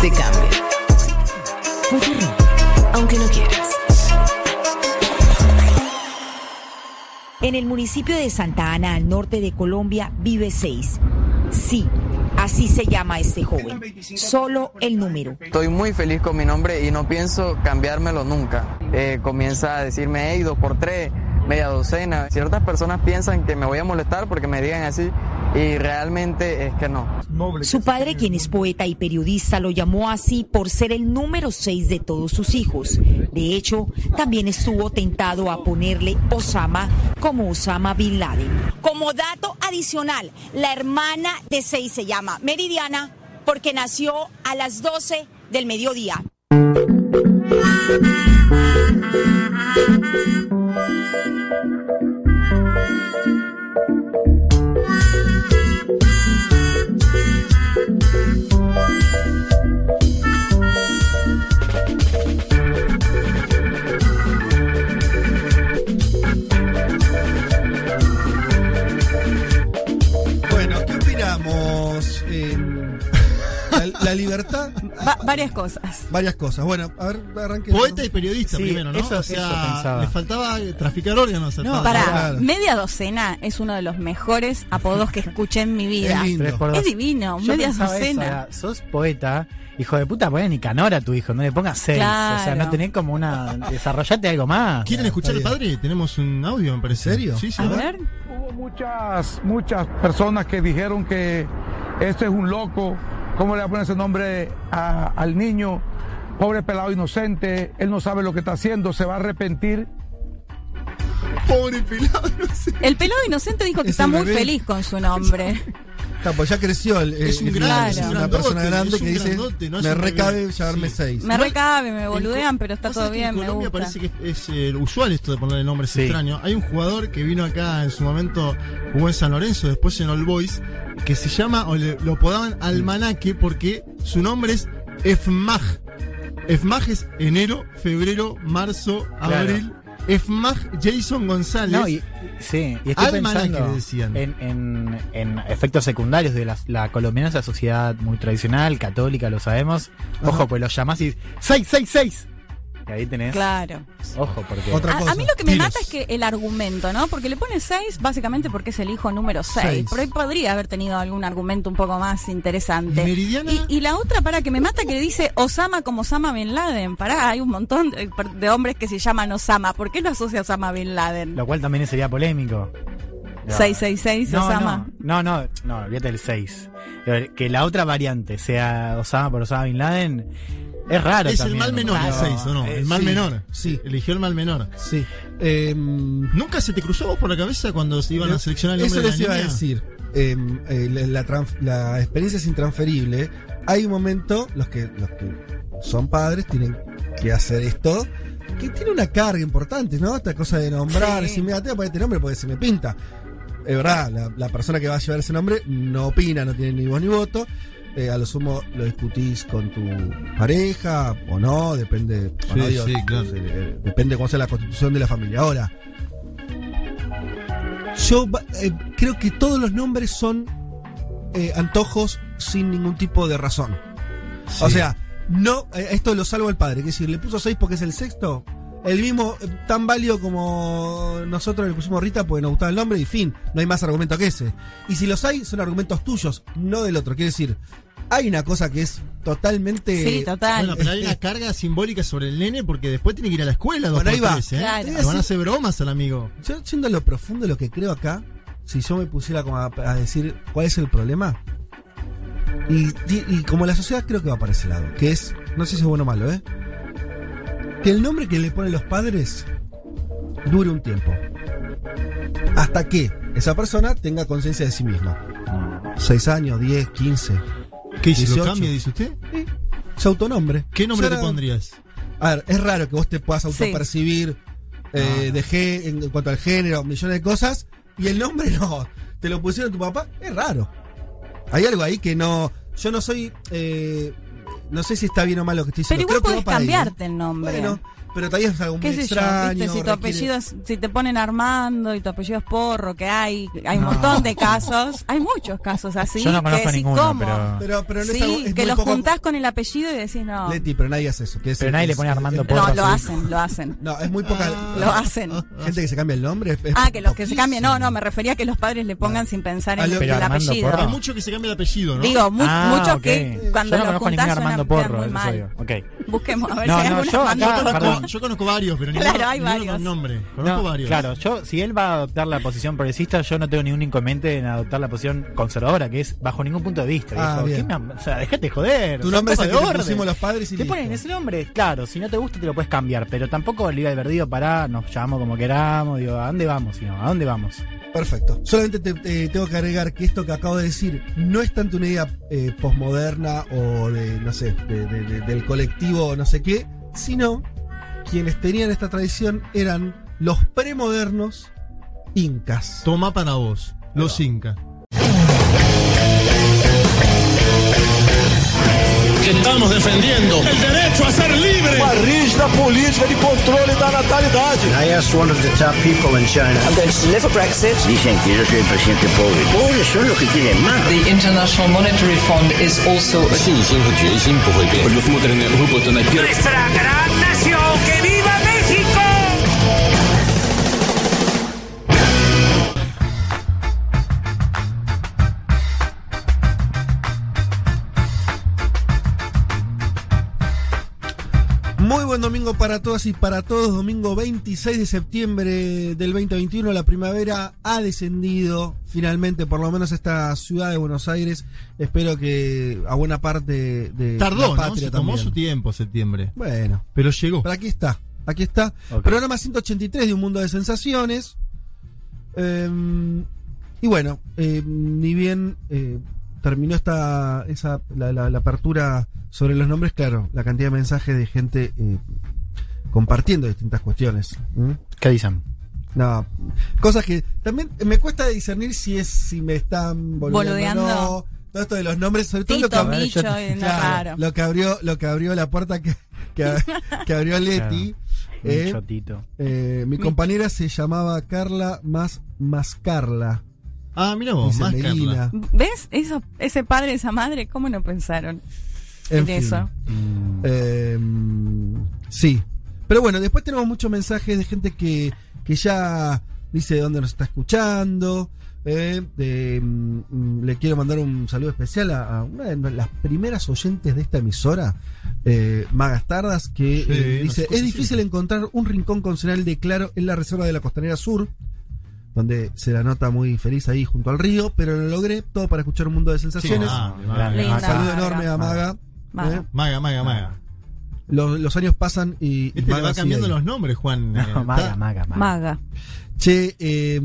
Te cambia. Aunque no quieras. En el municipio de Santa Ana, al norte de Colombia, vive seis. Sí, así se llama este joven. Solo el número. Estoy muy feliz con mi nombre y no pienso cambiármelo nunca. Eh, comienza a decirme, hey, dos por tres, media docena. Ciertas personas piensan que me voy a molestar porque me digan así y realmente es que no. Su padre, quien es poeta y periodista, lo llamó así por ser el número seis de todos sus hijos. De hecho, también estuvo tentado a ponerle Osama como Osama Bin Laden. Como dato adicional, la hermana de seis se llama Meridiana porque nació a las 12 del mediodía. La, libertad, Va- varias cosas. varias cosas. Bueno, a ver, arranque. Poeta y periodista Sí, primero, ¿no? eso- o sea, le faltaba eh, traficar órganos. No. Para claro. media docena es uno de los mejores apodos que escuché en mi vida. Es lindo. Es divino, Yo media docena. sos poeta, hijo de puta, poné Nicanor a tu hijo, no le pongas seis. O sea, no tenés como una. Desarrollate algo más. ¿Quieren escuchar al padre? Tenemos un audio, me parece. ¿En serio? Sí, sí. A a ver. ver, Hubo muchas, muchas personas que dijeron que este es un loco. ¿Cómo le va a poner ese nombre a- al niño? Pobre pelado inocente, él no sabe lo que está haciendo, se va a arrepentir. Pobre pelado, no sé. el pelado inocente dijo que Es está muy bebé. feliz con su nombre. Está, pues ya creció. El, Es un el- gran- es es un una grandote, persona grande es que un dice: grandote, no es Me un bebé". recabe llevarme Sí. seis. Me recabe, me boludean, pero está todo que bien, me En Colombia gusta. parece que es, eh, usual esto de ponerle nombres Sí. extraños. Hay un jugador que vino acá en su momento, jugó en San Lorenzo, después en All Boys, que se llama, o le- lo apodaban Almanaque, porque su nombre es Efmag. Efmag es enero, febrero, marzo, Claro. abril. FMAG Jason González. No, y, sí, y estoy pensando. En, en, en, efectos secundarios de la, colombiana es una sociedad muy tradicional, católica, lo sabemos. Ojo, pues los llamás y 666 ahí tenés. Claro. Ojo, porque. Otra cosa. A, mí lo que me mata es que el argumento, ¿no? Porque le pone 6 básicamente porque es el hijo número 6. Por ahí podría haber tenido algún argumento un poco más interesante. Y, la otra, para que me mata, que dice Osama como Osama Bin Laden. Pará, hay un montón de, hombres que se llaman Osama. ¿Por qué lo asocia Osama Bin Laden? Lo cual también sería polémico. No. 666 no, Osama. No, no, no, no olvídate del 6. Que la otra variante sea Osama por Osama Bin Laden es raro. es el mal menor, el Claro. 6, ¿o no? Eh, el mal sí, menor. sí. Eligió el mal menor. Sí. Eh, ¿Nunca se te cruzó vos por la cabeza cuando se iban a seleccionar el nombre Eso de la les iba a decir. Eh, eh, la, la trans- la experiencia es intransferible. Hay un momento, los que, los que son padres tienen que hacer esto, que tiene una carga importante, ¿no? Esta cosa de nombrar, Sí. decir, mira, te voy a poner este nombre porque se me pinta. Es verdad, la, la persona que va a llevar ese nombre no opina, no tiene ni voz ni voto. Eh, a lo sumo lo discutís con tu pareja o no, depende. o no, Sí, sí, claro. eh, depende cómo sea la constitución de la familia. Ahora, yo eh, creo que todos los nombres son eh, antojos sin ningún tipo de razón. O sea, no, esto lo salvo al padre, que es decir, le puso seis porque es el sexto. El mismo, eh, tan válido como nosotros le pusimos Rita porque nos gustaba el nombre y fin, no hay más argumento que ese. Y si los hay, son argumentos tuyos, no del otro. Quiere decir, hay una cosa que es totalmente... Sí, total. Bueno, pero hay una carga simbólica sobre el nene porque después tiene que ir a la escuela. dos Bueno, ahí va. tres, ¿eh? Claro. Le van a hacer bromas al amigo. Yo, yendo a lo profundo de lo que creo acá, si yo me pusiera como a, a decir cuál es el problema, y, y- y como la sociedad creo que va para ese lado, que es, no sé si es bueno o malo, ¿eh? Que el nombre que le ponen los padres dure un tiempo. Hasta que esa persona tenga conciencia de sí misma. 6 años, 10, 15. ¿Qué dice? ¿Lo 18. cambia, dice usted? Su autonombre. ¿Qué nombre Yo te ahora- pondrías? A ver, es raro que vos te puedas Sí. autopercibir eh, Ah. de en, en cuanto al género, millones de cosas, y el nombre no. Te lo pusieron tu papá, es raro. Hay algo ahí que no. Yo no soy. eh, no sé si está bien o mal lo que estoy Pero diciendo. igual Creo que podés va para ahí, cambiarte el nombre. Bueno, pero todavía es algo muy ¿Qué sé yo? extraño. ¿viste? Si tu requiere- apellido es, si te ponen Armando y tu apellido es Porro, que hay, hay un montón de casos, hay muchos casos así. Yo no que conozco decís, ninguno, ¿cómo? pero. Pero, pero no es sí, algo, es que los poco- juntás con el apellido y decís no. Leti, pero nadie hace eso. que es- Pero nadie le pone Armando es- Porro. No, lo hacen, lo hacen. No, es muy poca. Lo hacen. Gente que se cambia el nombre. es- es Ah, que los que se cambien. No, no, me refería a que los padres le pongan sin pensar Ah, en el, apellido. Hay mucho que se cambia el apellido, ¿no? Digo, mu- Ah, muchos que cuando Yo no los conozco juntás Armando Porro, muy mal. Busquemos a ver No, si hay no, algún yo acá- Yo perdón. yo conozco varios, pero Claro, ninguno, hay ninguno varios. con nombre. Conozco No, varios. Claro, yo, si él va a adoptar la posición progresista, yo no tengo ningún inconveniente en adoptar la posición conservadora, que es bajo ningún punto de vista. Ah, viejo. bien. ¿Qué me am- o sea, dejate de joder. Tu nombre es el que te pusimos los padres y Te listo. ponen ese nombre, claro, si no te gusta te lo puedes cambiar, pero tampoco Liga del Perdido para, nos llamamos como queramos, digo, ¿a dónde vamos? Si no, ¿A dónde vamos? Perfecto. Solamente te, te tengo que agregar que esto que acabo de decir no es tanto una idea eh, posmoderna o de, no sé, de- de- de- del colectivo no sé qué, sino quienes tenían esta tradición eran los premodernos incas. Toma para vos, los incas. estamos defendiendo, el derecho a ser libre. Uma rígida política de controle da natalidade. I asked one of the top people in China. I'm going to deliver Brexit. Dicen que yo presidente pobre. Que más. The International Monetary Fund is also... Pues Nuestra gran nación, que viva Muy buen domingo para todas y para todos. Domingo 26 de septiembre del 2021. La primavera ha descendido finalmente, por lo menos a esta ciudad de Buenos Aires. Espero que a buena parte de Tardó, la ¿no? patria Se tomó también. su tiempo septiembre. Bueno, Pero llegó. pero aquí está. Aquí está. Ok. Programa 183 de Un Mundo de Sensaciones. Eh, y bueno, eh, ni bien eh, terminó esta esa, la, la- la apertura sobre los nombres, claro, la cantidad de mensajes de gente eh, compartiendo distintas cuestiones. ¿m? ¿Qué dicen? No, cosas que también me cuesta discernir si es si me están boludeando. Boludeando. o No. Todo esto de los nombres, sobre todo lo que, Micho, yo- claro, lo abrió, lo que abrió la puerta que, que, que abrió Leti. eh, Un chotito. eh, mi compañera se llamaba Carla más más Carla. Ah, mira vos, más. Carla. ¿Ves? Eso, ese padre, esa madre, ¿cómo no pensaron en, En fin. eso? Mm. Eh, sí. Pero bueno, después tenemos muchos mensajes de gente que, que ya dice de dónde nos está escuchando. eh, de, mm, le quiero mandar un saludo especial a, a una de las primeras oyentes de esta emisora, eh, Magas Tardas, que Sí, eh, dice: Es difícil siempre". encontrar un rincón con señal de claro en la reserva de la Costanera Sur, donde se la nota muy feliz ahí junto al río, pero lo logré todo para escuchar un mundo de sensaciones. ah, Linda. Maga. saludo Maga. enorme a Maga. Maga. eh. Maga, maga, maga. Los, los años pasan y, y Este le Maga va cambiando ahí. los nombres, Juan. Eh, No, maga, está- maga, maga. Maga. Che, eh,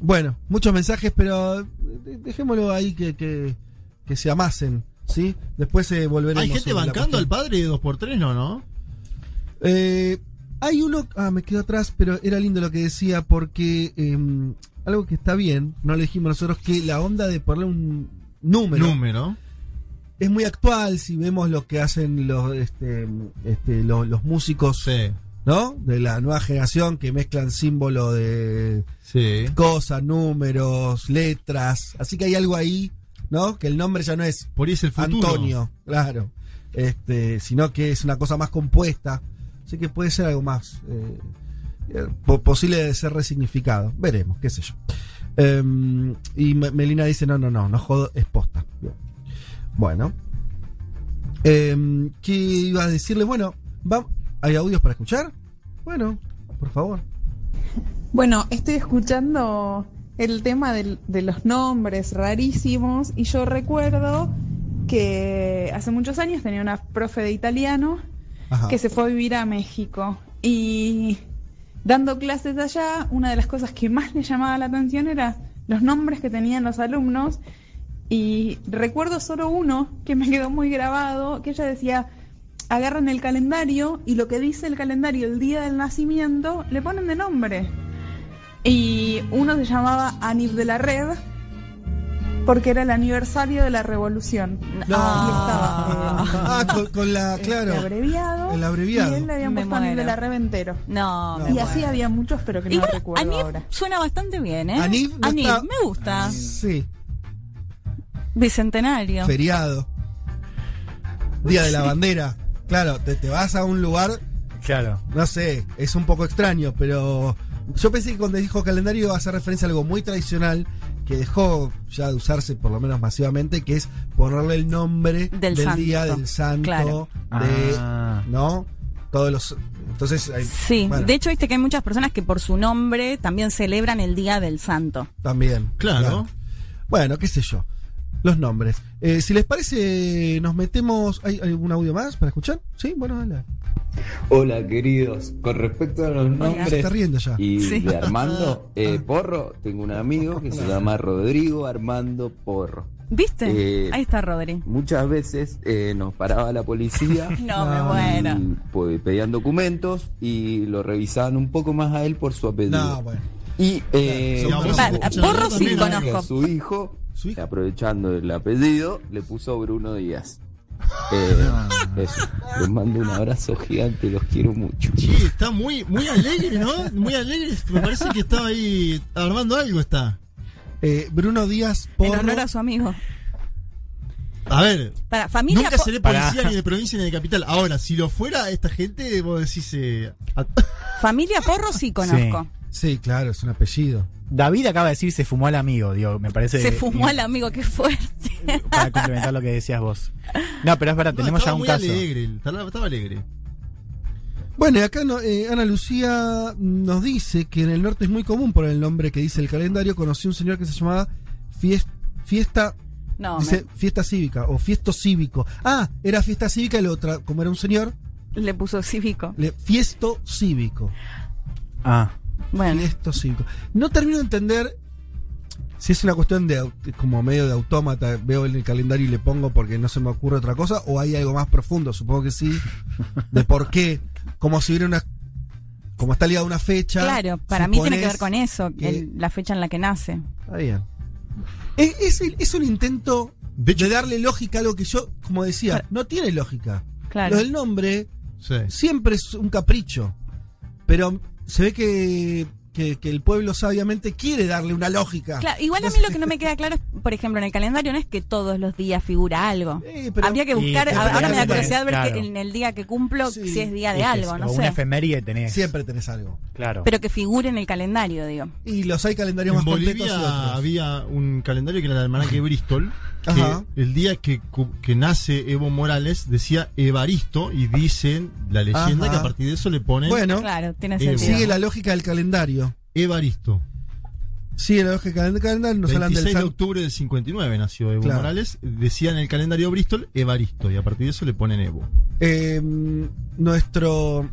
bueno, muchos mensajes, pero de- dejémoslo ahí que, que, que se amasen, ¿sí? Después eh, volveremos. ¿Hay gente bancando al padre de 2x3? No, ¿no? Eh, hay uno, ah, me quedo atrás, pero era lindo lo que decía porque eh, algo que está bien, no le dijimos nosotros, que la onda de ponerle un número Número. es muy actual si vemos lo que hacen los, este, este, los, los músicos, Sí, ¿no? De la nueva generación que mezclan símbolo de sí. cosas, números, letras. Así que hay algo ahí, ¿no? Que el nombre ya no es Por ahí es el futuro. Antonio, claro. Este, sino que es una cosa más compuesta. Así que puede ser algo más eh, eh, po- posible de ser resignificado. Veremos, qué sé yo. Em, y Me- Melina dice, no, no, no, no jodo, es posta. Bueno. Em, ¿Qué iba a decirle? Bueno, va- ¿hay audios para escuchar? Bueno, por favor. Bueno, estoy escuchando el tema de los nombres rarísimos y yo recuerdo que hace muchos años tenía una profe de italiano Que se fue a vivir a México. Y dando clases allá, una de las cosas que más le llamaba la atención era los nombres que tenían los alumnos. Y recuerdo solo uno que me quedó muy grabado, que ella decía, agarran el calendario y lo que dice el calendario el día del nacimiento le ponen de nombre. Y uno se llamaba Anif de la Red porque era el aniversario de la revolución. No. Y estaba Ah, con, con la, este claro. abreviado. El abreviado. Y él le habían puesto Aníbal de la Reventero. No, me y muero. así había muchos, pero que no Igual, recuerdo Anib ahora. suena bastante bien, ¿eh? Anib no Anib, está- me gusta. Sí, Bicentenario. feriado. Día de la bandera. Claro, te, te vas a un lugar, Claro. no sé, es un poco extraño, pero yo pensé que cuando dijo calendario iba a hacer referencia a algo muy tradicional que dejó ya de usarse por lo menos masivamente, que es ponerle el nombre Del del, día del santo, Claro. de, Ah. ¿no? Todos los... Entonces, hay- Sí, bueno, de hecho, viste que hay muchas personas que por su nombre también celebran el Día del Santo. También. Claro. Bueno, qué sé yo. Los nombres. Eh, si les parece, nos metemos. ¿Hay algún audio más para escuchar? Sí, bueno, dale. Hola queridos, con respecto a los Se nombres está riendo ya. y Sí. de Armando eh, Porro, tengo un amigo que se llama Rodrigo Armando Porro. ¿Viste? Eh, Ahí está Rodri. Muchas veces eh, nos paraba la policía No, me No. muero. y, pues, pedían documentos y lo revisaban un poco más a él por su apellido. No, bueno. Y eh, Porro sí conozco. su hijo, Su hijo. aprovechando el apellido, le puso Bruno Díaz. Eh, eso. Les mando un abrazo gigante, los quiero mucho. Sí, está muy, muy alegre, ¿no? Muy alegre. Me parece que estaba ahí armando algo, está. Eh, Bruno Díaz En Porro. honor a su amigo. A ver, Para, familia. nunca seré policía ni de provincia ni de capital. Ahora, si lo fuera esta gente, vos decís... eh, a- Familia Porro sí conozco. Sí, claro, es un apellido. David acaba de decir se fumó al amigo, digo, me parece. Se fumó al amigo, qué fuerte. Para complementar lo que decías vos. No, pero es verdad, No, tenemos ya estaba un muy caso. alegre, estaba, estaba alegre. Bueno, y acá no- eh, Ana Lucía nos dice que en el norte es muy común por el nombre que dice el calendario. Conocí un señor que se llamaba Fies- Fiesta. No, dice Fiesta Cívica o Fiesto Cívico. Ah, era Fiesta Cívica y la otra, como era un señor, le puso cívico. le, Fiesto Cívico. Ah, Bueno, Fiesto Cívico. No termino de entender si es una cuestión de como medio de autómata, veo en el calendario y le pongo porque no se me ocurre otra cosa, o hay algo más profundo, supongo que sí, de por qué, como si hubiera una, como está ligada a una fecha. claro, para mí tiene que ver con eso, que- el- la fecha en la que nace. Está bien. Es, es un intento De darle lógica a algo que yo, como decía, no tiene lógica. Claro. Lo del nombre Sí. siempre es un capricho, pero se ve que, que, que el pueblo sabiamente quiere darle una lógica. Claro, igual a mí lo que no me queda claro es, por ejemplo, en el calendario no es que todos los días figura algo. Eh, pero- Habría que buscar, ahora me da curiosidad ver claro. que en el día que cumplo Sí. si es día de es algo, es- no o una sé. efeméride tenés. Siempre tenés algo. Claro. Pero que figure en el calendario, digo. Y los hay calendarios En más completos y Bolivia otros. había un calendario que era el almanaque Bristol. Que Ajá. el día que, cu- que nace Evo Morales decía Evaristo y dicen la leyenda Ajá. que a partir de eso le ponen Bueno, Claro, tiene sentido. sigue la lógica del calendario. Evaristo. Sigue la lógica del calendario. Nos hablan 26 del de san- octubre del 59 nació Evo Claro. Morales. Decía en el calendario Bristol Evaristo y a partir de eso le ponen Evo. Eh, nuestro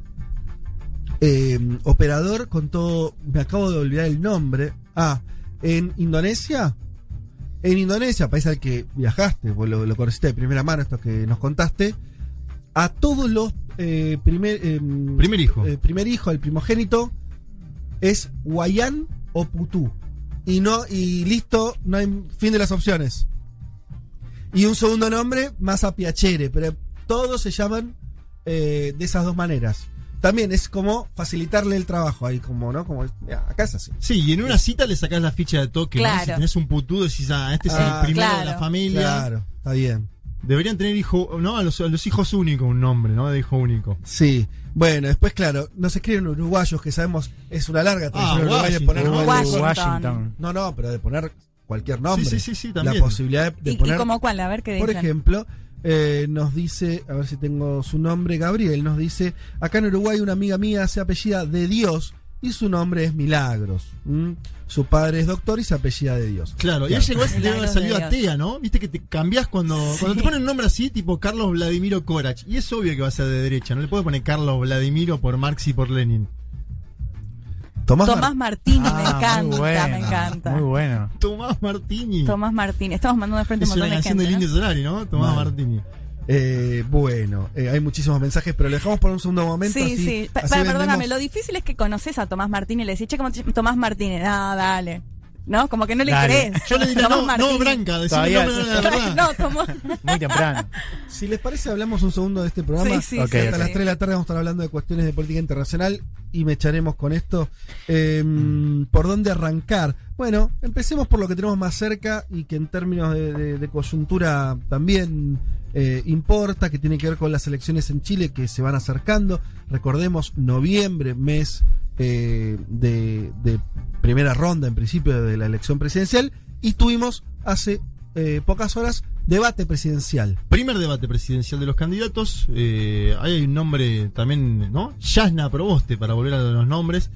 eh, operador contó, me acabo de olvidar el nombre. Ah, en Indonesia. En Indonesia, país al que viajaste, vos lo, lo conociste de primera mano, esto que nos contaste. A todos los eh, primer, eh, Primer hijo. eh, primer hijo, el primogénito, es Wayan o Putú. Y no, y listo, no hay fin de las opciones. Y un segundo nombre, más a Piacere, pero todos se llaman eh, de esas dos maneras. También es como facilitarle el trabajo ahí, como, ¿no? Como, ya, acá es así. Sí, y en una cita le sacás la ficha de toque. ¿no? Claro. Si tenés un putú, decís, ah, este es Ah, el primero de la familia. Claro, está bien. Deberían tener hijo, ¿no? A los, a los hijos únicos un nombre, ¿no? De hijo único. Sí. Bueno, después, claro, nos escriben uruguayos que sabemos es una larga Ah, tradición uruguaya de Washington. poner nombre. Washington. No, no, pero de poner cualquier nombre. Sí, sí, sí, sí, La también. posibilidad de, de ¿Y, y poner. como cuál? A ver qué Por dicen. ejemplo, eh, nos dice, a ver si tengo su nombre, Gabriel, nos dice, acá en Uruguay una amiga mía se apellida de Dios y su nombre es Milagros. Su padre es doctor y se apellida de Dios. Claro, y ella igual se debe haber Milagros salido de atea, ¿no? Viste que te cambias cuando, cuando te ponen un nombre así, tipo Carlos Vladimiro Corach. Y es obvio que va a ser de derecha, no le puedes poner Carlos Vladimiro por Marx y por Lenin. Tomás, Tomás Mar- Martínez, me Ah, muy encanta, me encanta. Muy bueno. Tomás Martini. Tomás Martínez. Estamos mandando de frente es un una montón de gente. ¿no? Indio Solari, ¿no? Tomás. Martini. Eh, bueno, eh, hay muchísimos mensajes, pero lo dejamos por un segundo momento. Sí, así- sí. Así perdóname, lo difícil es que conoces a Tomás Martínez y le decís, che, ¿cómo te llamas? Tomás Martínez? Ah, dale. ¿No? Como que no le Dale. crees. Yo le diría, Tomás no, no, Branca, decime Todavía no, es- la verdad. No, tomó. Muy temprano. Si les parece, hablamos un segundo de este programa. Sí, sí, Ok, sí, Hasta ok. las 3 de la tarde vamos a estar hablando de cuestiones de política internacional y me echaremos con esto. Eh, ¿Por dónde arrancar? Bueno, empecemos por lo que tenemos más cerca y que en términos de, de- de coyuntura también eh, importa, que tiene que ver con las elecciones en Chile que se van acercando. Recordemos, noviembre, mes eh, de, de primera ronda en principio de la elección presidencial y tuvimos hace eh, pocas horas debate presidencial. Primer debate presidencial de los candidatos. ahí hay un nombre también, ¿no? Yasna Proboste, para volver a los nombres.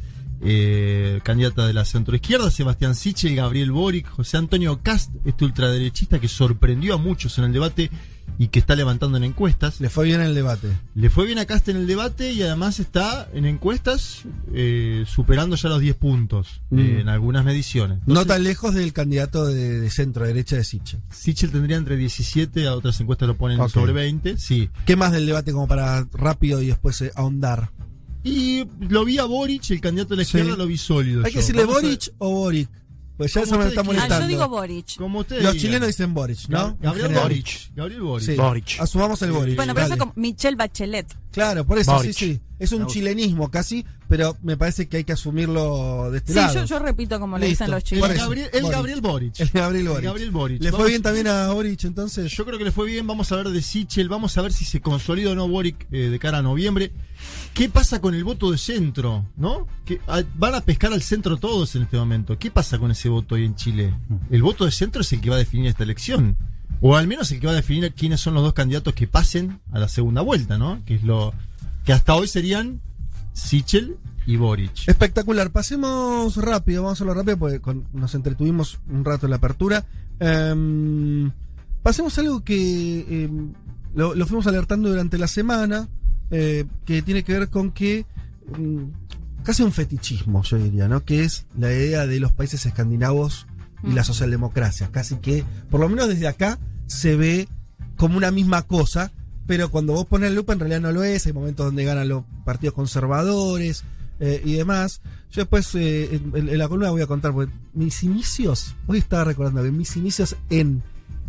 Eh, candidata de la centroizquierda, Sebastián Sichel, Gabriel Boric, José Antonio Cast, este ultraderechista que sorprendió a muchos en el debate y que está levantando en encuestas. Le fue bien el debate. Le fue bien a Cast en el debate y además está en encuestas eh, superando ya los 10 puntos eh, Mm. en algunas mediciones. No tan lejos del candidato de, de centro derecha de Sichel. Sichel tendría entre 17, a otras encuestas lo ponen sobre 20, sí. ¿Qué más del debate como para rápido y después eh, ahondar? Y lo vi a Boric, el candidato de la Sí. izquierda, lo vi sólido. ¿Hay que decirle Vamos a- Boric o Boric? Pues ya eso me está quieran. Ah, molestando. yo digo Boric. Como ustedes Los digan. chilenos dicen Boric, ¿no? Gab- Gabriel. Boric. Gabriel Boric. Sí. Boric. Asumamos el Boric. Bueno, pero eso Dale. como Michelle Bachelet. Claro, por eso, Boric. sí, sí. Es un chilenismo casi, pero me parece que hay que asumirlo de este Sí, lado. yo, yo repito como Listo. dicen los chilenos. Gabriel, el. Gabriel Boric. El Gabriel El Boric. Gabriel Boric. ¿Le fue bien también a Boric entonces? Yo creo que le fue bien. Vamos a ver de Sichel. Vamos a ver si se consolida o no Boric eh, de cara a noviembre. ¿Qué pasa con el voto de centro? ¿No? Que ah, van a pescar al centro todos en este momento. ¿Qué pasa con ese voto hoy en Chile? El voto de centro es el que va a definir esta elección. O al menos el que va a definir quiénes son los dos candidatos que pasen a la segunda vuelta, ¿no? Que es lo que hasta hoy serían Sichel y Boric. Espectacular. Pasemos rápido, vamos a hacerlo rápido porque nos entretuvimos un rato en la apertura. Em, pasemos algo que lo, lo fuimos alertando durante la semana, eh, que tiene que ver con que mm, casi un fetichismo, yo diría, ¿no? Que es la idea de los países escandinavos y la socialdemocracia. Casi que, por lo menos desde acá, se ve como una misma cosa, pero cuando vos pones la lupa en realidad no lo es. Hay momentos donde ganan los partidos conservadores eh, y demás. Yo después eh, en, en la columna voy a contar, porque mis inicios, hoy estaba recordando que mis inicios en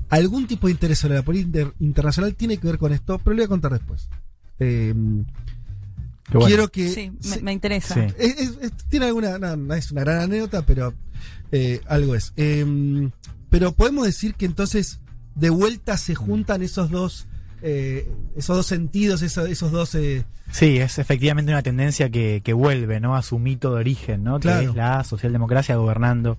algún tipo de interés sobre la política inter- internacional tiene que ver con esto, pero lo voy a contar después. Eh, bueno. Quiero que... Sí, me, me interesa. Sí. es- es- es- tiene alguna, no, no es una gran anécdota, pero eh, algo es. Eh, pero podemos decir que entonces de vuelta se juntan esos dos, eh, esos dos sentidos, esos, esos dos. eh, Sí, es efectivamente una tendencia que, que vuelve ¿no? a su mito de origen, ¿no? Claro. que es la socialdemocracia gobernando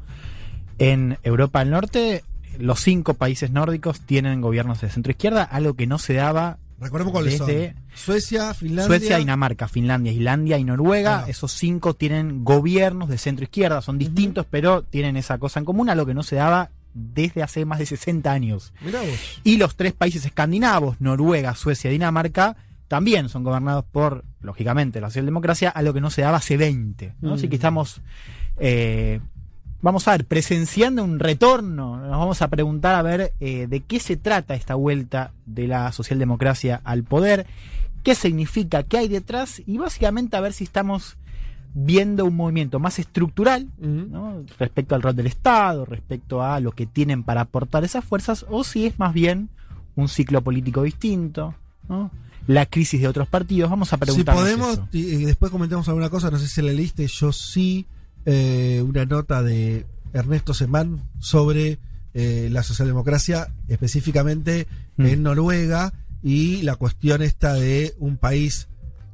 en Europa del Norte. Los cinco países nórdicos tienen gobiernos de centro izquierda, algo que no se daba recordemos cuáles desde son: Suecia, Finlandia. Suecia, Dinamarca, Finlandia, Islandia y Noruega. Esos cinco tienen gobiernos de centro izquierda, son distintos, pero tienen esa cosa en común, algo que no se daba desde hace más de 60 años. Mirá vos. Y los tres países escandinavos, Noruega, Suecia y Dinamarca, también son gobernados por, lógicamente, la socialdemocracia, a lo que no se daba hace 20. ¿no? Mm. Así que estamos, eh, vamos a ver, presenciando un retorno. Nos vamos a preguntar a ver eh, de qué se trata esta vuelta de la socialdemocracia al poder, qué significa, qué hay detrás y básicamente a ver si estamos viendo un movimiento más estructural respecto al rol del Estado, respecto a lo que tienen para aportar esas fuerzas, o si es más bien un ciclo político distinto, ¿no? la crisis de otros partidos. Vamos a Si preguntarnos podemos, eso. y después comentamos alguna cosa, no sé si la leíste, yo sí, eh, una nota de Ernesto Semán sobre eh, la socialdemocracia, específicamente Mm. en Noruega, y la cuestión esta de un país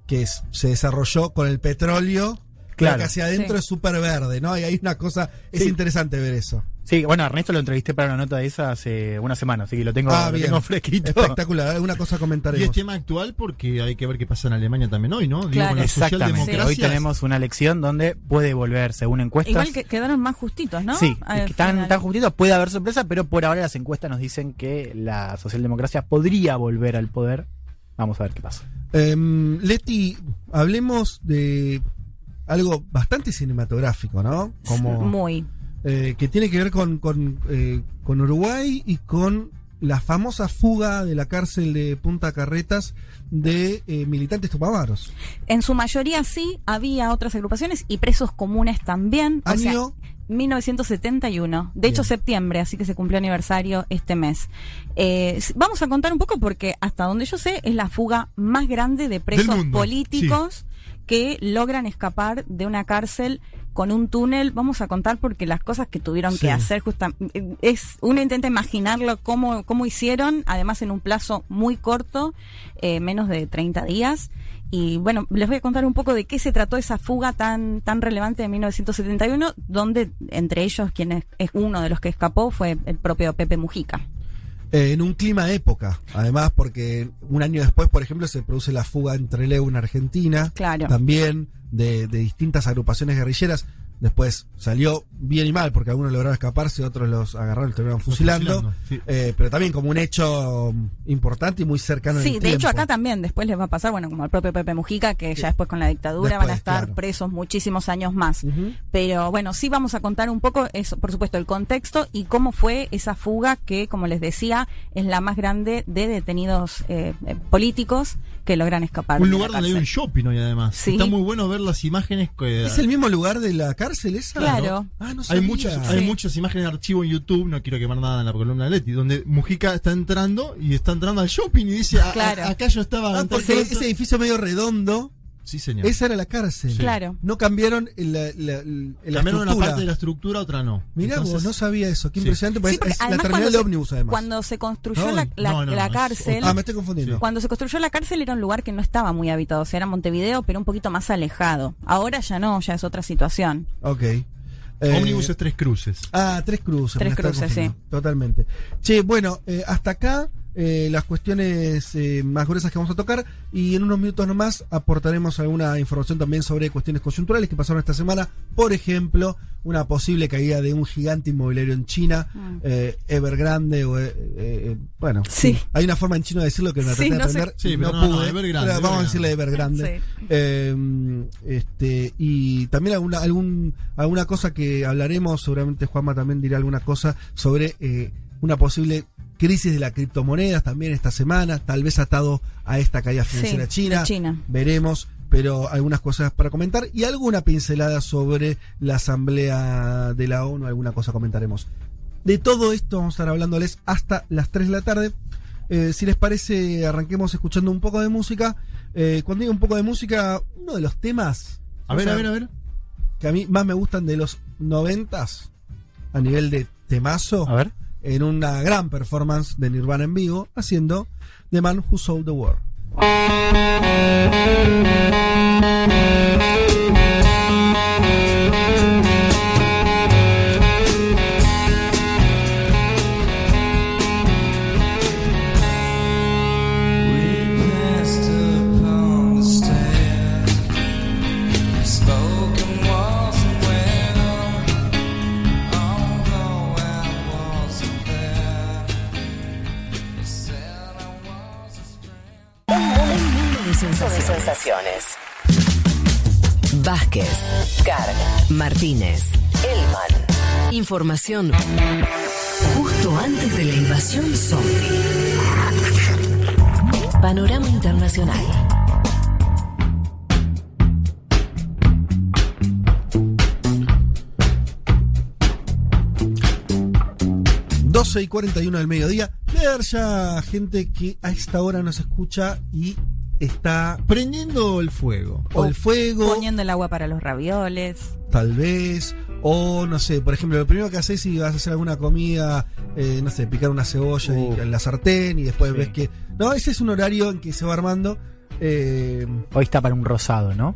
que es- se desarrolló con el petróleo, Claro. que hacia adentro Sí. es súper verde, ¿no? Y hay una cosa, es Sí. interesante ver eso. Sí, bueno, a Ernesto lo entrevisté para una nota de esa hace una semana, así que lo tengo, ah, lo bien. tengo fresquito. Espectacular, alguna cosa Y comentaremos. es tema actual porque hay que ver qué pasa en Alemania también hoy, ¿no? Digo, Claro. con la Exactamente. Hoy tenemos una elección donde puede volver, según encuestas. Igual que quedaron más justitos, ¿no? Sí, final. tan justitos, puede haber sorpresa, pero por ahora las encuestas nos dicen que la socialdemocracia podría volver al poder. Vamos a ver qué pasa. Em, Leti, hablemos de algo bastante cinematográfico, ¿no? Como Muy. eh, que tiene que ver con, con, eh, con Uruguay y con la famosa fuga de la cárcel de Punta Carretas de eh, militantes tupamaros. En su mayoría sí, había otras agrupaciones y presos comunes también. O sea, Año 1971, de hecho septiembre, así que se cumplió aniversario este mes. Eh, vamos a contar un poco porque hasta donde yo sé es la fuga más grande de presos políticos que logran escapar de una cárcel con un túnel. Vamos a contar porque las cosas que tuvieron Sí. que hacer justamente es uno intenta imaginarlo cómo cómo hicieron, además en un plazo muy corto, eh, menos de 30 días. Y bueno, les voy a contar un poco de qué se trató esa fuga tan, tan relevante de 1971, donde entre ellos quien es, es uno de los que escapó fue el propio Pepe Mujica. Eh, en un clima de época, además porque un año después, por ejemplo, se produce la fuga entre Leu en Argentina, Claro. también de, de distintas agrupaciones guerrilleras. Después salió bien y mal, porque algunos lograron escaparse, otros los agarraron y terminaron fusilando. fusilando, sí. Eh, pero también como un hecho um, importante y muy cercano en Sí, el de hecho acá también después les va a pasar, bueno, como al propio Pepe Mujica, que ya después con la dictadura van a estar claro. presos muchísimos años más. Pero bueno, sí vamos a contar un poco eso, por supuesto, el contexto y cómo fue esa fuga que, como les decía, es la más grande de detenidos eh, eh, políticos que logran escapar. Un lugar donde hay un shopping hoy además. Sí. Está muy bueno ver las imágenes que ¿Es el mismo lugar de la cárcel esa? Claro. Ah, no hay sabía. muchas, hay muchas imágenes de archivo en YouTube, no quiero quemar nada en la columna de Leti, donde Mujica está entrando y está entrando al shopping y dice, "A- a- Claro. acá yo estaba Ah, porque ese eso". edificio medio redondo, Sí, señor. esa era la cárcel. Claro. No cambiaron el- la, la- la Cambiaron una parte de la estructura, otra no. Mirá Entonces- vos, no sabía eso. Qué Sí. impresionante, Sí, porque es, la terminal cuando de se- ómnibus, además. Cuando se construyó No, la, la- no, no, la no, es cárcel, Ah, me estoy confundiendo. Cuando se construyó la cárcel era un lugar que no estaba muy habitado, o sea, era Montevideo, pero un poquito más alejado. Ahora ya no, ya es otra situación. Ok. Eh, Ómnibus es tres cruces. Ah, tres cruces. Tres cruces, confundiendo. Totalmente. Che, bueno, eh, hasta acá eh, las cuestiones eh, más gruesas que vamos a tocar y en unos minutos nomás aportaremos alguna información también sobre cuestiones coyunturales que pasaron esta semana. Por ejemplo, una posible caída de un gigante inmobiliario en China, Mm. eh, Evergrande o... eh, eh, bueno, Sí. hay una forma en chino de decirlo que me Sí, traté de no sé. aprender Sí, pero no, no, no, pude. Evergrande, pero vamos a decirle Evergrande. Sí. Eh, este, y también alguna, algún, alguna cosa que hablaremos, seguramente Juanma también dirá alguna cosa sobre eh, una posible crisis de las criptomonedas también esta semana, tal vez atado a esta caída financiera Sí, china. China. Veremos, pero algunas cosas para comentar y alguna pincelada sobre la asamblea de la ONU, alguna cosa comentaremos. De todo esto vamos a estar hablándoles hasta las 3 de la tarde. Eh, si les parece, arranquemos escuchando un poco de música. Eh, cuando digo un poco de música, uno de los temas A ver, sea, a ver, a ver. que a mí más me gustan de los noventas a nivel de temazo A ver. En una gran performance de Nirvana en vivo haciendo The Man Who Sold the World. Sensaciones. Vázquez, Carg, Martínez, Elman. Información justo antes de la invasión zombie. Panorama Internacional. y 12 y 41 del mediodía. Debe haber ya gente que a esta hora nos escucha y está Prendiendo el fuego. o el fuego, Poniendo el agua para los ravioles. tal vez, o no sé, por ejemplo, lo primero que haces si vas a hacer alguna comida, eh, no sé, picar una cebolla y- Uh. en la sartén y después Sí. ves que. No, ese es un horario en que se va armando. eh, Hoy está para un rosado, ¿no?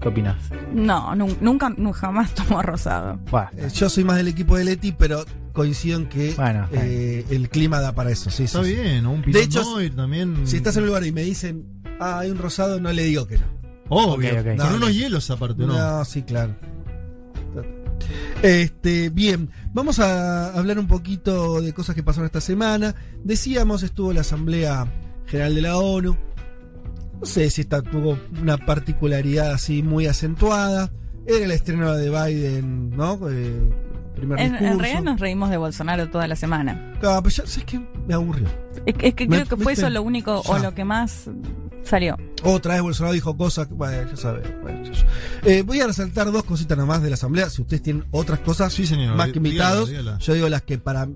¿Qué opinas? No, nun- nunca, nunca jamás tomo rosado. Eh, yo soy más del equipo de Leti, pero coincido en que Bueno, eh, el clima da para eso. Sí, Está sí, sí. bien, ¿no? Un De hecho, también. Si estás en un lugar y me dicen, ah, hay un rosado, no le digo que no. Obvio. Ok, ok. Con No, unos no. hielos aparte, ¿no? No, sí, claro. Este, bien, vamos a hablar un poquito de cosas que pasaron esta semana. Decíamos, estuvo la Asamblea General de la ONU. No sé si esta tuvo una particularidad así muy acentuada. Era el estreno de Biden, ¿no? Eh, primer En, en realidad nos reímos de Bolsonaro toda la semana. Claro, pero ya, ¿sabes qué? Me aburrió. Es, que- es que Me- creo que fue ¿viste? eso lo único o lo que más salió. Otra vez Bolsonaro dijo cosas, que, bueno, ya sabes. bueno, ya- ya. Eh, voy a resaltar dos cositas nomás de la asamblea. Si ustedes tienen otras cosas Sí, señor. más que invitados, dígala, dígala. yo digo las que para,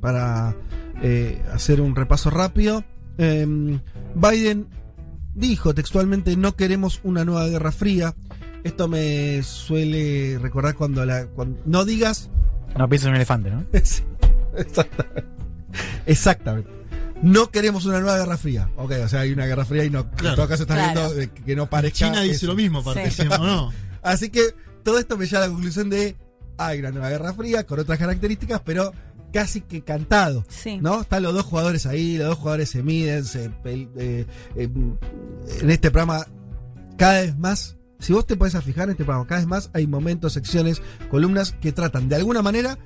para eh, hacer un repaso rápido. eh, Biden dijo textualmente: No queremos una nueva guerra fría. Esto me suele recordar cuando la. cuando- no digas. No pienses en un elefante, ¿no? Sí, Exactamente. Exactamente. No queremos una nueva guerra fría. Ok, o sea, hay una guerra fría y no. Claro. En todo caso está Claro. viendo de que que no parezca. China dice eso. lo mismo, aparte, Sí. ¿sí o no? Así que todo esto me lleva a la conclusión de hay una nueva guerra fría con otras características, pero casi que cantado. Sí. ¿No? Están los dos jugadores ahí, los dos jugadores se miden, se eh, eh, en este programa cada vez más. Si vos te pones a fijar en este programa, cada vez más hay momentos, secciones, columnas que tratan de alguna manera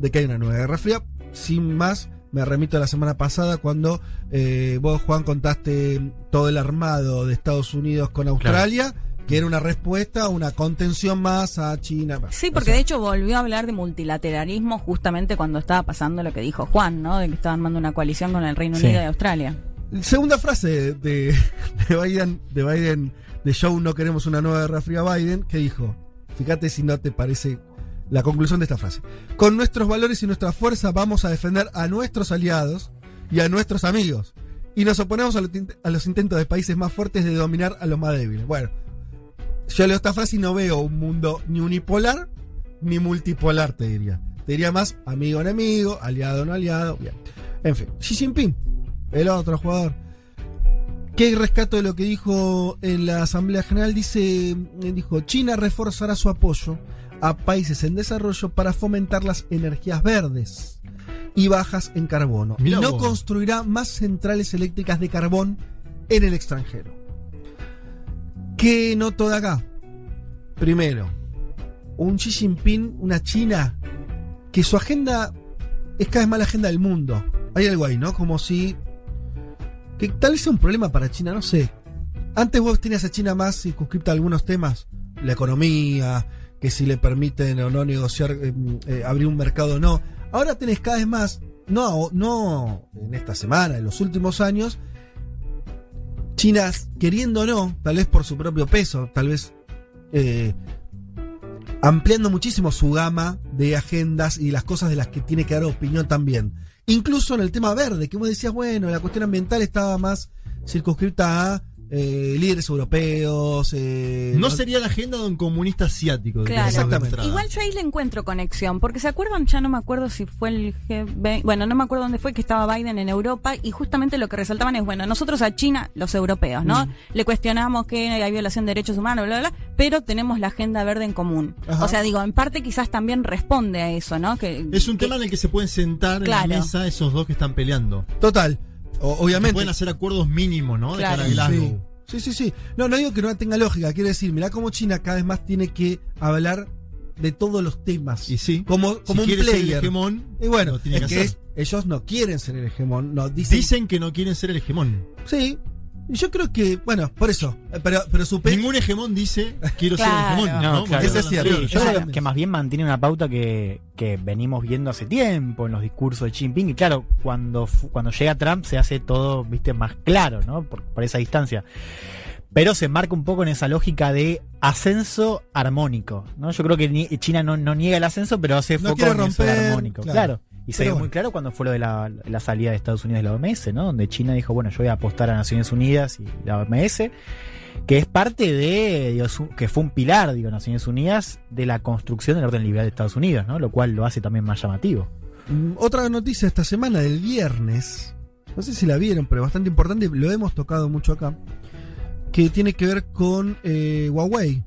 de que hay una nueva guerra fría. Sin más, me remito a la semana pasada cuando eh, vos, Juan, contaste todo el armado de Estados Unidos con Australia, que era una respuesta, una contención más a China. Sí, O porque sea, de hecho volvió a hablar de multilateralismo justamente cuando estaba pasando lo que dijo Juan, ¿no? De que estaban armando una coalición con el Reino Sí. Unido y Australia. Segunda frase de, de Biden, de Biden, de Show No queremos una nueva guerra fría Biden, que dijo, fíjate si no te parece la conclusión de esta frase. Con nuestros valores y nuestra fuerza vamos a defender a nuestros aliados y a nuestros amigos. Y nos oponemos a los, intentos de países más fuertes de dominar a los más débiles. Bueno, yo leo esta frase y no veo un mundo ni unipolar ni multipolar, te diría. Te diría más amigo-enemigo, aliado-no aliado. Bien. En fin, Xi Jinping, el otro jugador. ¿Qué rescato de lo que dijo en la Asamblea General? Dice, dijo, China reforzará su apoyo a países en desarrollo para fomentar las energías verdes y bajas en carbono. Mirá y no vos. construirá más centrales eléctricas de carbón en el extranjero. ¿Qué noto de acá? Primero, un Xi Jinping, una China, que su agenda es cada vez más la agenda del mundo. Hay algo ahí, ¿no? Como si. que tal vez sea un problema para China, no sé. Antes vos tenías a China más circunscripta a algunos temas, la economía, que si le permiten o no negociar, eh, eh, abrir un mercado o no. Ahora tenés cada vez más, no, no en esta semana, en los últimos años, China queriendo o no, tal vez por su propio peso, tal vez eh, ampliando muchísimo su gama de agendas y las cosas de las que tiene que dar opinión también. Incluso en el tema verde, que vos decías, bueno, la cuestión ambiental estaba más circunscripta a eh, líderes europeos. eh, No sería la agenda de un comunista asiático. Claro. digamos, de Exactamente. Igual yo ahí le encuentro conexión, porque se acuerdan, ya no me acuerdo si fue el G20, bueno, no me acuerdo dónde fue que estaba Biden en Europa y justamente lo que resaltaban es, bueno, nosotros a China, los europeos, ¿no? Mm. Le cuestionamos que hay violación de derechos humanos, bla, bla, bla, pero tenemos la agenda verde en común. Ajá. O sea, digo, en parte quizás también responde a eso, ¿no? Que, Es un que- tema en el que se pueden sentar Claro. en la mesa esos dos que están peleando. Total. O- obviamente. Pueden hacer acuerdos mínimos, ¿no? De Claro. cara a Glasgow. Sí. Sí, sí, sí. No, no digo que no tenga lógica. Quiero decir, mirá cómo China cada vez más tiene que hablar de todos los temas. Y sí. Como, como si un quiere ser el player. hegemón, y bueno, tiene es que ellos no quieren ser el hegemón. No, dicen, Dicen que no quieren ser el hegemón. Sí. Yo creo que, bueno, por eso. Pero, pero su Ningún hegemón dice quiero Claro. ser hegemón. No, ¿no? claro. Es cierto. Sí, yo creo Claro. que, que más bien mantiene una pauta que, que venimos viendo hace tiempo en los discursos de Xi Jinping. Y claro, cuando, fu- cuando llega Trump se hace todo, viste, más claro, ¿no? Por, por esa distancia. Pero se marca un poco en esa lógica de ascenso armónico, ¿no? Yo creo que China no, no niega el ascenso, pero hace No foco en eso romper, armónico. claro. Claro. Y se ve muy claro cuando fue lo de la, la salida de Estados Unidos de la OMS, ¿no? Donde China dijo, bueno, yo voy a apostar a Naciones Unidas y la OMS, que es parte de, digo, su- que fue un pilar, digo, Naciones Unidas, de la construcción del orden liberal de Estados Unidos, ¿no? Lo cual lo hace también más llamativo. Mm, Otra noticia esta semana del viernes, no sé si la vieron, pero bastante importante, lo hemos tocado mucho acá, que tiene que ver con eh, Huawei,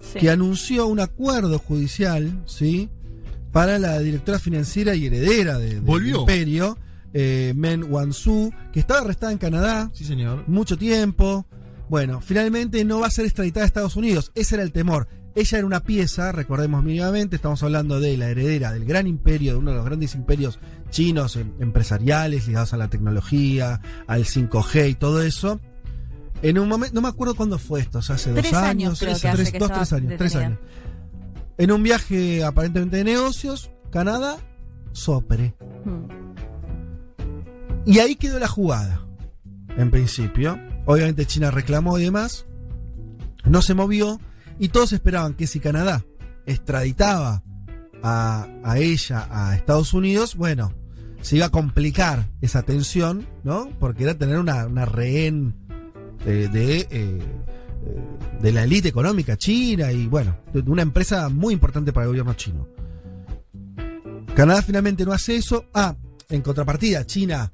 Sí. que anunció un acuerdo judicial, ¿sí? Para la directora financiera y heredera de, del Volvió. imperio, eh, Men Wanzhou, que estaba arrestada en Canadá Sí, señor. mucho tiempo. Bueno, finalmente no va a ser extraditada a Estados Unidos. Ese era el temor. Ella era una pieza, recordemos mínimamente, estamos hablando de la heredera del gran imperio, de uno de los grandes imperios chinos em- empresariales ligados a la tecnología, al 5G y todo eso. En un momento, no me acuerdo cuándo fue esto, o sea, hace Tres dos años años, creo sí, que hace tres- que dos, tres años, tres años. En un viaje aparentemente de negocios, Canadá, sopre. Mm. Y ahí quedó la jugada, en principio. Obviamente China reclamó y demás. No se movió. Y todos esperaban que si Canadá extraditaba a, a ella a Estados Unidos, bueno, se iba a complicar esa tensión, ¿no? Porque era tener una, una rehén de, de, eh, eh, de la élite económica china y, bueno, una empresa muy importante para el gobierno chino. Canadá finalmente no hace eso. Ah, en contrapartida, China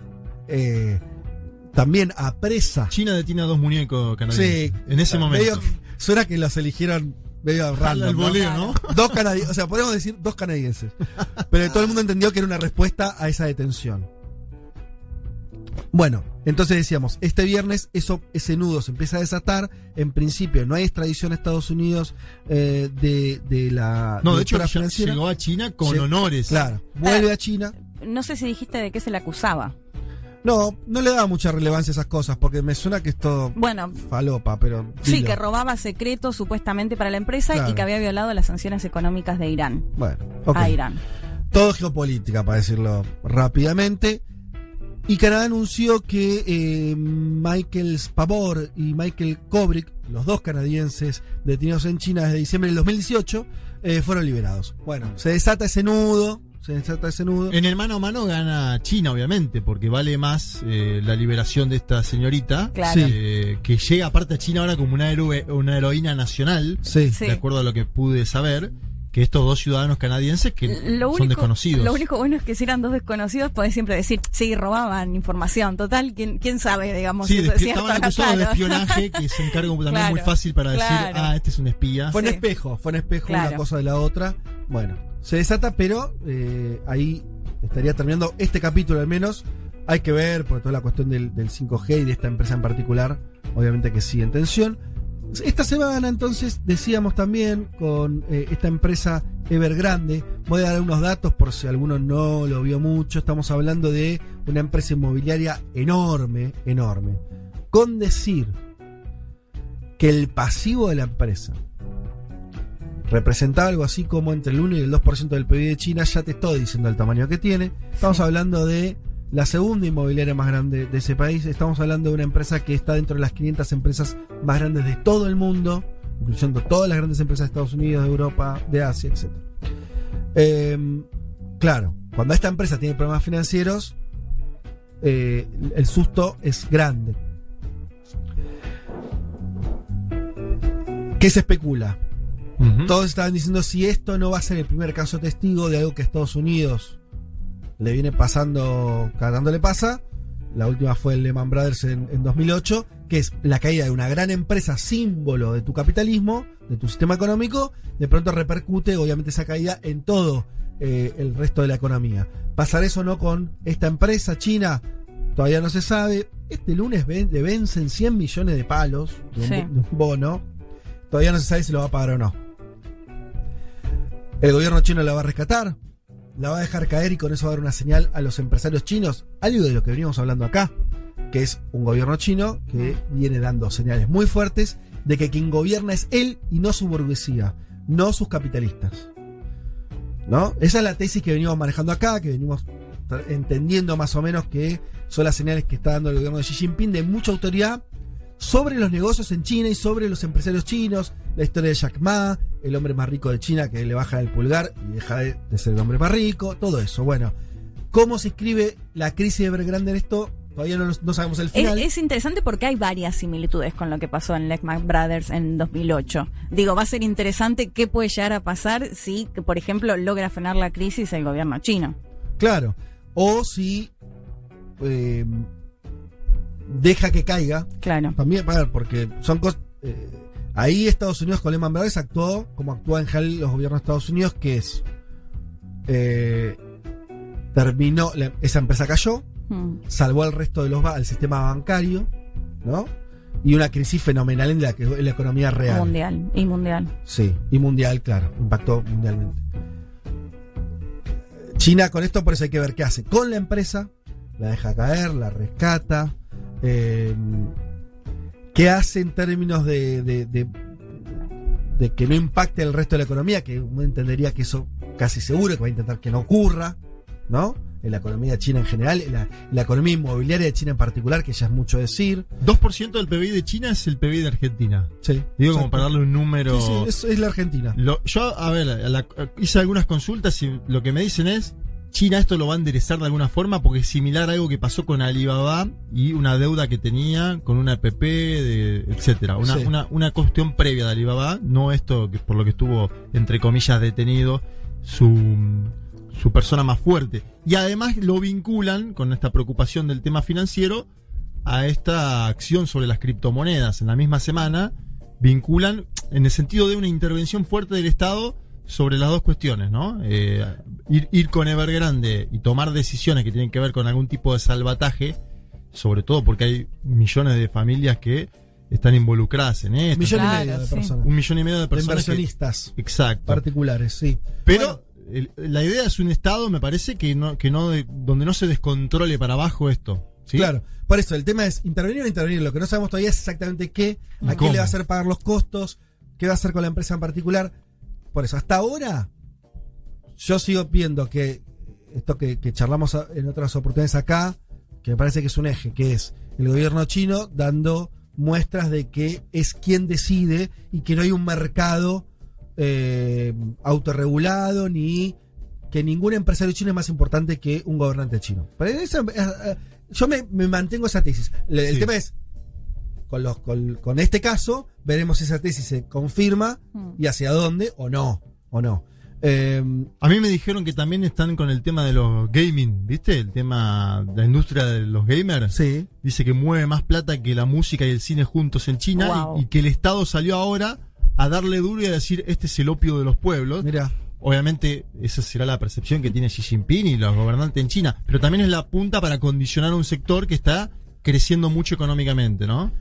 eh, también apresa. China detiene a dos muñecos canadienses. Sí, en ese momento. medio- suena que los eligieron medio random. Voleo, ¿no? Dos canadienses, o sea, podemos decir dos canadienses. Pero todo el mundo entendió que era una respuesta a esa detención. Bueno, entonces decíamos, este viernes eso, ese nudo se empieza a desatar. En principio no hay extradición a Estados Unidos eh, de, de la No, de hecho, financiera. llegó a China con honores. Claro, vuelve a China. No sé si dijiste de qué se le acusaba. No, no le daba mucha relevancia a esas cosas, porque me suena que es todo Bueno, falopa, pero. sí, que robaba secretos supuestamente para la empresa Claro. y que había violado las sanciones económicas de Irán. Bueno. A Irán. Todo geopolítica, para decirlo rápidamente. Y Canadá anunció que eh, Michael Spavor y Michael Kubrick, los dos canadienses detenidos en China desde diciembre del 2018, eh, fueron liberados. Bueno, se desata ese nudo, se desata ese nudo. En el mano a mano gana China, obviamente, porque vale más eh, la liberación de esta señorita, Claro. eh, que llega aparte a China ahora como una, héroe- una heroína nacional, Sí. Sí. de acuerdo a lo que pude saber, que estos dos ciudadanos canadienses que Lo son desconocidos. lo único bueno es que si eran dos desconocidos, podés siempre decir, sí, robaban información. Total, ¿quién, quién sabe, digamos, Sí, si es cierto estaban acusados de espionaje, que se encarga también Claro, muy fácil para decir, ah, este es un espía. Fue un Sí. espejo, fue un espejo una cosa de la otra. Bueno, se desata, pero eh, ahí estaría terminando este capítulo al menos. Hay que ver, por toda la cuestión del, del 5G y de esta empresa en particular, obviamente que sigue en tensión. Esta semana entonces decíamos también con eh, esta empresa Evergrande, voy a dar unos datos por si alguno no lo vio mucho, estamos hablando de una empresa inmobiliaria enorme, enorme. Con decir que el pasivo de la empresa representaba algo así como entre el 1 y el 2% del PIB de China, ya te estoy diciendo el tamaño que tiene. Estamos hablando de la segunda inmobiliaria más grande de ese país. Estamos hablando de una empresa que está dentro de las 500 empresas más grandes de todo el mundo, incluyendo todas las grandes empresas de Estados Unidos, de Europa, de Asia, etc. Eh, claro, cuando esta empresa tiene problemas financieros, eh, el susto es grande. ¿Qué se especula? Todos estaban diciendo si esto no va a ser el primer caso testigo de algo que Estados Unidos le viene pasando, cada tanto le pasa. La última fue el Lehman Brothers en, en 2008, que es la caída de una gran empresa símbolo de tu capitalismo, de tu sistema económico, de pronto repercute obviamente esa caída en todo eh, el resto de la economía. ¿Pasar eso no con esta empresa china? Todavía no se sabe. Este lunes ven- le vencen 100 millones de palos de un, Sí. de un bono. Todavía no se sabe si lo va a pagar o no. ¿El gobierno chino la va a rescatar? ¿La va a dejar caer y con eso va a dar una señal a los empresarios chinos? Algo de lo que veníamos hablando acá, que es un gobierno chino que viene dando señales muy fuertes de que quien gobierna es él y no su burguesía, no sus capitalistas. ¿No? Esa es la tesis que venimos manejando acá, que venimos entendiendo más o menos que son las señales que está dando el gobierno de Xi Jinping de mucha autoridad sobre los negocios en China y sobre los empresarios chinos, la historia de Jack Ma, el hombre más rico de China que le baja el pulgar y deja de, de ser el hombre más rico, todo eso. Bueno, ¿cómo se escribe la crisis de Evergrande en esto? Todavía no, no sabemos el final. es interesante porque hay varias similitudes con lo que pasó en Lehman Brothers en 2008. Digo, va a ser interesante qué puede llegar a pasar si, por ejemplo, logra frenar la crisis el gobierno chino. Claro. O si eh, deja que caiga. Claro. También, porque son cosas. eh, ahí Estados Unidos con Lehman Brothers actuó como actúan en general los gobiernos de Estados Unidos, que es. eh, terminó. la- esa empresa cayó, Mm. salvó al resto de los ba- al sistema bancario, ¿no? Y una crisis fenomenal en la, que, en la economía real. Mundial y mundial. Sí, y mundial, claro, impactó mundialmente. China con esto por eso hay que ver qué hace. Con la empresa, la deja caer, la rescata. eh, ¿Qué hace en términos de, de- de- de que no impacte el resto de la economía, que uno entendería que eso casi seguro que va a intentar que no ocurra, ¿no? En la economía china en general, en la, la economía inmobiliaria de China en particular, que ya es mucho decir. 2% del PBI de China es el PBI de Argentina. Sí. Digo como para darle un número. Sí, sí, es, es la Argentina. Lo- yo, a ver, la- hice algunas consultas y lo que me dicen es, China esto lo va a enderezar de alguna forma porque es similar a algo que pasó con Alibaba y una deuda que tenía con una PP, de, etcétera. Una, Sí. una, una cuestión previa de Alibaba, no esto que por lo que estuvo, entre comillas, detenido su, su persona más fuerte. Y además lo vinculan con esta preocupación del tema financiero a esta acción sobre las criptomonedas. En la misma semana vinculan en el sentido de una intervención fuerte del Estado sobre las dos cuestiones, ¿no? Eh, ir, ir con Evergrande y tomar decisiones que tienen que ver con algún tipo de salvataje, sobre todo porque hay millones de familias que están involucradas en esto. Millón y medio de sí. personas. Un millón y medio de De personas. que- inversionistas exacto. particulares, sí. Pero el- la idea es un Estado, me parece, que no, que no, de- donde no se descontrole para abajo esto. ¿sí? Claro, por eso el tema es intervenir o intervenir. Lo que no sabemos todavía es exactamente qué, a quién ¿Cómo? le va a hacer pagar los costos, qué va a hacer con la empresa en particular. Por eso, hasta ahora, yo sigo viendo que esto que, que charlamos en otras oportunidades acá, que me parece que es un eje, que es el gobierno chino dando muestras de que es quien decide y que no hay un mercado eh, autorregulado ni que ningún empresario chino es más importante que un gobernante chino. Pero eh, eh, yo me, me mantengo esa tesis. El Sí. tema es, con, los, con, con este caso, veremos si esa tesis se confirma Mm. y hacia dónde o no. O no. Eh, A mí me dijeron que también están con el tema de los gaming, ¿viste? El tema de la industria de los gamers. sí. Dice que mueve más plata que la música y el cine juntos en China Wow. y, y que el Estado salió ahora a darle duro y a decir, este es el opio de los pueblos. Mira. Obviamente, esa será la percepción que tiene Xi Jinping y los gobernantes en China, pero también es la punta para condicionar un sector que está creciendo mucho económicamente, ¿no?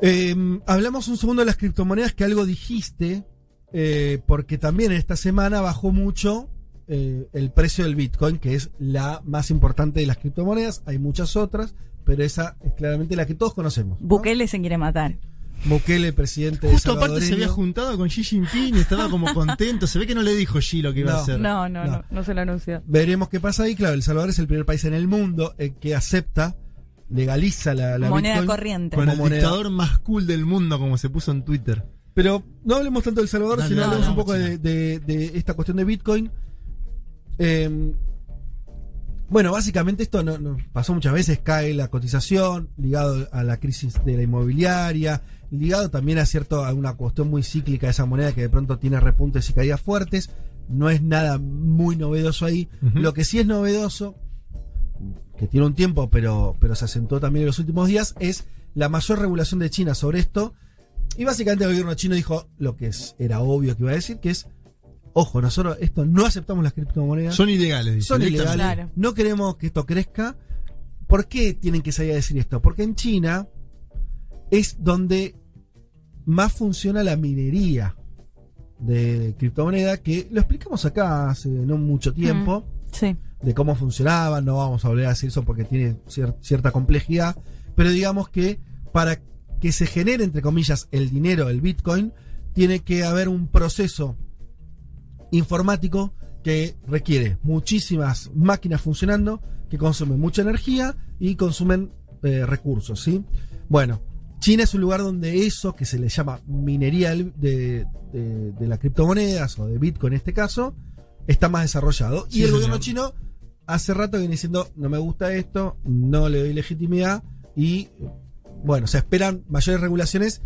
Eh, hablamos un segundo de las criptomonedas que algo dijiste, eh, porque también esta semana bajó mucho eh, el precio del Bitcoin, que es la más importante de las criptomonedas. Hay muchas otras, pero esa es claramente la que todos conocemos. ¿no? Bukele se quiere matar. Bukele, presidente Justo de aparte se había juntado con Xi Jinping y estaba como contento. Se ve que no le dijo Xi lo que iba No. a hacer. No, no, No. no, no se lo anunció. Veremos qué pasa ahí. Claro, El Salvador es el primer país en el mundo eh, que acepta, legaliza la, la Moneda Bitcoin corriente. Con como el moneda. dictador más cool del mundo, como se puso en Twitter. Pero no hablemos tanto del Salvador, Dale, sino hablemos un poco de, de- de esta cuestión de Bitcoin. Eh, bueno, básicamente esto no, no- pasó muchas veces, cae la cotización, ligado a la crisis de la inmobiliaria, ligado también a cierto a una cuestión muy cíclica de esa moneda que de pronto tiene repuntes y caídas fuertes. No es nada muy novedoso ahí. Lo que sí es novedoso, que tiene un tiempo, pero, pero se asentó también en los últimos días, es la mayor regulación de China sobre esto. Y básicamente el gobierno chino dijo lo que es, era obvio que iba a decir, que es, ojo, nosotros esto no aceptamos las criptomonedas. Son ilegales, dice, Son ilegales. Claro. No queremos que esto crezca. ¿Por qué tienen que salir a decir esto? Porque en China es donde más funciona la minería de criptomoneda, que lo explicamos acá hace no mucho tiempo, Sí. De cómo funcionaba, no vamos a volver a decir eso porque tiene cier- cierta complejidad, pero digamos que para que se genere, entre comillas, el dinero, el Bitcoin, tiene que haber un proceso informático que requiere muchísimas máquinas funcionando, que consumen mucha energía y consumen eh, recursos, ¿sí? Bueno, China es un lugar donde eso, que se le llama minería de, de, de las criptomonedas o de Bitcoin en este caso, está más desarrollado. Sí, y el gobierno chino hace rato viene diciendo, no me gusta esto, no le doy legitimidad y, bueno, se esperan mayores regulaciones.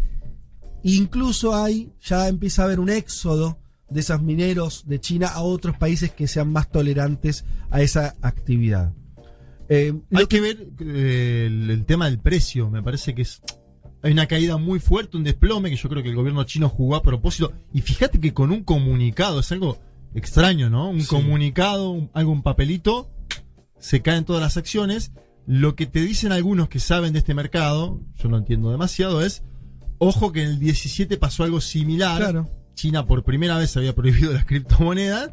Incluso hay, ya empieza a haber un éxodo de esos mineros de China a otros países que sean más tolerantes a esa actividad. Eh, Hay que ver eh, el, el tema del precio. Me parece que es. Hay una caída muy fuerte, un desplome que yo creo que el gobierno chino jugó a propósito. Y fíjate que con un comunicado, es algo extraño, ¿no? Un Sí. comunicado, un- algo, un papelito, se caen todas las acciones. Lo que te dicen algunos que saben de este mercado, yo no entiendo demasiado, es, ojo que en el 17 pasó algo similar. Claro. China por primera vez había prohibido las criptomonedas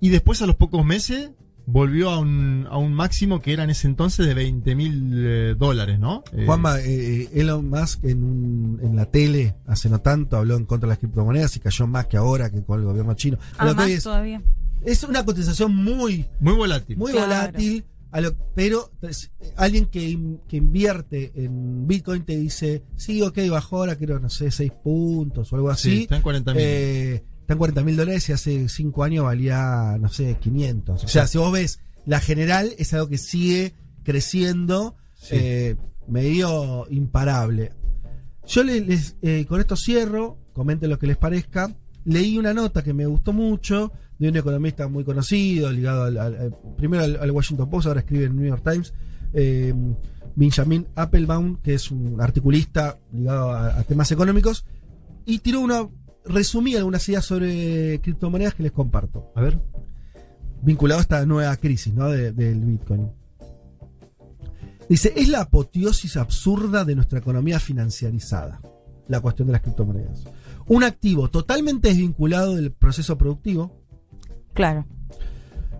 y después a los pocos meses volvió a un, a un máximo que era en ese entonces de 20 mil eh, dólares, ¿no? Eh, Juanma, eh, Elon Musk en, un- en la tele hace no tanto habló en contra de las criptomonedas y cayó más que ahora que con el gobierno chino. A Ah, lo que más es, todavía. es una cotización muy, muy volátil. muy Claro. volátil, a lo- pero pues, alguien que, in- que invierte en Bitcoin te dice, sí, ok, bajó ahora, creo, no sé, 6 puntos o algo así. Sí, está en 40 mil. Eh, está en 40 mil dólares y hace 5 años valía, no sé, 500. O sea, si vos ves la general, es algo que sigue creciendo Sí. eh, medio imparable. Yo le- les, eh, con esto cierro, comenten lo que les parezca. Leí una nota que me gustó mucho de un economista muy conocido, ligado al, al- al- primero al, al Washington Post, ahora escribe en el New York Times, eh, Benjamin Applebaum, que es un articulista ligado a, a temas económicos, y tiró una, resumí algunas ideas sobre criptomonedas que les comparto. A ver, vinculado a esta nueva crisis ¿no? de- del Bitcoin. Dice, es la apoteosis absurda de nuestra economía financiarizada, la cuestión de las criptomonedas. Un activo totalmente desvinculado del proceso productivo. Claro.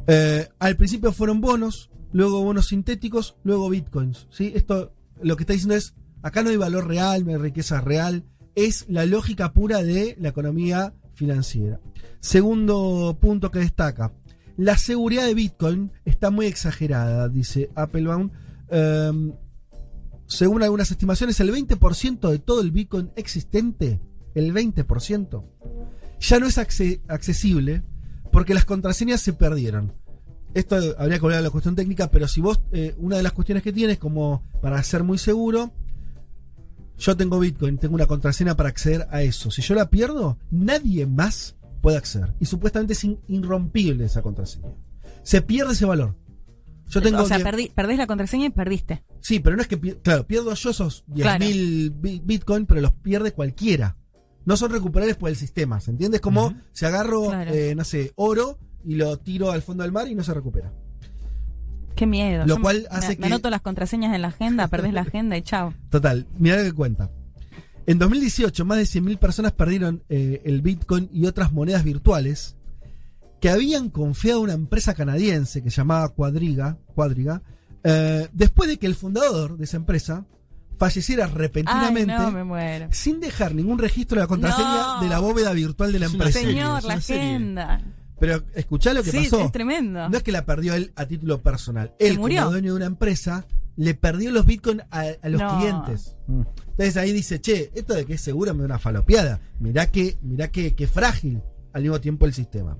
Eh, al principio fueron bonos, luego bonos sintéticos, luego bitcoins. ¿sí? Esto lo que está diciendo es, acá no hay valor real, no hay riqueza real, es la lógica pura de la economía financiera. Segundo punto que destaca, la seguridad de Bitcoin está muy exagerada, dice Applebaum. Em, según algunas estimaciones, el 20% de todo el Bitcoin existente, el 20%, ya no es acce- accesible porque las contraseñas se perdieron. Esto habría que hablar de la cuestión técnica, pero si vos, eh, una de las cuestiones que tienes, como para ser muy seguro, yo tengo Bitcoin, tengo una contraseña para acceder a eso. Si yo la pierdo, nadie más puede acceder. Y supuestamente es irrompible esa contraseña. Se pierde ese valor. Yo tengo o sea, perdí- perdés la contraseña y perdiste. Sí, pero no es que, claro, pierdo yo esos 10.000 bi- Bitcoin, pero los pierde cualquiera. No son recuperables por el sistema, ¿se entiende? Es como si agarro, Claro. eh, no sé, oro y lo tiro al fondo del mar y no se recupera. Qué miedo. Lo Yo cual me- hace me, que- me anoto las contraseñas en la agenda, perdés la agenda y chao. Total, mirá lo que cuenta. En 2018, más de 100.000 personas perdieron eh, el Bitcoin y otras monedas virtuales que habían confiado a una empresa canadiense que se llamaba Quadriga, Quadriga eh, después de que el fundador de esa empresa falleciera Ay, repentinamente no, me muero. sin dejar ningún registro de la contraseña No. de la bóveda virtual de la empresa. Señor, la agenda. Pero escuchá lo que Sí, pasó. es tremendo. No es que la perdió él a título personal. Él, murió? como dueño de una empresa, le perdió los bitcoins a, a los No. clientes. Entonces ahí dice, che, esto de que es seguro me da una falopeada. Mirá que, mirá que, que frágil al mismo tiempo el sistema.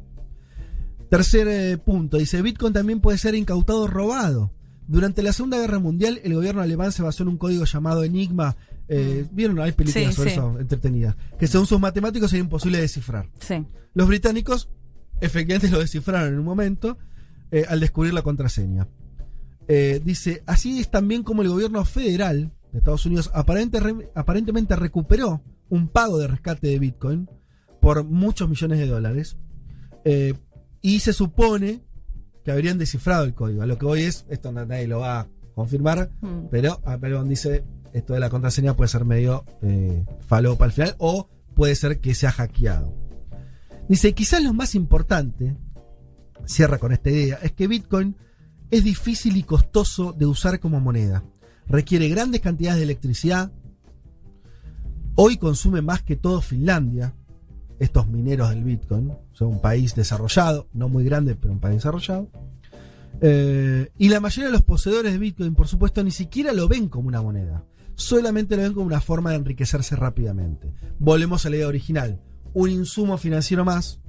Tercer eh, punto, dice, Bitcoin también puede ser incautado o robado. Durante la Segunda Guerra Mundial, el gobierno alemán se basó en un código llamado Enigma. Eh, ¿Vieron? Hay películas Mm. Sí, sobre sí. eso entretenidas. Que según sus matemáticos era imposible de descifrar. Sí. Los británicos efectivamente lo descifraron en un momento eh, al descubrir la contraseña. Eh, dice, así es también como el gobierno federal de Estados Unidos aparente- re- aparentemente recuperó un pago de rescate de Bitcoin por muchos millones de dólares. Eh, y se supone que habrían descifrado el código. A lo que hoy es, esto na- nadie lo va a confirmar, Mm. pero Applebaum dice, esto de la contraseña puede ser medio falopa al final o puede ser que sea hackeado. Dice, quizás lo más importante, cierra con esta idea, es que Bitcoin es difícil y costoso de usar como moneda. Requiere grandes cantidades de electricidad. Hoy consume más que todo Finlandia, estos mineros del Bitcoin. Son un país desarrollado, no muy grande, pero un país desarrollado. Eh, y la mayoría de los poseedores de Bitcoin, por supuesto, ni siquiera lo ven como una moneda. Solamente lo ven como una forma de enriquecerse rápidamente. Volvemos a la idea original. Un insumo financiero más,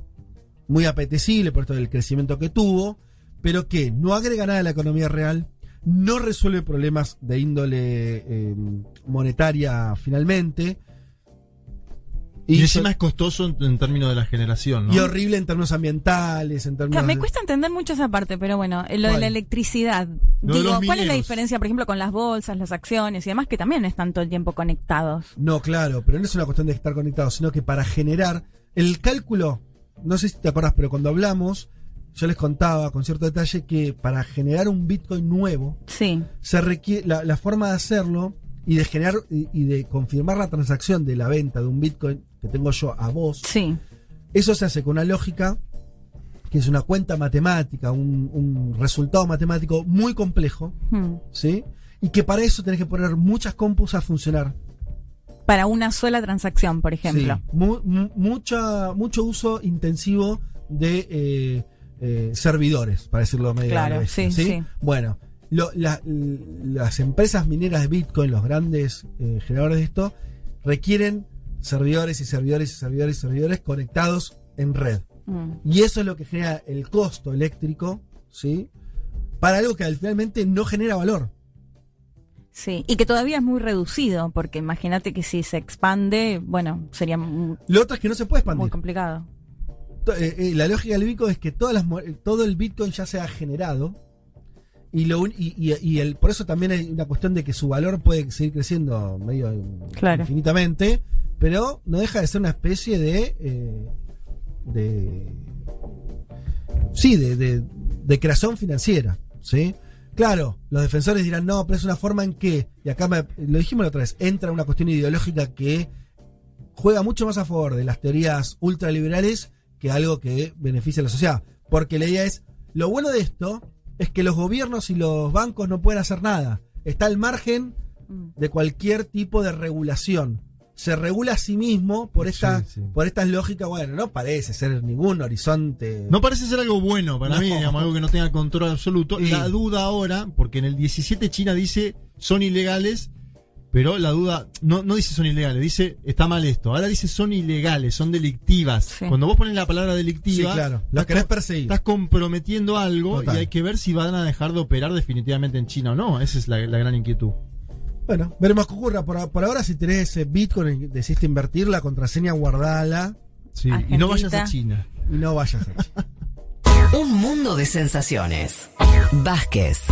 muy apetecible por todo el crecimiento que tuvo, pero que no agrega nada a la economía real, no resuelve problemas de índole eh, monetaria finalmente. Y, encima es costoso en, en términos de la generación, ¿no? y horrible en términos ambientales, en términos Claro, me cuesta entender mucho esa parte, pero bueno, eh, lo de la electricidad. Digo, ¿cuál es la diferencia, por ejemplo, con las bolsas, las acciones y demás, que también están todo el tiempo conectados? No, claro, pero no es una cuestión de estar conectados, sino que para generar el cálculo, no sé si te acuerdas, pero cuando hablamos, yo les contaba con cierto detalle que para generar un Bitcoin nuevo, Sí. se requiere la, la forma de hacerlo y de generar y, de confirmar la transacción de la venta de un Bitcoin que tengo yo a vos. Sí. Eso se hace con una lógica que es una cuenta matemática, un, un resultado matemático muy complejo, Hmm. ¿sí? Y que para eso tenés que poner muchas compus a funcionar. Para una sola transacción, por ejemplo. Sí, mu- mu- mucha, mucho uso intensivo de eh, eh, servidores, para decirlo medio Claro, sí, sí. Bueno, lo- la- l- las empresas mineras de Bitcoin, los grandes eh, generadores de esto, requieren servidores y servidores y servidores y servidores conectados en red. Mm. Y eso es lo que genera el costo eléctrico, ¿sí? Para algo que al finalmente no genera valor. Sí, y que todavía es muy reducido, porque imagínate que si se expande, bueno, sería mu- Lo otro es que no se puede expandir. muy complicado. Eh, eh, la lógica del Bitcoin es que todas las, todo el Bitcoin ya se ha generado y, lo, y, y- y el, por eso también hay una cuestión de que su valor puede seguir creciendo medio Claro. infinitamente, pero no deja de ser una especie de... eh, de sí, de, de- de creación financiera, ¿sí? Claro, los defensores dirán, no, pero es una forma en que, y acá me- lo dijimos la otra vez, entra una cuestión ideológica que juega mucho más a favor de las teorías ultraliberales que algo que beneficia a la sociedad. Porque la idea es, lo bueno de esto es que los gobiernos y los bancos no pueden hacer nada. Está al margen de cualquier tipo de regulación. Se regula a sí mismo por esta, Sí, sí. por estas lógicas, bueno, no parece ser ningún horizonte. No parece ser algo bueno para No. mí, digamos, algo que no tenga control absoluto. Sí. La duda ahora, porque en el 17 China dice son ilegales, pero la duda no, no dice son ilegales, dice está mal esto. Ahora dice son ilegales, son delictivas. Cuando vos pones la palabra delictiva, Sí, claro. Estás querés perseguir. Estás comprometiendo algo Total. y hay que ver si van a dejar de operar definitivamente en China o no. Esa es la, la gran inquietud. Bueno, veremos qué ocurra. Por, por ahora, si tenés eh, Bitcoin y decidiste invertir, la contraseña guardala. Sí, y no vayas a China. Y no vayas a China. Un mundo de sensaciones. Vázquez,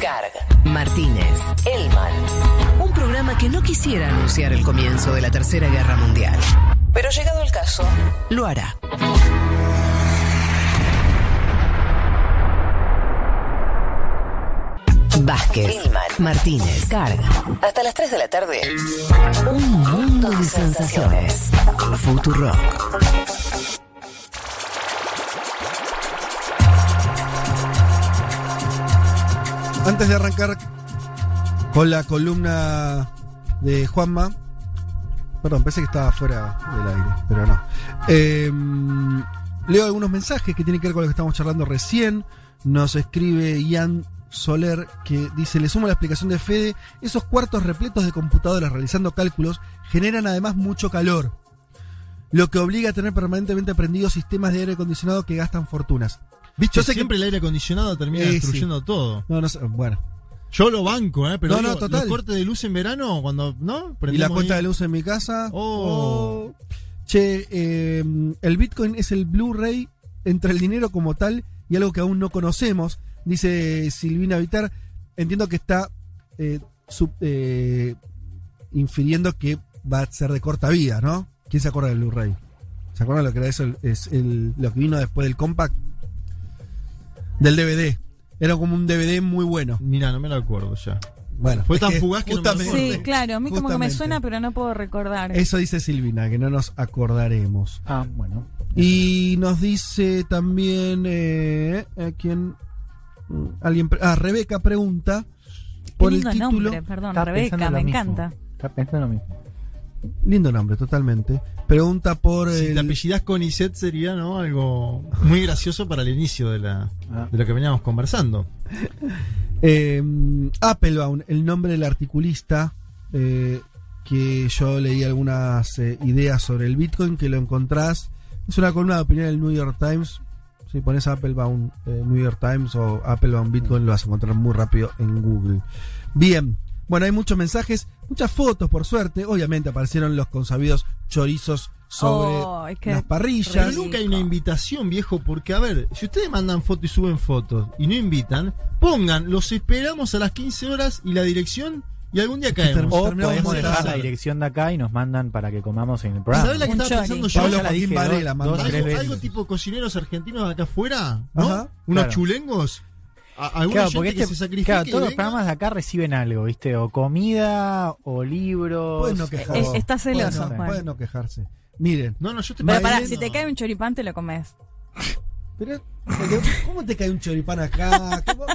Carg, Martínez, Elman. Un programa que no quisiera anunciar el comienzo de la Tercera Guerra Mundial. Pero llegado el caso, lo hará. Vázquez, Elman, Martínez, Carg. Hasta las 3 de la tarde. Un mundo de sensaciones. Futurock. Antes de arrancar con la columna de Juanma, perdón, pensé que estaba fuera del aire, pero no. Eh, leo algunos mensajes que tienen que ver con lo que estamos charlando recién. Nos escribe Ian Soler que dice, le sumo la explicación de Fede, esos cuartos repletos de computadoras realizando cálculos generan además mucho calor, lo que obliga a tener permanentemente prendidos sistemas de aire acondicionado que gastan fortunas. Viste, Yo sé siempre el aire acondicionado termina sí. destruyendo todo. No, no sé, bueno. Yo lo banco, ¿eh? Pero No, no, digo, total. los cortes de luz en verano, cuando, ¿no? Y la cuenta ahí- de luz en mi casa. Oh. Che, eh, el Bitcoin es el Blu-ray entre el dinero como tal y algo que aún no conocemos, dice Silvina Vitar. Entiendo que está eh, sub- eh, infiriendo que va a ser de corta vida, ¿no? ¿Quién se acuerda del Blu-ray? ¿Se acuerdan lo que era eso? Es el, lo que vino después del compact. Del DVD. Era como un DVD muy bueno. Mira, no me lo acuerdo ya. Bueno, Fue tan que fugaz que no me justamente- acuerdo. Sí, claro, a mí como que me Justamente. suena, pero no puedo recordar. Eso dice Silvina, que no nos acordaremos. Ah, bueno. Y nos dice también eh, eh, quién mm, alguien ah Rebeca pregunta por Qué el título nombre, perdón, Rebeca, me mismo. encanta. Está pensando lo mismo. Lindo nombre totalmente pregunta por Si el- te apellidas Conicet sería, ¿no? Algo muy gracioso para el inicio de, la, Ah. de lo que veníamos conversando. eh, Applebaum el nombre del articulista eh, que yo leí algunas eh, ideas sobre el Bitcoin que lo encontrás es una columna de opinión del New York Times si pones Applebaum eh, New York Times o Applebaum Bitcoin lo vas a encontrar muy rápido en Google bien bueno hay muchos mensajes muchas fotos por suerte obviamente aparecieron los consabidos chorizos sobre Oh, es que las parrillas Pero nunca hay una invitación, viejo, porque a ver, si ustedes mandan fotos y suben fotos y no invitan, pongan, los esperamos a las 15 horas y la dirección y algún día caemos. O podemos de dejar pasar. la dirección de acá y nos mandan para que comamos en el programa. ¿Sabes la que Un estaba chori. pensando yo? Pablo Joaquín Varela algo, tipo cocineros argentinos acá afuera, ¿no? Ajá, Unos claro. chulengos. A- Claro, porque que este- se sacrifique claro, todos los programas de acá reciben algo, ¿viste? O comida, o libros. Pueden no quejarse. Es- está celoso, Pueden no- Juan. pueden no quejarse. Miren, No, no, yo te Pero pará, si te cae un choripán, te lo comes. Pero, ¿cómo te cae un choripán acá? ¿Cómo-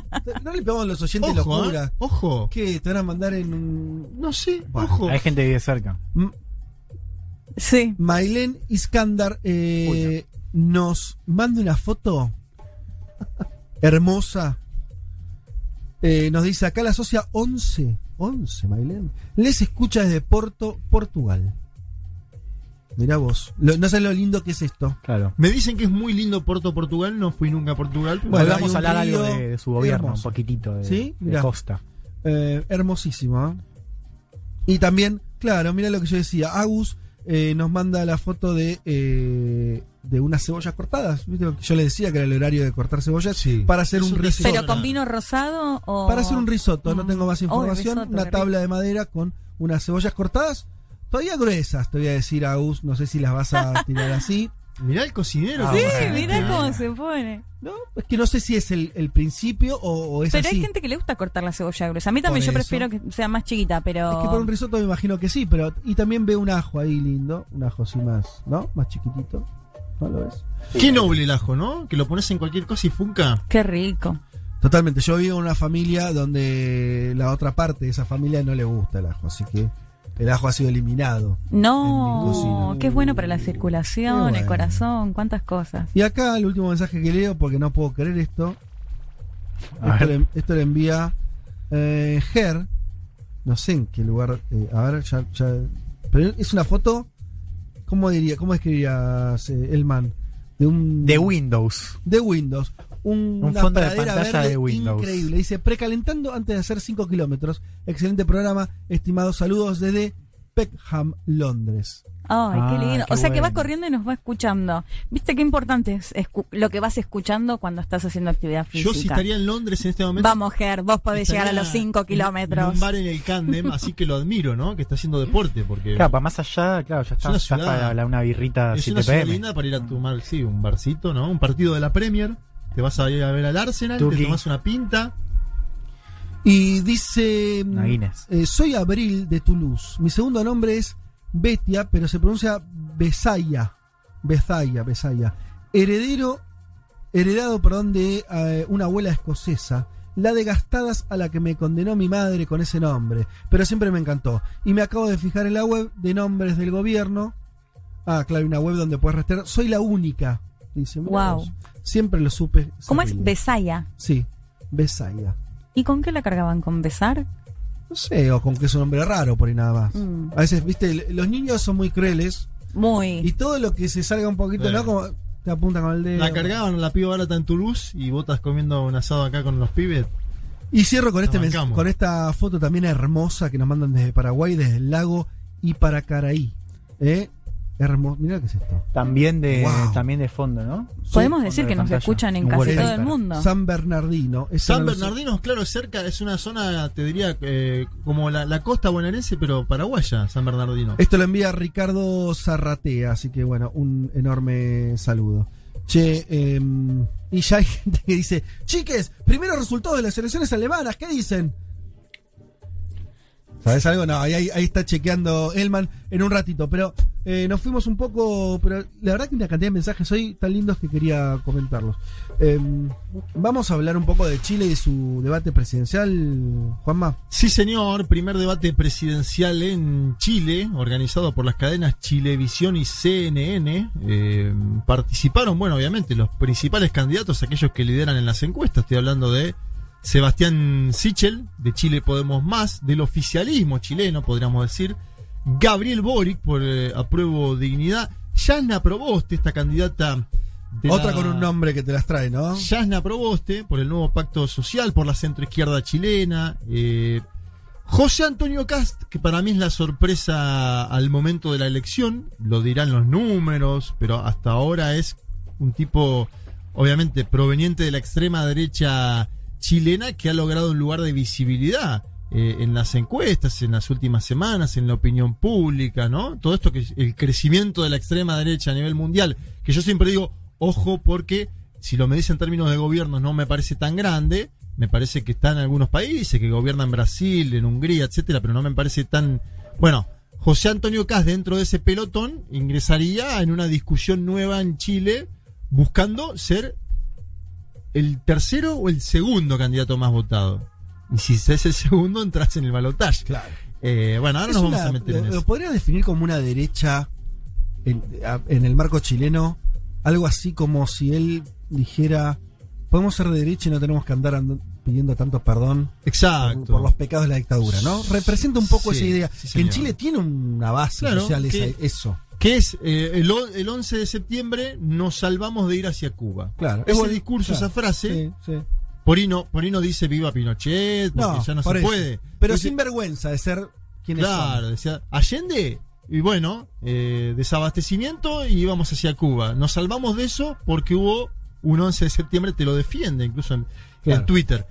No le pegamos a los oyentes Ojo, locura. ¿eh? Ojo. ¿Qué? ¿Te van a mandar en un.? No sé, Bueno, ojo. Hay gente que vive cerca. Sí. Mailen Iskandar eh, nos manda una foto hermosa. Eh, nos dice acá la socia 11. 11, Mailen. Les escucha desde Porto, Portugal. Mirá vos. Lo- no sabes lo lindo que es esto. Claro. Me dicen que es muy lindo Porto Portugal, no fui nunca a Portugal. pero- Bueno, vamos a hablar algo de, de su gobierno, hermoso. un poquitito de, ¿Sí? de costa. Eh, hermosísimo. ¿eh? Y también, claro, mira lo que yo decía. Agus eh, nos manda la foto de, de unas cebollas cortadas. ¿Viste lo que yo le decía que era el horario de cortar cebollas para hacer un un risotto. ¿Pero con vino rosado o...? Para hacer un risotto, no Mm. tengo más Oh, información. risotto, una tabla de madera con unas cebollas cortadas. Todavía gruesas, te voy a decir, Agus. No sé si las vas a tirar así. Mirá el cocinero. Ah, Sí, mirá cómo se pone. No, es que no sé si es el, el principio o, o es Pero así. hay gente que le gusta cortar la cebolla gruesa. A mí también Por yo eso. prefiero que sea más chiquita, pero... Es que por un risotto me imagino que sí, pero. Y también veo un ajo ahí lindo. Un ajo así más, ¿no? Más chiquitito. ¿No lo? Qué noble el ajo, ¿no? Que lo pones en cualquier cosa y funca. Qué rico. Totalmente. Yo vivo en una familia donde la otra parte de esa familia no le gusta el ajo, así que el ajo ha sido eliminado. No, qué es bueno para la circulación, el corazón, cuántas cosas. Y acá el último mensaje que leo, porque no puedo creer esto. Le, esto le envía eh, Ger. No sé en qué lugar. eh, a ver, ya, ya- Pero es una foto. ¿Cómo diría? ¿Cómo escribirías, eh, Elman? De un. De Windows. de Windows. Un, fondo de pantalla verde de Windows. increíble. Dice, precalentando antes de hacer 5 kilómetros. Excelente programa. Estimados saludos desde Peckham, Londres. Ay, qué Ah, lindo. qué o sea que va bueno. corriendo y nos va escuchando. ¿Viste qué importante es escu- lo que vas escuchando cuando estás haciendo actividad física? Yo si estaría en Londres en este momento. Vamos, Ger, vos podés llegar a los 5 En kilómetros. un bar en el Candem, así que lo admiro, ¿no? Que está haciendo deporte, porque Claro, para más allá, claro, ya está. una ya está ciudad- para la- una birrita es 7 una ciudad linda para ir a tomar, sí, un barcito, ¿no? Un partido de la Premier. Te vas a ir a ver al Arsenal, Tuki. te tomas una pinta. Y dice, Una eh, soy Abril de Toulouse. Mi segundo nombre es Betia, pero se pronuncia Besaya. Besaya, Besaya. Heredero, heredado, perdón, de eh, una abuela escocesa. La de gastadas a la que me condenó mi madre con ese nombre. Pero siempre me encantó. Y me acabo de fijar en la web de nombres del gobierno. Ah, claro, una web donde puedes rastrear. Soy la única. Dice, Wow. vos. Siempre lo supe. ¿Cómo es? Besaya. Sí, Besaya. ¿Y con qué la cargaban? ¿Con besar? No sé, o con que es un nombre raro por ahí nada más. Mm. A veces, viste, los niños son muy crueles Muy. y todo lo que se salga un poquito. ¿no? Como te apuntan con el dedo. La cargaban la piba barata en Toulouse y vos estás comiendo un asado acá con los pibes. Y cierro con, este con esta foto también hermosa que nos mandan desde Paraguay, desde el lago Iparacaraí. ¿Eh? Hermoso. Mirá qué es esto. También de, Wow. también de fondo, ¿no? Podemos Sí, decir que de nos pantalla. escuchan en casi todo el mundo. San Bernardino. San. Bernardino, claro, cerca, es una zona, te diría, eh, como la, la costa bonaerense, pero paraguaya, San Bernardino. Esto lo envía Ricardo Zarratea, así que bueno, un enorme saludo. Che, eh, y ya hay gente que dice, chiques, primeros resultados de las elecciones alemanas, ¿qué dicen? ¿Sabes algo? No, ahí, está chequeando Elman en un ratito, pero eh, nos fuimos un poco, pero la verdad que una cantidad de mensajes hoy tan lindos que quería comentarlos. Eh, vamos a hablar un poco de Chile y su debate presidencial, Juanma. Sí, señor, primer debate presidencial en Chile, organizado por las cadenas Chilevisión y CNN. Eh, participaron, bueno, obviamente, los principales candidatos, aquellos que lideran en las encuestas. Estoy hablando de Sebastián Sichel, de Chile Podemos Más, del oficialismo chileno, podríamos decir. Gabriel Boric, por eh, Apruebo Dignidad. Yasna Proboste, esta candidata. de Otra la- con un nombre que te las trae, ¿no? Yasna Proboste, por el nuevo pacto social, por la centroizquierda chilena. eh, José Antonio Cast, que para mí es la sorpresa al momento de la elección, lo dirán los números, pero hasta ahora es un tipo, obviamente, proveniente de la extrema derecha chilena que ha logrado un lugar de visibilidad eh, en las encuestas, en las últimas semanas, en la opinión pública, ¿no? Todo esto que el crecimiento de la extrema derecha a nivel mundial, que yo siempre digo, ojo, porque si lo me dice en términos de gobiernos no me parece tan grande, me parece que está en algunos países, que gobierna en Brasil, en Hungría, etcétera, pero no me parece tan. Bueno, José Antonio Cas dentro de ese pelotón ingresaría en una discusión nueva en Chile buscando ser el tercero o el segundo candidato más votado. Y si es el segundo, entras en el balotaje. Claro. Eh, bueno, ahora Es nos vamos una- a meter en eso. lo podría definir como una derecha en, el marco chileno, algo así como si él dijera, podemos ser de derecha y no tenemos que andar and- pidiendo tanto perdón Exacto. por, por los pecados de la dictadura, ¿no? Representa un poco Sí, esa idea, sí, que en. Chile tiene una base Claro, social esa- eso. Que es eh, el, el 11 de septiembre nos salvamos de ir hacia Cuba. Claro. Ese bueno, discurso, claro, esa frase, sí, sí. Porino, Porino dice viva Pinochet, porque No, ya no por se eso. puede. Pero sin vergüenza de ser quienes Claro, decía Allende, y bueno, eh, desabastecimiento y íbamos hacia Cuba. Nos salvamos de eso porque hubo un 11 de septiembre, te lo defiende incluso en, Claro. en Twitter.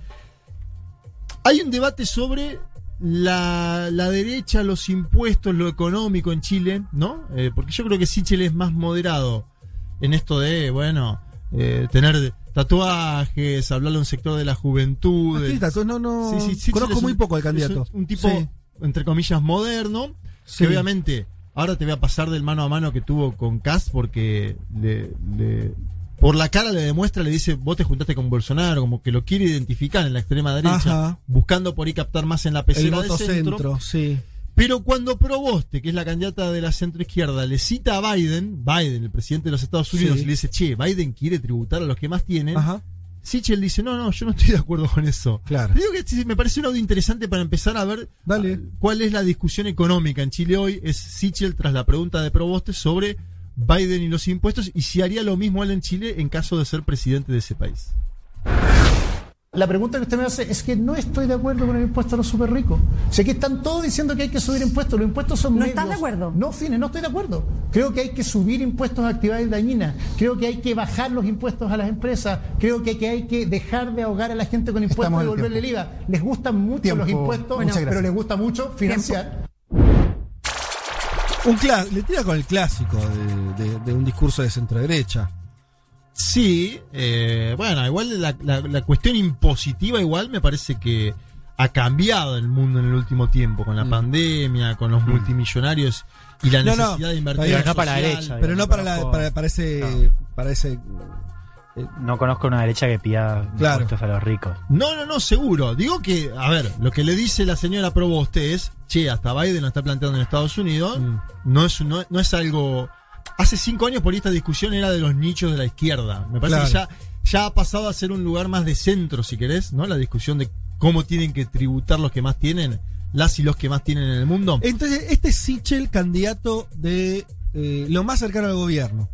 Hay un debate sobre la, la derecha, los impuestos, lo económico en Chile, ¿no? Eh, porque yo creo que Sichel es más moderado en esto de, bueno, eh, tener tatuajes, hablarle a un sector de la juventud. No, no, Sí, sí, Sichel conozco es muy un- poco al es candidato. Un, un tipo, Sí. entre comillas, moderno, Sí. que obviamente ahora te voy a pasar del mano a mano que tuvo con Cast porque le, le- por la cara le demuestra, le dice, vos te juntaste con Bolsonaro, como que lo quiere identificar en la extrema derecha, Ajá. buscando por ahí captar más en la El pecera del centro. centro, sí. Pero cuando Proboste, que es la candidata de la centro izquierda, le cita a Biden, Biden, el presidente de los Estados Unidos, Sí. y le dice, che, Biden quiere tributar a los que más tienen, Ajá. Sichel dice, no, no, yo no estoy de acuerdo con eso. Claro. Digo que me parece un audio interesante para empezar a ver Dale. ah, cuál es la discusión económica en Chile hoy. Es Sichel tras la pregunta de Proboste sobre Biden y los impuestos y si haría lo mismo él en Chile en caso de ser presidente de ese país. La pregunta que usted me hace es que no estoy de acuerdo con el impuesto a los super ricos. Sé que están todos diciendo que hay que subir impuestos. Los impuestos son ¿No medios. estás de acuerdo? No, Fines, no estoy de acuerdo. Creo que hay que subir impuestos a actividades dañinas. Creo que hay que bajar los impuestos a las empresas. Creo que, que hay que dejar de ahogar a la gente con impuestos Estamos y devolverle el IVA. Les gustan mucho Tiempo. los impuestos, pero les gusta mucho financiar. Un le tira con el clásico de, de- de un discurso de centro derecha. Sí, eh, bueno, igual la, la- la cuestión impositiva igual me parece que ha cambiado el mundo en el último tiempo, con la pandemia, con los multimillonarios y la Mm. No, no, necesidad de invertir. en no para la derecha, Pero no para, la, conozco- para, para ese. Para ese No conozco una derecha que pida Claro. impuestos a los ricos. No, no, no, seguro. Digo que, a ver, lo que le dice la señora Proboste es, che, hasta Biden lo está planteando en Estados Unidos, Mm. no, es, no, no es algo... Hace cinco años por ahí esta discusión era de los nichos de la izquierda. Me parece Claro. que ya, ya ha pasado a ser un lugar más de centro, si querés, ¿no? La discusión de cómo tienen que tributar los que más tienen, las y los que más tienen en el mundo. Entonces, este es Sichel, candidato de eh, lo más cercano al gobierno.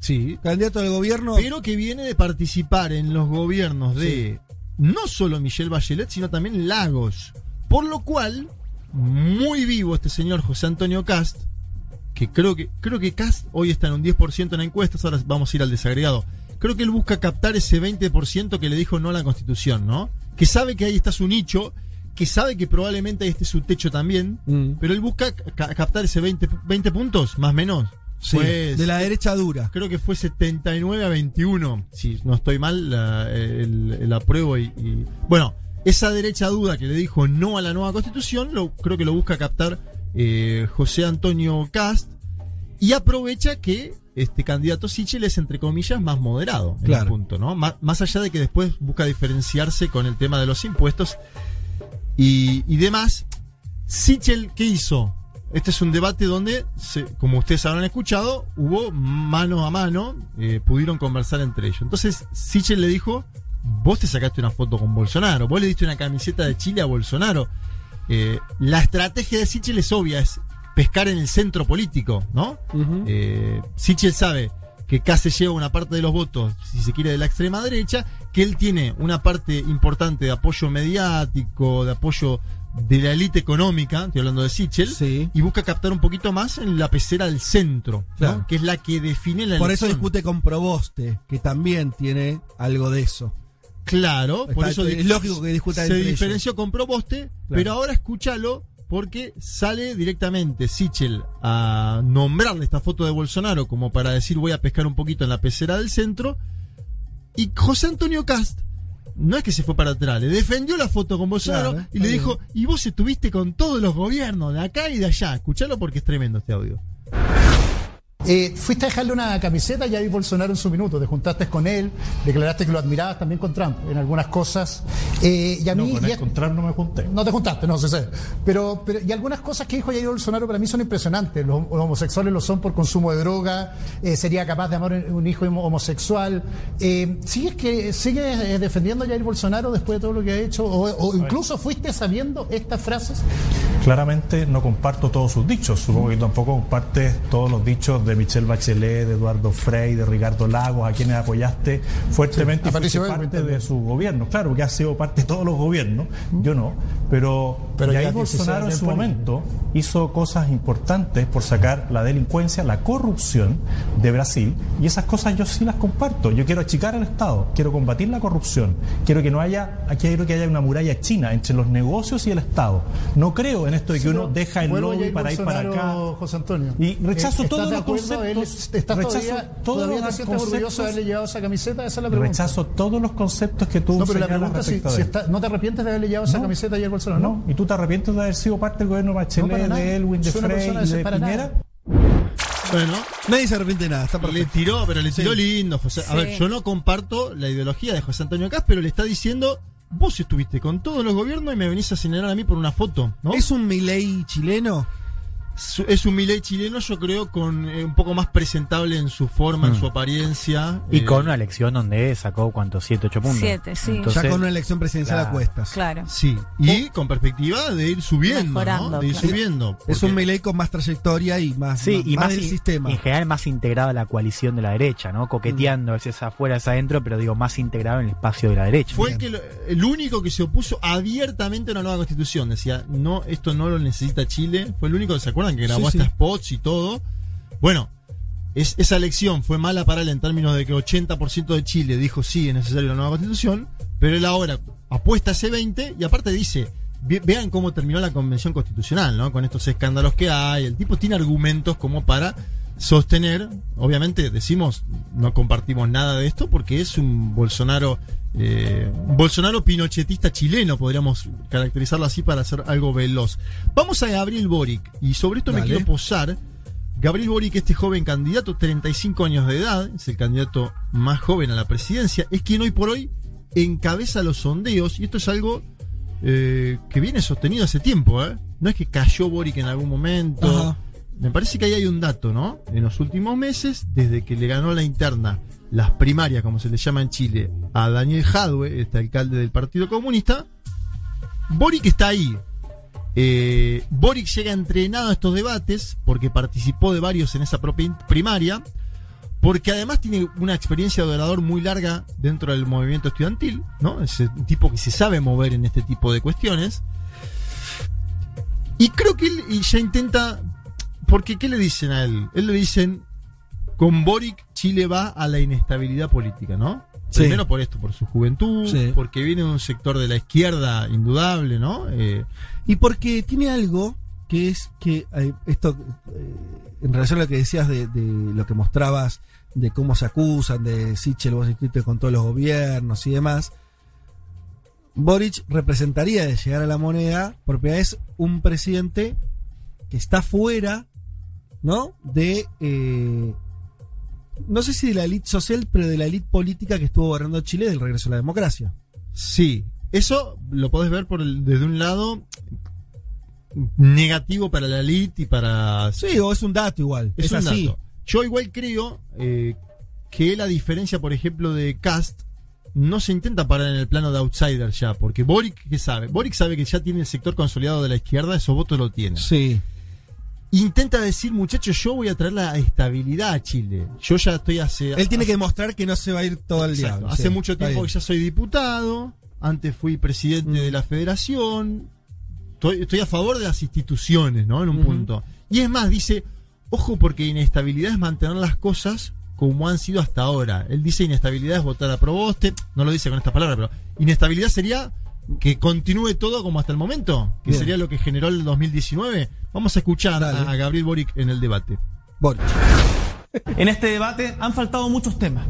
Sí. Candidato del gobierno. Pero que viene de participar en los gobiernos de no solo Michelle Bachelet, sino también Lagos. Por lo cual, muy vivo este señor José Antonio Cast, que creo que, creo que Cast hoy está en un 10% en encuestas, ahora vamos a ir al desagregado. Creo que él busca captar ese 20% que le dijo no a la constitución, ¿no? Que sabe que ahí está su nicho, que sabe que probablemente ahí esté su techo también, Mm. pero él busca ca- captar ese 20, 20 puntos, más o menos. Sí, Pues- de la derecha dura. Creo que fue 79 a 21. Si no estoy mal, la- el, el apruebo y, y- Bueno, esa derecha duda que le dijo no a la nueva constitución, lo, creo que lo busca captar eh, José Antonio Cast y aprovecha que este candidato Sichel es, entre comillas, más moderado en Claro. el punto, ¿no? Má- más allá de que después busca diferenciarse con el tema de los impuestos y, y demás. Sichel, ¿qué hizo? Este es un debate donde, se- como ustedes habrán escuchado, hubo mano a mano, eh, pudieron conversar entre ellos. Entonces, Sichel le dijo, vos te sacaste una foto con Bolsonaro, vos le diste una camiseta de Chile a Bolsonaro. Eh, la estrategia de Sichel es obvia, es pescar en el centro político, ¿no? Eh, Sichel sabe que casi lleva una parte de los votos, si se quiere, de la extrema derecha, que él tiene una parte importante de apoyo mediático, de apoyo de la élite económica, estoy hablando de Sichel, Sí. y busca captar un poquito más en la pecera del centro, ¿no? Que es la que define la Por eso discute con Proboste, que también tiene algo de eso. Claro, por eso es lógico que discuta se ellos. diferenció con Proboste, pero ahora escúchalo porque sale directamente Sichel a nombrarle esta foto de Bolsonaro como para decir voy a pescar un poquito en la pecera del centro y José Antonio Cast no es que se fue para atrás, le defendió la foto con Bolsonaro Claro, y le dijo, y vos estuviste con todos los gobiernos de acá y de allá. Escuchalo porque es tremendo este audio. Eh, fuiste a dejarle una camiseta y ahí Bolsonaro en su minuto, te juntaste con él, declaraste que lo admirabas también con Trump en algunas cosas. Eh, y a No, mí, con, y a- con Trump no me junté. no te juntaste, no sé, sé. Pero, pero, y algunas cosas que dijo Jair Bolsonaro para mí son impresionantes. Los, los homosexuales lo son por consumo de droga, eh, sería capaz de amar un hijo homo- homosexual. Eh, ¿Sigues, que, sigues defendiendo a Jair Bolsonaro después de todo lo que ha hecho? ¿O, o incluso fuiste sabiendo estas frases? Claramente no comparto todos sus dichos. Supongo que tampoco compartes todos los dichos de Michelle Bachelet, de Eduardo Frei, de Ricardo Lagos, a quienes apoyaste fuertemente Sí, y parte de su gobierno. Claro, que ha sido parte de todos los gobiernos. Yo no. Pero, Pero ya 16 Bolsonaro en su momento hizo cosas importantes por sacar la delincuencia, la corrupción de Brasil. Y esas cosas yo sí las comparto. Yo quiero achicar al Estado, quiero combatir la corrupción, quiero que no haya, aquí quiero que haya una muralla china entre los negocios y el Estado. No creo en esto de que uno deja el lobby para ir para acá. Bolsonaro, José Antonio. Y rechazo Eh, ¿estás todos los? Él conceptos. es- ¿Estás rechazo todavía, todos todavía los de conceptos- haberle llevado esa camiseta? Esa es la pregunta. Rechazo todos los conceptos que tú No, pero la pregunta si, está- ¿no te arrepientes de haberle llevado esa No. camiseta a Jair Bolsonaro? No, ¿y tú te arrepientes de haber sido parte del gobierno de No, Bachelet, para nada. de Elwin, de Frey de de nada. Piñera? Bueno, Nadie se arrepiente de nada, está le tiró, pero le tiró Sí. lindo, José. A Sí. ver, yo no comparto la ideología de José Antonio Cas, pero le está diciendo, vos estuviste con todos los gobiernos y me venís a señalar a mí por una foto, ¿no? ¿Es un Milei chileno? Es un Milei chileno, yo creo, con eh, un poco más presentable en su forma, en Mm. su apariencia. Y eh, con una elección donde sacó, ¿cuántos? ¿Siete, ocho puntos? Siete, sí. Entonces, ya con una elección presidencial claro. a cuestas. Claro. Sí, y con perspectiva de ir subiendo, ¿no? De ir claro. subiendo. Es un Milei con más trayectoria y más, Sí, más, y más más del in- sistema. en general más integrado a la coalición de la derecha, ¿no? Coqueteando, a veces afuera, a veces adentro, pero digo, más integrado en el espacio de la derecha. Fue el, que lo- el único que se opuso abiertamente a una nueva constitución. Decía, no, esto no lo necesita Chile. Fue el único, ¿se Que grabó Sí, hasta sí. spots y todo. Bueno, es- esa elección fue mala para él en términos de que 80% de Chile dijo sí, es necesaria una nueva constitución. Pero él ahora apuesta a ese 20 y aparte dice, ve- vean cómo terminó la convención constitucional, ¿no? Con estos escándalos que hay. El tipo tiene argumentos como para sostener, obviamente decimos, no compartimos nada de esto porque es un Bolsonaro, eh, Bolsonaro pinochetista chileno, podríamos caracterizarlo así para hacer algo veloz. Vamos a Gabriel Boric, y sobre esto me quiero posar. Gabriel Boric, este joven candidato, 35 años de edad, es el candidato más joven a la presidencia, es quien hoy por hoy encabeza los sondeos, y esto es algo eh, que viene sostenido hace tiempo, ¿eh? No es que cayó Boric en algún momento. Ajá. Me parece que ahí hay un dato, ¿no? En los últimos meses, desde que le ganó la interna, las primarias, como se le llama en Chile, a Daniel Jadwe, este alcalde del Partido Comunista, Boric está ahí. Eh, Boric llega entrenado a estos debates porque participó de varios en esa propia primaria, porque además tiene una experiencia de orador muy larga dentro del movimiento estudiantil, ¿no? Es un tipo que se sabe mover en este tipo de cuestiones. Y creo que él ya intenta. Porque, ¿qué le dicen a él? Él le dicen: con Boric, Chile va a la inestabilidad política, ¿no? Sí. Primero por esto, por su juventud, Sí. porque viene de un sector de la izquierda indudable, ¿no? Eh, Y porque tiene algo que es que eh, esto, eh, en relación a lo que decías de, de lo que mostrabas, de cómo se acusan, de Sichel, vos inscrito con todos los gobiernos y demás, Boric representaría de llegar a la moneda, porque es un presidente que está fuera, ¿no? De, no sé si de la élite social, pero de la élite política que estuvo gobernando Chile del regreso a la democracia. Sí, eso lo podés ver por el- desde un lado negativo para la elite y para... Sí, o es un dato igual. Es, es, un así. dato. Yo igual creo eh, que la diferencia, por ejemplo, de Cast no se intenta parar en el plano de outsider ya, porque Boric, ¿qué sabe? Boric sabe que ya tiene el sector consolidado de la izquierda, esos votos lo tiene. Sí. Intenta decir, muchachos, yo voy a traer la estabilidad a Chile. Yo ya estoy hace... Él tiene hace- que demostrar que no se va a ir todo el diablo. Hace sí, mucho tiempo que ya soy diputado, antes fui presidente de la federación, estoy, estoy a favor de las instituciones, ¿no? En un punto. Y es más, dice, ojo porque inestabilidad es mantener las cosas como han sido hasta ahora. Él dice inestabilidad es votar a Proboste, no lo dice con estas palabras, pero inestabilidad sería que continúe todo como hasta el momento, que Bien. sería lo que generó el 2019. Vamos a escuchar a, a Gabriel Boric en el debate. Boric. En este debate han faltado muchos temas.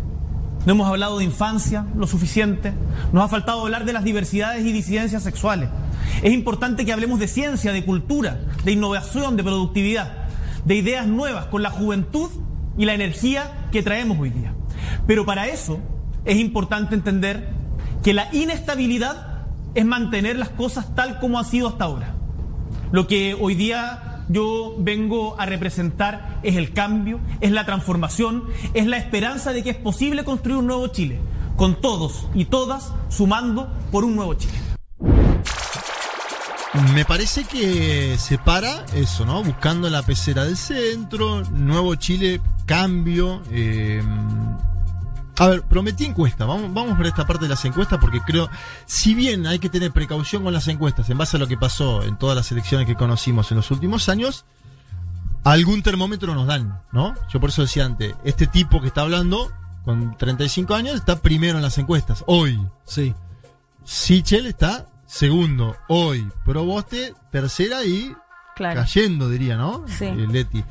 No hemos hablado de infancia lo suficiente. Nos ha faltado hablar de las diversidades y disidencias sexuales. Es importante que hablemos de ciencia, de cultura, de innovación, de productividad, de ideas nuevas con la juventud y la energía que traemos hoy día. Pero para eso es importante entender que la inestabilidad es mantener las cosas tal como ha sido hasta ahora. Lo que hoy día yo vengo a representar es el cambio, es la transformación, es la esperanza de que es posible construir un nuevo Chile, con todos y todas sumando por un nuevo Chile. Me parece que se para eso, ¿no? Buscando la pecera del centro, Nuevo Chile, cambio. eh, a ver, prometí encuesta. Vamos, vamos por esta parte de las encuestas porque creo, si bien hay que tener precaución con las encuestas en base a lo que pasó en todas las elecciones que conocimos en los últimos años, algún termómetro nos dan, ¿no? Yo por eso decía antes, este tipo que está hablando, con 35 años, está primero en las encuestas, hoy. Sí. Sichel está segundo, hoy. Proboste, tercera y Claro. cayendo, diría, ¿no? Sí. Eh, Leti.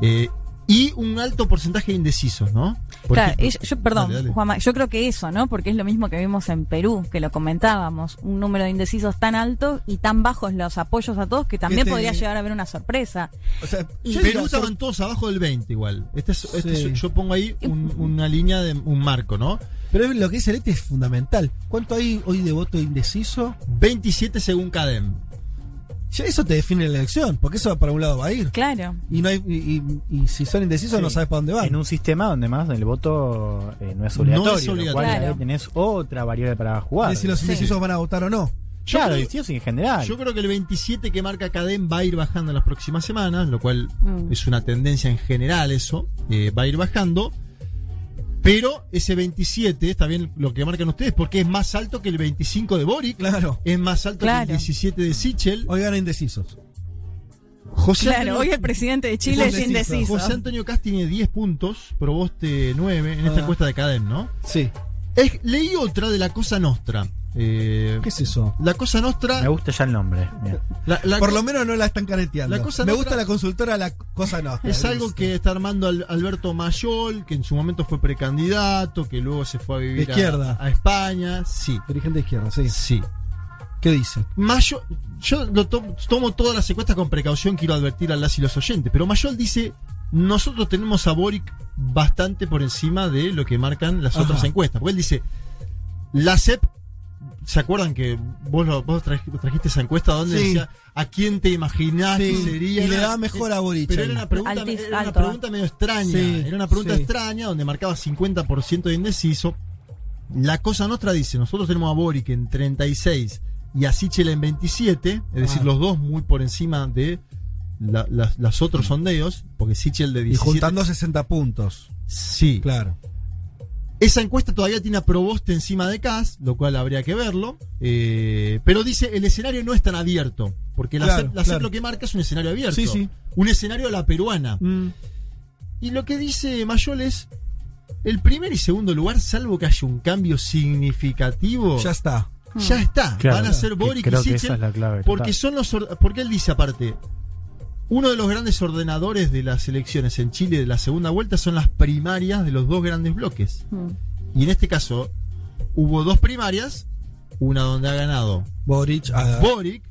Eh, y un alto porcentaje de indecisos, ¿no? Claro, yo, yo- perdón, Dale, dale. Juanma, yo creo que eso, ¿no? Porque es lo mismo que vimos en Perú, que lo comentábamos, un número de indecisos tan alto y tan bajos los apoyos a todos que también Este- podría llegar a haber una sorpresa. O sea, Y- Perú estaban todos abajo del 20 igual. Este es, este Sí. es- yo pongo ahí un- una línea de un marco, ¿no? Pero lo que dice Leti es fundamental. ¿Cuánto hay hoy de voto indeciso? 27 según CADEM. Ya eso te define la elección, porque eso para un lado va a ir. Claro. Y no hay y, y- y si son indecisos no sabes para dónde van. En un sistema donde más el voto eh, no es obligatorio, No es lo obligatorio. cual Claro. ahí tenés otra variable para jugar. de si los Sí. indecisos van a votar o no. Yo Claro, creo- indecisos en general. Yo creo que el 27 que marca CADEM va a ir bajando en las próximas semanas, lo cual Mm. es una tendencia en general eso, eh, va a ir bajando. Pero ese 27, está bien lo que marcan ustedes, porque es más alto que el 25 de Boric, Claro. es más alto Claro. que el 17 de Sichel. Hoy ganan indecisos. José Claro, Antonio- hoy el presidente de Chile es Es indeciso. indeciso. José Antonio Cast tiene 10 puntos, Proboste 9 en esta Ah. encuesta de CADEM, ¿no? Sí. Es- leí otra de la Cosa Nostra. Eh, ¿Qué es eso? la Cosa Nostra. Me gusta ya el nombre. Bien. la- la Por lo menos no la están careteando. La cosa Me gusta la consultora La Cosa Nostra. Es algo que está armando Al- Alberto Mayol, que en su momento fue precandidato, que luego se fue a vivir De a- izquierda. A, España. Sí, Dirigente de izquierda, sí. sí. ¿Qué dice? Mayol, yo lo tomo todas las encuestas con precaución, quiero advertir a las y los oyentes, pero Mayol dice, nosotros tenemos a Boric bastante por encima de lo que marcan las Ajá. otras encuestas. Porque él dice, la CEP, ¿se acuerdan que vos, lo- vos traj- trajiste esa encuesta donde Sí. decía, ¿a quién te imaginás que Sí, sería? y le da mejor a Boric Pero era una pregunta, Altis- era una pregunta medio extraña. Sí, era una pregunta sí. extraña donde marcaba 50% de indeciso. La cosa nuestra dice, nosotros tenemos a Boric en 36 y a Sichel en 27, es decir, Ah. los dos muy por encima de la- las, las otros sondeos, porque Sichel de Y 17... juntando 60 puntos. Sí. Claro. Esa encuesta todavía tiene a Proboste encima de Cas, lo cual habría que verlo. eh, pero dice, el escenario no es tan abierto. Porque la, Claro, CEP, la CEP claro. lo que marca es un escenario abierto. Sí, sí. Un escenario a la peruana. Mm. Y lo que dice Mayol es, el primer y segundo lugar, salvo que haya un cambio significativo, Ya está. ya está. Claro, Van a ser Boric y Sichel. esa es la clave, Porque son los or- porque él dice aparte, uno de los grandes ordenadores de las elecciones en Chile de la segunda vuelta son las primarias de los dos grandes bloques. Mm. Y en este caso hubo dos primarias, una donde ha ganado Boric a, Boric.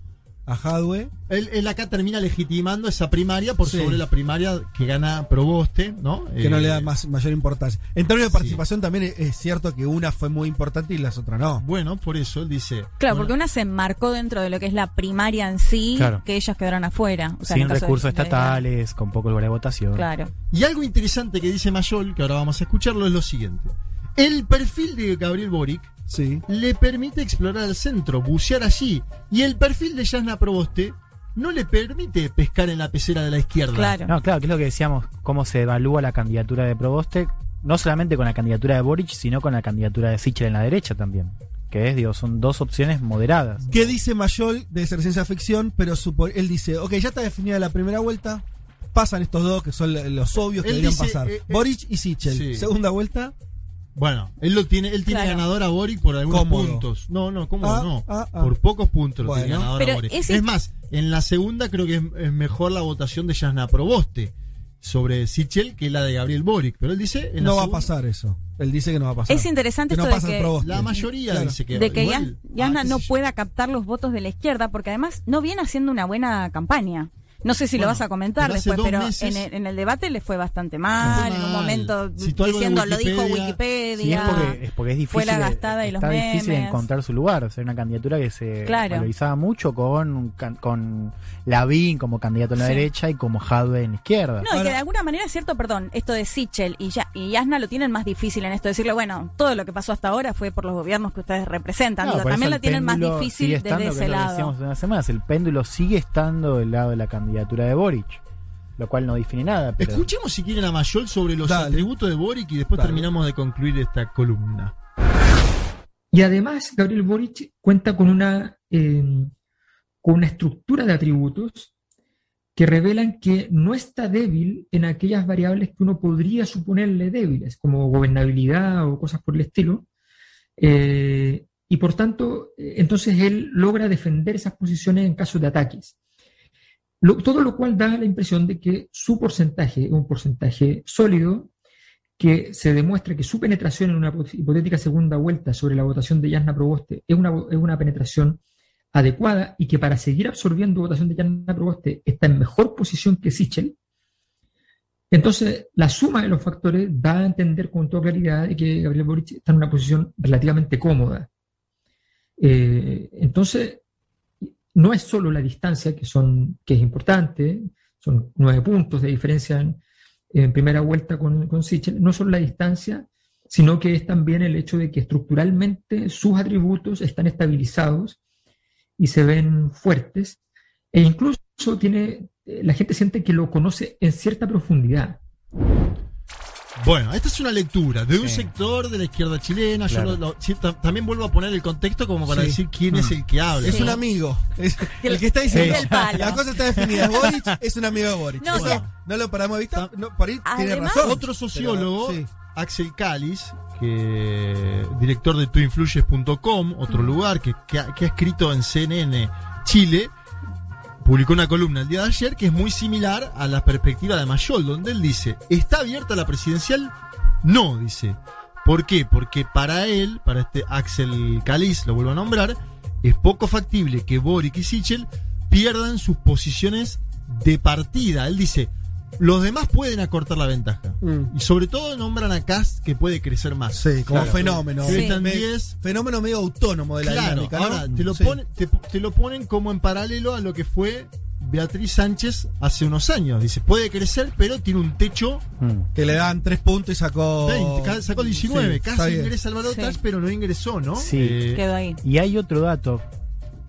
A Hadwe. Él, él acá termina legitimando esa primaria por Sí. sobre la primaria que gana Proboste, ¿no? que no Eh, le da más, mayor importancia. En términos de sí. participación también es, es cierto que una fue muy importante y las otras no. Bueno, por eso él dice. Claro, bueno, porque una se enmarcó dentro de lo que es la primaria en sí, Claro. que ellas quedaron afuera. O sea, en Sin de- recursos de- estatales, con poco lugar de votación. Claro. Y algo interesante que dice Mayol, que ahora vamos a escucharlo, es lo siguiente. El perfil de Gabriel Boric Sí. le permite explorar el centro, bucear allí. Y el perfil de Yasna Proboste no le permite pescar en la pecera de la izquierda. Claro. No, claro, que es lo que decíamos, cómo se evalúa la candidatura de Proboste, no solamente con la candidatura de Boric, sino con la candidatura de Sichel en la derecha también. Que es, digo, son dos opciones moderadas. ¿Qué dice Mayol de ser ciencia ficción? Pero supo- él dice, ok, ya está definida la primera vuelta, pasan estos dos que son los obvios que Él deberían dice, pasar. eh, eh, Boric y Sichel. sí. Segunda vuelta. Bueno, él lo tiene, él tiene Claro. ganador a Boric por algunos Cómodo. puntos. No, no, ¿cómo Ah, no? ah, ah. Por pocos puntos Bueno. tiene ganador Pero a Boric. ese- Es más, en la segunda creo que es, es mejor la votación de Yasna Proboste sobre Sichel que la de Gabriel Boric. Pero él dice. En la No va a pasar eso. Él dice que no va a pasar. Es interesante que no esto de que-. La mayoría Claro. dice que. de que igual- Yas- Yasna ah, no pueda captar los votos de la izquierda, porque además no viene haciendo una buena campaña. No sé si Bueno, lo vas a comentar después, pero meses- en el, en el debate le fue bastante mal, Fue en un momento diciendo lo dijo Wikipedia. Sí, es porque, es porque es difícil. Fue la gastada y los está difícil memes. encontrar su lugar. O sea, una candidatura que se Claro. valorizaba mucho con, can- con Lavín como candidato en la Sí. derecha y como Jadwe en la izquierda. No, y que de alguna manera es cierto, perdón, esto de Sichel y, ya, y Yasna lo tienen más difícil en esto de decirle, bueno, todo lo que pasó hasta ahora fue por los gobiernos que ustedes representan. No, Digo, también la tienen más difícil desde ese lo lado. decíamos hace unas semanas, el péndulo sigue estando del lado de la candidatura de Boric, lo cual no define nada. Pero... Escuchemos si quieren a Mayol sobre los Dale. atributos de Boric y después Dale. terminamos de concluir esta columna. Y además, Gabriel Boric cuenta con una, eh, con una estructura de atributos que revelan que no está débil en aquellas variables que uno podría suponerle débiles, como gobernabilidad o cosas por el estilo. Eh, y por tanto, eh, entonces él logra defender esas posiciones en caso de ataques. Todo lo cual da la impresión de que su porcentaje es un porcentaje sólido, que se demuestra que su penetración en una hipotética segunda vuelta sobre la votación de Yasna Proboste es una, es una penetración adecuada y que para seguir absorbiendo votación de Yasna Proboste está en mejor posición que Sichel. Entonces, la suma de los factores da a entender con toda claridad que Gabriel Boric está en una posición relativamente cómoda. Eh, entonces, no es solo la distancia, que, son, que es importante, son nueve puntos de diferencia en, primera vuelta con, con Sichel, no solo la distancia, sino que es también el hecho de que estructuralmente sus atributos están estabilizados y se ven fuertes, e incluso tiene, eh, la gente siente que lo conoce en cierta profundidad. Bueno, esta es una lectura de un Sí. sector de la izquierda chilena. Yo lo- también vuelvo a poner el contexto como para Sí. decir quién es Mm. el que habla. Es un amigo. Es- el que está diciendo. La cosa está definida. Boric es un amigo de Boric. No, Eso que- no lo paramos de vista. No, por ahí tiene razón. Otro sociólogo, Pero, sí. Axel Calis, que director de tuinfluyes.com, otro lugar que, que ha, que ha escrito en CNN Chile, publicó una columna el día de ayer que es muy similar a la perspectiva de Mayol, donde él dice, ¿está abierta la presidencial? No, dice. ¿Por qué? Porque para él, para este Axel Calis, lo vuelvo a nombrar, es poco factible que Boric y Sichel pierdan sus posiciones de partida. Él dice, los demás pueden acortar la ventaja. Mm. Y sobre todo nombran a Cast que puede crecer más. Sí, como Claro. fenómeno. Sí. Me- Están 10. Fenómeno medio autónomo de la Claro, dinámica, ¿no? ahora te lo, Sí. ponen, te, te lo ponen como en paralelo a lo que fue Beatriz Sánchez hace unos años. Dice, puede crecer, pero tiene un techo Mm. Que le dan tres puntos y sacó. 20, ca- sacó 19. Sí, casi ingresa Álvaro Sí. Pero no ingresó, ¿no? Sí. Eh, Quedó ahí. Y hay otro dato,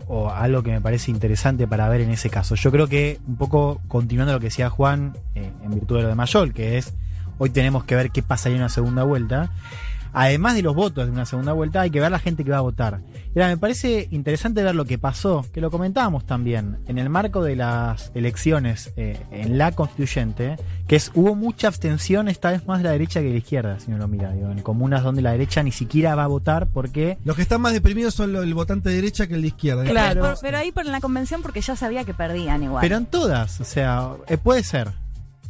o algo que me parece interesante para ver en ese caso. Yo creo que, un poco continuando lo que decía Juan, eh, en virtud de lo de Mayol, que es, hoy tenemos que ver qué pasaría en una segunda vuelta. Además de los votos de una segunda vuelta, hay que ver la gente que va a votar. Y ahora, me parece interesante ver lo que pasó, que lo comentábamos también, en el marco de las elecciones eh, en la constituyente, que es hubo mucha abstención esta vez más de la derecha que de la izquierda, si uno lo mira, digo, en comunas donde la derecha ni siquiera va a votar porque Los que están más deprimidos son los- el votante de derecha que el de izquierda. Claro. Pero, pero ahí por la convención porque ya sabía que perdían igual. Pero en todas, o sea, eh, puede ser.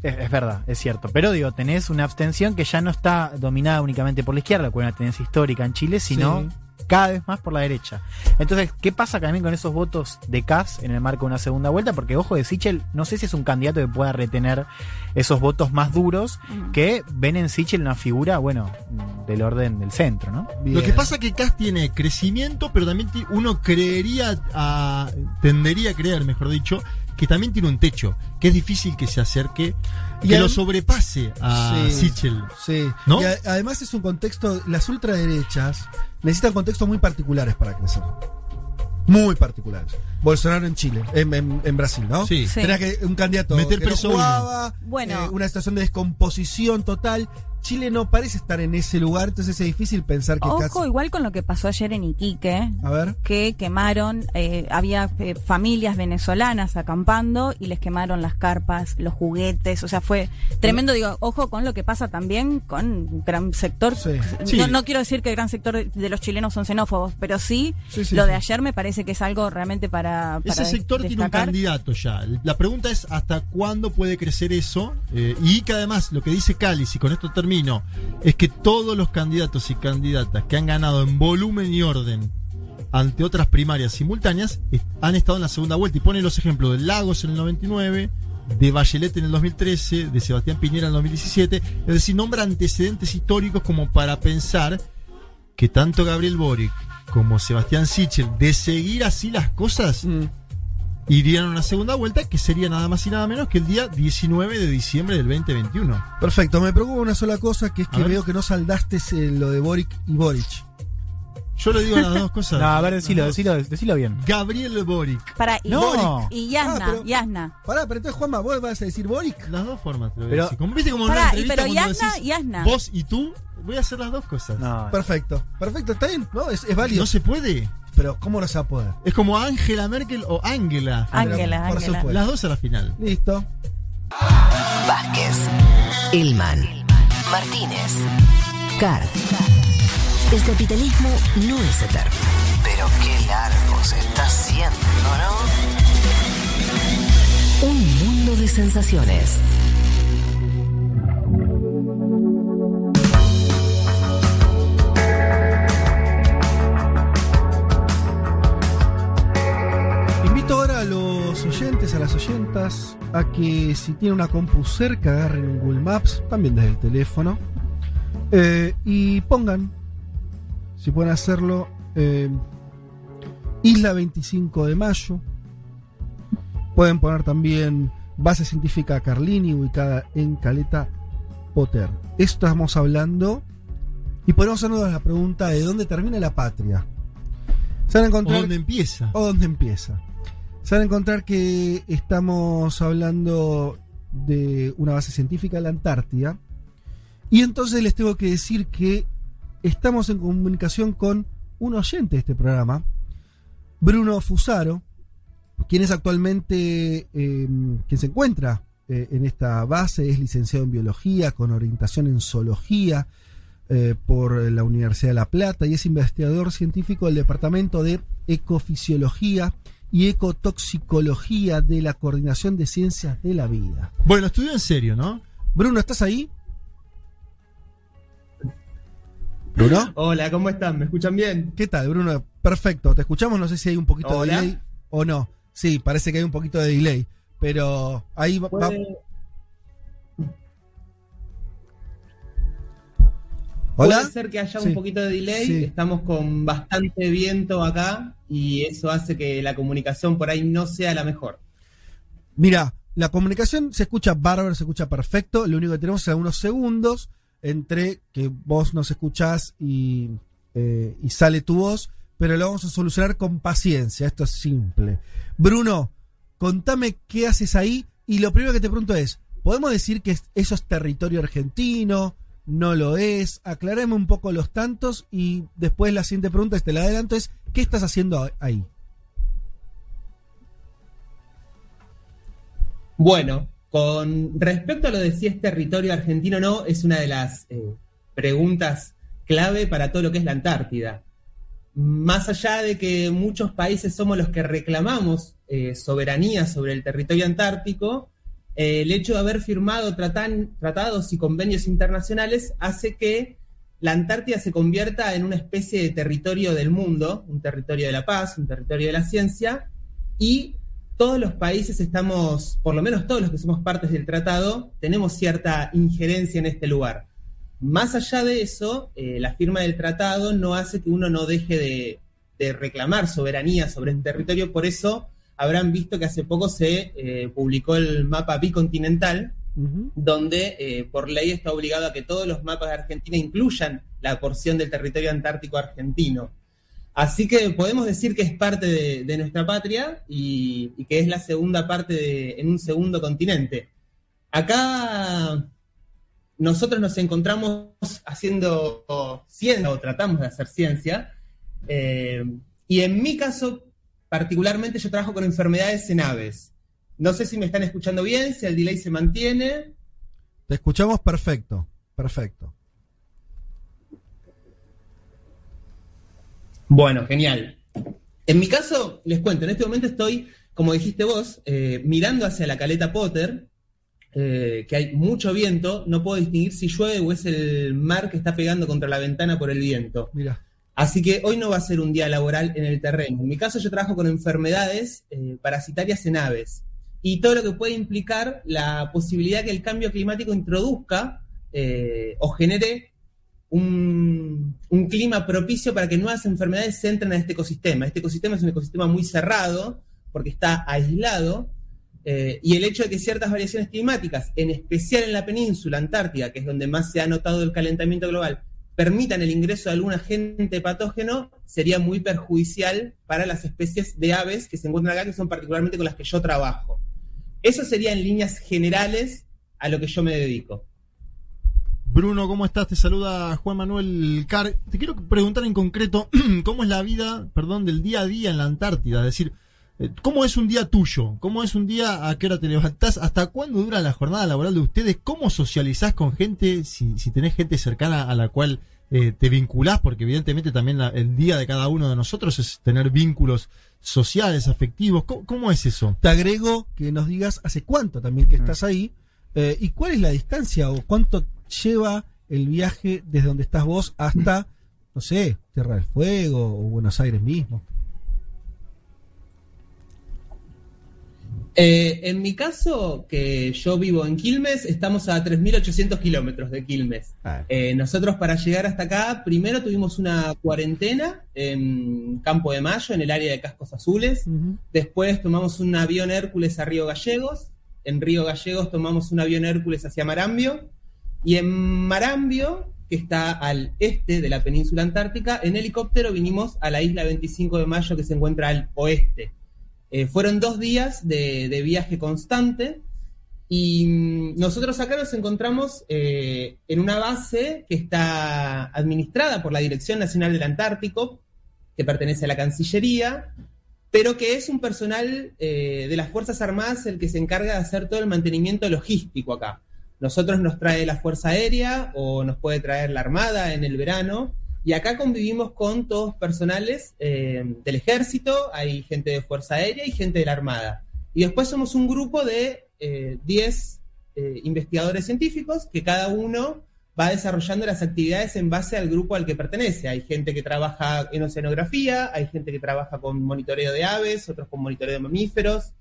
Es, es verdad, es cierto. Pero digo, tenés una abstención que ya no está dominada únicamente por la izquierda, que es una tendencia histórica en Chile, sino Sí. cada vez más por la derecha. Entonces, ¿qué pasa también con esos votos de Kass en el marco de una segunda vuelta? Porque, ojo, de Sichel, no sé si es un candidato que pueda retener esos votos más duros que ven en Sichel una figura, bueno, del orden del centro, ¿no? Lo que pasa es que Cast tiene crecimiento, pero también uno creería, a, tendería a creer, mejor dicho, que también tiene un techo, que es difícil que se acerque, Y que lo sobrepase a Sí, Sichel. Sí. ¿No? Y a- además es un contexto, las ultraderechas necesitan contextos muy particulares para crecer. Muy particulares. Bolsonaro en Chile, en, en- en Brasil, ¿no? Sí. Sí. Que un candidato Meter que no jugaba, Bueno. eh, una situación de descomposición total. Chile no parece estar en ese lugar, entonces es difícil pensar que Ojo casi- igual con lo que pasó ayer en Iquique, A ver. que quemaron, eh, había eh, familias venezolanas acampando y les quemaron las carpas, los juguetes, o sea, fue tremendo, digo, ojo con lo que pasa también con un gran sector, Sí. Sí. No, no quiero decir que el gran sector de- de los chilenos son xenófobos, pero sí, Sí, sí, lo sí. de ayer me parece que es algo realmente para... para Ese sector tiene un candidato ya. La pregunta es hasta cuándo puede crecer eso. Eh, y que además lo que dice Cáliz, y con esto termino, es que todos los candidatos y candidatas que han ganado en volumen y orden ante otras primarias simultáneas, han estado en la segunda vuelta. Y pone los ejemplos de Lagos en el 99, de Bachelet en el 2013, de Sebastián Piñera en el 2017. Es decir, nombra antecedentes históricos como para pensar que tanto Gabriel Boric como Sebastián Sichel, de seguir así las cosas, irían a una segunda vuelta que sería nada más y nada menos que el día 19 de diciembre del 2021. Perfecto, me preocupa una sola cosa, que es que veo que no saldaste eh, lo de Boric y Boric. Yo le digo las dos cosas. No, a ver, decilo, decilo, decilo bien. Gabriel Boric. Para, y, No. y Yasna, Ah, pero- Yasna. Pará, pero entonces Juanma, vos vas a decir Boric. Las dos formas. te lo voy a Pero- decir. Como viste como en una pero Yasna, decís Yasna. Vos y tú, voy a hacer las dos cosas. No, Perfecto, perfecto, está bien, ¿no? Es, es válido. No se puede. Pero ¿cómo no se va a poder? Es como Angela Merkel o Angela. Ángela, Por Ángela. supuesto. Las dos a la final. Listo. Vázquez, Elman, Martínez, Carg. El capitalismo no es eterno, pero qué largo se está haciendo, ¿no? Un mundo de sensaciones. A los oyentes, a las oyentas, a que si tienen una compu cerca, agarren un Google Maps, también desde el teléfono, eh, y pongan, si pueden hacerlo, eh, Isla 25 de Mayo. Pueden poner también Base Científica Carlini, ubicada en Caleta Potter. Estamos hablando, y podemos hacernos la pregunta de dónde termina la patria. Se van a ¿O dónde empieza? o dónde empieza. Se van a encontrar que estamos hablando de una base científica en la Antártida. Y entonces les tengo que decir que estamos en comunicación con un oyente de este programa, Bruno Fusaro, quien es actualmente, eh, quien se encuentra eh, en esta base, es licenciado en biología, con orientación en zoología eh, por la Universidad de La Plata y es investigador científico del Departamento de Ecofisiología y Ecotoxicología de la Coordinación de Ciencias de la Vida. Bueno, estudio en serio, ¿no? Bruno, ¿estás ahí? Bruno. Hola, ¿cómo están? ¿Me escuchan bien? ¿Qué tal, Bruno? Perfecto, te escuchamos, no sé si hay un poquito Hola. de delay o no. Sí, parece que hay un poquito de delay, pero ahí va... va- Hola. puede ser que haya Sí. un poquito de delay. Sí. Estamos con bastante viento acá y eso hace que la comunicación por ahí no sea la mejor. Mira, la comunicación se escucha bárbaro, se escucha perfecto. Lo único que tenemos es algunos segundos entre que vos nos escuchás y, eh, y sale tu voz, pero lo vamos a solucionar con paciencia. Esto es simple. Bruno, contame qué haces ahí. Y lo primero que te pregunto es: ¿podemos decir que es- eso es territorio argentino? ¿No lo es? Aclarame un poco los tantos y después la siguiente pregunta, te la adelanto, es: ¿qué estás haciendo ahí? Bueno, con respecto a lo de si es territorio argentino o no, es una de las eh, preguntas clave para todo lo que es la Antártida. Más allá de que muchos países somos los que reclamamos eh, soberanía sobre el territorio antártico, eh, el hecho de haber firmado tratados y convenios internacionales hace que la Antártida se convierta en una especie de territorio del mundo, un territorio de la paz, un territorio de la ciencia, y todos los países estamos, por lo menos todos los que somos partes del tratado, tenemos cierta injerencia en este lugar. Más allá de eso, eh, la firma del tratado no hace que uno no deje de, de reclamar soberanía sobre el territorio, por eso habrán visto que hace poco se eh, publicó el mapa bicontinental, donde eh, por ley está obligado a que todos los mapas de Argentina incluyan la porción del territorio antártico argentino. Así que podemos decir que es parte de, de nuestra patria y, y que es la segunda parte de- en un segundo continente. Acá nosotros nos encontramos haciendo ciencia o tratamos de hacer ciencia. eh, y en mi caso, particularmente, yo trabajo con enfermedades en aves. No sé si me están escuchando bien, si el delay se mantiene. Te escuchamos perfecto, perfecto. Bueno, genial. En mi caso, les cuento, en este momento estoy, como dijiste vos, eh, mirando hacia la caleta Potter, eh, que hay mucho viento, no puedo distinguir si llueve o es el mar que está pegando contra la ventana por el viento. Mira. Así que hoy no va a ser un día laboral en el terreno. En mi caso yo trabajo con enfermedades eh, parasitarias en aves y todo lo que puede implicar la posibilidad que el cambio climático introduzca eh, o genere un, clima propicio para que nuevas enfermedades se entren a este ecosistema. Este ecosistema es un ecosistema muy cerrado porque está aislado eh, y el hecho de que ciertas variaciones climáticas, en especial en la península antártica, que es donde más se ha notado el calentamiento global, permitan el ingreso de algún agente patógeno, sería muy perjudicial para las especies de aves que se encuentran acá, que son particularmente con las que yo trabajo. Eso sería en líneas generales a lo que yo me dedico. Bruno, ¿cómo estás? Te saluda Juan Manuel Car. Te quiero preguntar en concreto cómo es la vida, perdón, del día a día en la Antártida. Es decir, ¿cómo es un día tuyo? ¿Cómo es un día a qué hora te levantás? ¿Hasta cuándo dura la jornada laboral de ustedes? ¿Cómo socializás con gente? Si, si tenés gente cercana a la cual eh, te vinculás, porque evidentemente también la, el día de cada uno de nosotros es tener vínculos sociales, afectivos. ¿Cómo, cómo es eso? Te agrego que nos digas hace cuánto también que estás ahí eh, y cuál es la distancia o cuánto lleva el viaje desde donde estás vos hasta, no sé, Tierra del Fuego o Buenos Aires mismo. Eh, en mi caso, que yo vivo en Quilmes, estamos a 3.800 kilómetros de Quilmes. Ah. Eh, nosotros para llegar hasta acá, primero tuvimos una cuarentena en Campo de Mayo, en el área de Cascos Azules. Después tomamos un avión Hércules a Río Gallegos. En Río Gallegos tomamos un avión Hércules hacia Marambio. Y en Marambio, que está al este de la península antártica, en helicóptero vinimos a la isla 25 de Mayo, que se encuentra al oeste. Eh, fueron dos días de, viaje constante y mm, nosotros acá nos encontramos eh, en una base que está administrada por la Dirección Nacional del Antártico, que pertenece a la Cancillería, pero que es un personal eh, de las Fuerzas Armadas el que se encarga de hacer todo el mantenimiento logístico acá. Nosotros nos trae la Fuerza Aérea o nos puede traer la Armada en el verano y acá convivimos con todos personales eh, del ejército, hay gente de Fuerza Aérea y gente de la Armada. Y después somos un grupo de 10 eh, investigadores científicos que cada uno va desarrollando las actividades en base al grupo al que pertenece. Hay gente que trabaja en oceanografía, hay gente que trabaja con monitoreo de aves, otros con monitoreo de mamíferos,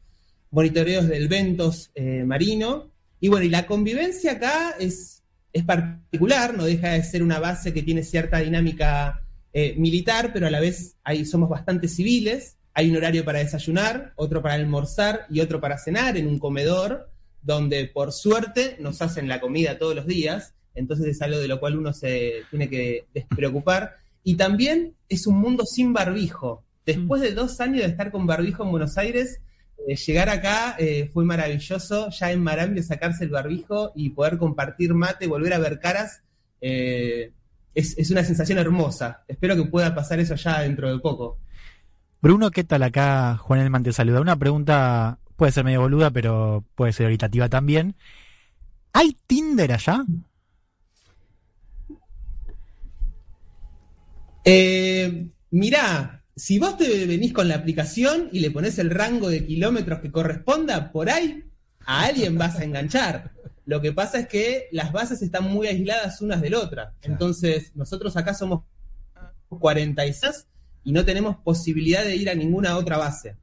monitoreos del ventos eh, marino. Y bueno, y la convivencia acá es es particular, no deja de ser una base que tiene cierta dinámica eh, militar, pero a la vez ahí somos bastante civiles. Hay un horario para desayunar, otro para almorzar y otro para cenar en un comedor, donde por suerte nos hacen la comida todos los días, entonces es algo de lo cual uno se tiene que despreocupar. Y también es un mundo sin barbijo. Después de dos años de estar con barbijo en Buenos Aires, eh, llegar acá eh, fue maravilloso, ya en Marambio sacarse el barbijo y poder compartir mate, volver a ver caras, eh, es, es, una sensación hermosa. Espero que pueda pasar eso ya dentro de poco. Bruno, ¿qué tal acá? Juan Elman te saluda. Una pregunta puede ser medio boluda, pero puede ser oritativa también. ¿Hay Tinder allá? Eh, mirá, si vos te venís con la aplicación y le pones el rango de kilómetros que corresponda, por ahí a alguien vas a enganchar. Lo que pasa es que las bases están muy aisladas unas de la otra. Entonces, nosotros acá somos 46 y no tenemos posibilidad de ir a ninguna otra base.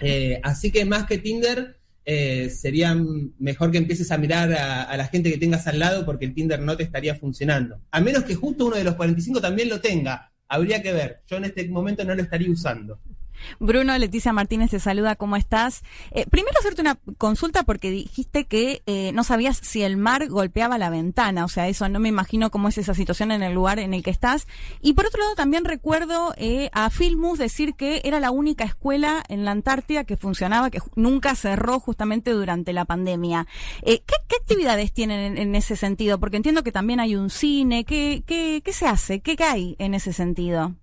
Eh, así que más que Tinder, eh, sería mejor que empieces a mirar a, a, la gente que tengas al lado porque el Tinder no te estaría funcionando. A menos que justo uno de los 45 también lo tenga habría que ver. Yo en este momento no lo estaría usando. Bruno, Leticia Martínez te saluda, ¿cómo estás? Eh, primero hacerte una consulta porque dijiste que eh, no sabías si el mar golpeaba la ventana, o sea, eso no me imagino cómo es esa situación en el lugar en el que estás. Y por otro lado, también recuerdo eh, a Filmus decir que era la única escuela en la Antártida que funcionaba, que nunca cerró justamente durante la pandemia. ¿qué, ¿qué, actividades tienen en, en, ese sentido? Porque entiendo que también hay un cine, ¿qué, qué, qué se hace? ¿Qué hay en ese sentido?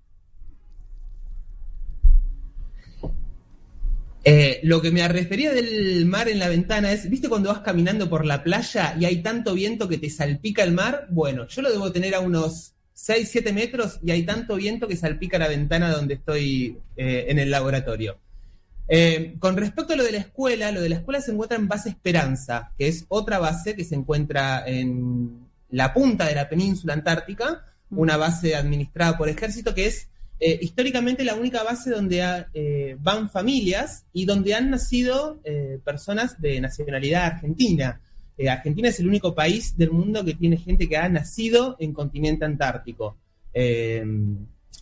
Eh, lo que me refería del mar en la ventana es, ¿viste cuando vas caminando por la playa y hay tanto viento que te salpica el mar? Bueno, yo lo debo tener a unos 6, 7 metros y hay tanto viento que salpica la ventana donde estoy eh, en el laboratorio. Eh, con respecto a lo de la escuela, lo de la escuela se encuentra en base Esperanza, que es otra base que se encuentra en la punta de la península antártica, una base administrada por ejército que es eh, históricamente la única base donde ha- eh, van familias y donde han nacido eh, personas de nacionalidad argentina. Argentina es el único país del mundo que tiene gente que ha nacido en continente antártico. Eh,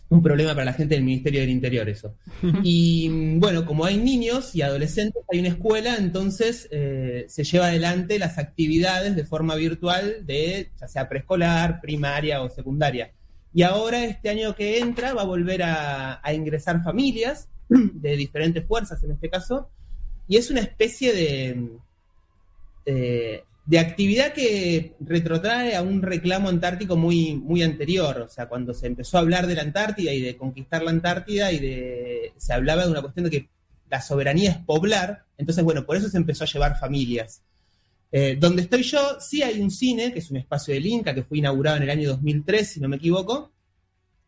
un problema para la gente del Ministerio del Interior eso. Y bueno, como hay niños y adolescentes, hay una escuela, entonces eh, se lleva adelante las actividades de forma virtual de ya sea preescolar, primaria o secundaria. Y ahora, este año que entra, va a volver a, ingresar familias de diferentes fuerzas en este caso, y es una especie de, eh, de actividad que retrotrae a un reclamo antártico muy, muy anterior, o sea, cuando se empezó a hablar de la Antártida y de conquistar la Antártida y de, se hablaba de una cuestión de que la soberanía es poblar, entonces bueno, por eso se empezó a llevar familias. Eh, donde estoy yo, sí hay un cine, que es un espacio del Inca, que fue inaugurado en el año 2003, si no me equivoco.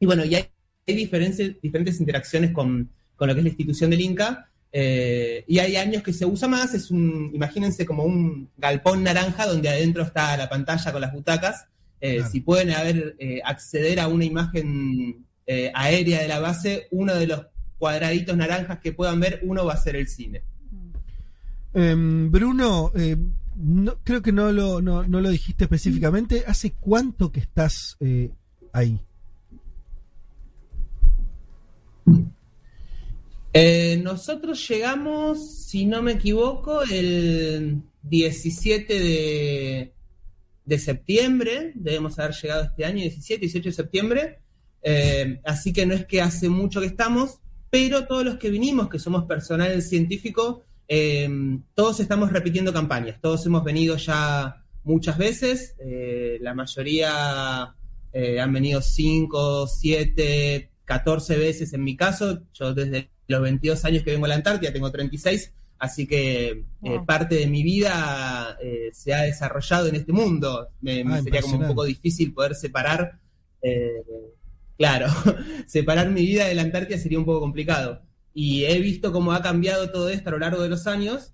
Y bueno, y hay, hay diferentes, diferentes interacciones con, con lo que es la institución del Inca. eh, y hay años que se usa más, es un, imagínense como un galpón naranja donde adentro está la pantalla con las butacas. Eh, Si pueden haber, eh, acceder a una imagen eh, aérea de la base, uno de los cuadraditos naranjas que puedan ver, uno va a ser el cine. Em, Bruno, eh, no, creo que no lo, no, no lo dijiste específicamente. ¿Hace cuánto que estás eh, ahí? Eh, nosotros llegamos, si no me equivoco, el 17 de, de septiembre, debemos haber llegado este año, 17, 18 de septiembre, Eh, así que no es que hace mucho que estamos, pero todos los que vinimos, que somos personal científico, eh, todos estamos repitiendo campañas, todos hemos venido ya muchas veces, eh, la mayoría eh, han venido 5, 7, 14 veces en mi caso, yo desde los 22 años que vengo a la Antártida, tengo 36, así que eh, parte de mi vida se ha desarrollado en este mundo. Me, Ah, sería como un poco difícil poder separar, eh, claro, separar mi vida de la Antártida sería un poco complicado. Y he visto cómo ha cambiado todo esto a lo largo de los años,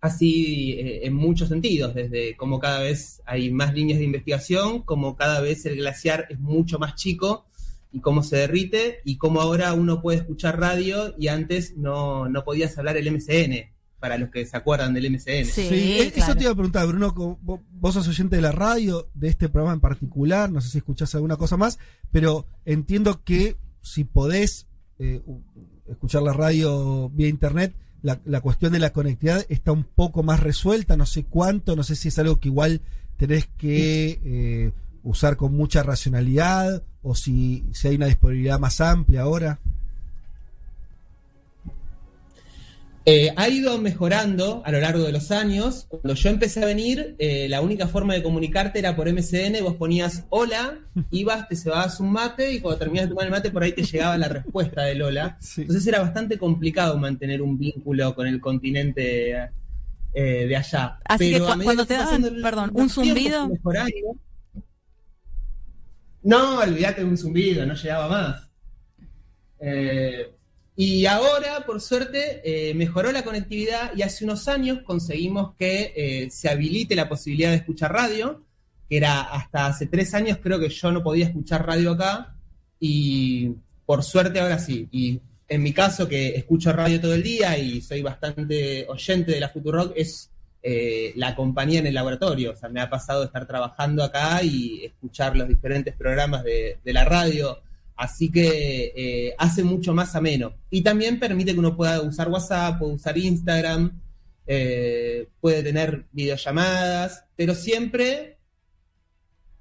así eh, en muchos sentidos, desde cómo cada vez hay más líneas de investigación, cómo cada vez el glaciar es mucho más chico y cómo se derrite y cómo ahora uno puede escuchar radio y antes no, no podías hablar el MCN, para los que se acuerdan del MCN. Sí, e- eso te iba a preguntar, Bruno. Vos sos oyente de la radio, de este programa en particular. No sé si escuchás alguna cosa más, pero entiendo que si podés eh, escuchar la radio vía internet, la, la cuestión de la conectividad está un poco más resuelta. No sé cuánto, no sé si es algo que igual tenés que eh, usar con mucha racionalidad o si, si hay una disponibilidad más amplia ahora. Eh, ha ido mejorando a lo largo de los años. Cuando yo empecé a venir, eh, la única forma de comunicarte era por MCN, vos ponías hola, ibas, te cebabas un mate y cuando terminabas de tomar el mate por ahí te llegaba la respuesta del hola. Entonces era bastante complicado mantener un vínculo con el continente eh, de allá. Así que Pero a cu- cuando que te daban, el- perdón, un zumbido. fue mejorando. No, olvídate de un zumbido, no llegaba más. Eh, y ahora, por suerte, eh, mejoró la conectividad y hace unos años conseguimos que eh, se habilite la posibilidad de escuchar radio, que era hasta hace tres años creo que yo no podía escuchar radio acá y por suerte ahora sí. Y en mi caso, que escucho radio todo el día y soy bastante oyente de la Futurock, es eh, la compañía en el laboratorio. O sea, me ha pasado estar trabajando acá y escuchar los diferentes programas de, de la radio. Así que eh, hace mucho más ameno. Y también permite que uno pueda usar WhatsApp, puede usar Instagram, eh, puede tener videollamadas, pero siempre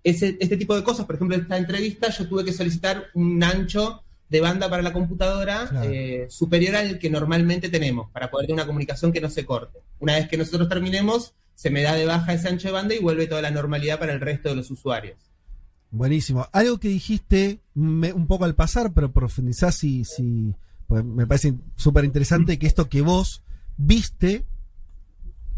ese, este tipo de cosas, por ejemplo, esta entrevista, yo tuve que solicitar un ancho de banda para la computadora Claro. eh, superior al que normalmente tenemos, para poder tener una comunicación que no se corte. Una vez que nosotros terminemos, se me da de baja ese ancho de banda y vuelve toda la normalidad para el resto de los usuarios. Buenísimo. Algo que dijiste un poco al pasar, pero profundizás si, si pues me parece súper interesante que esto que vos viste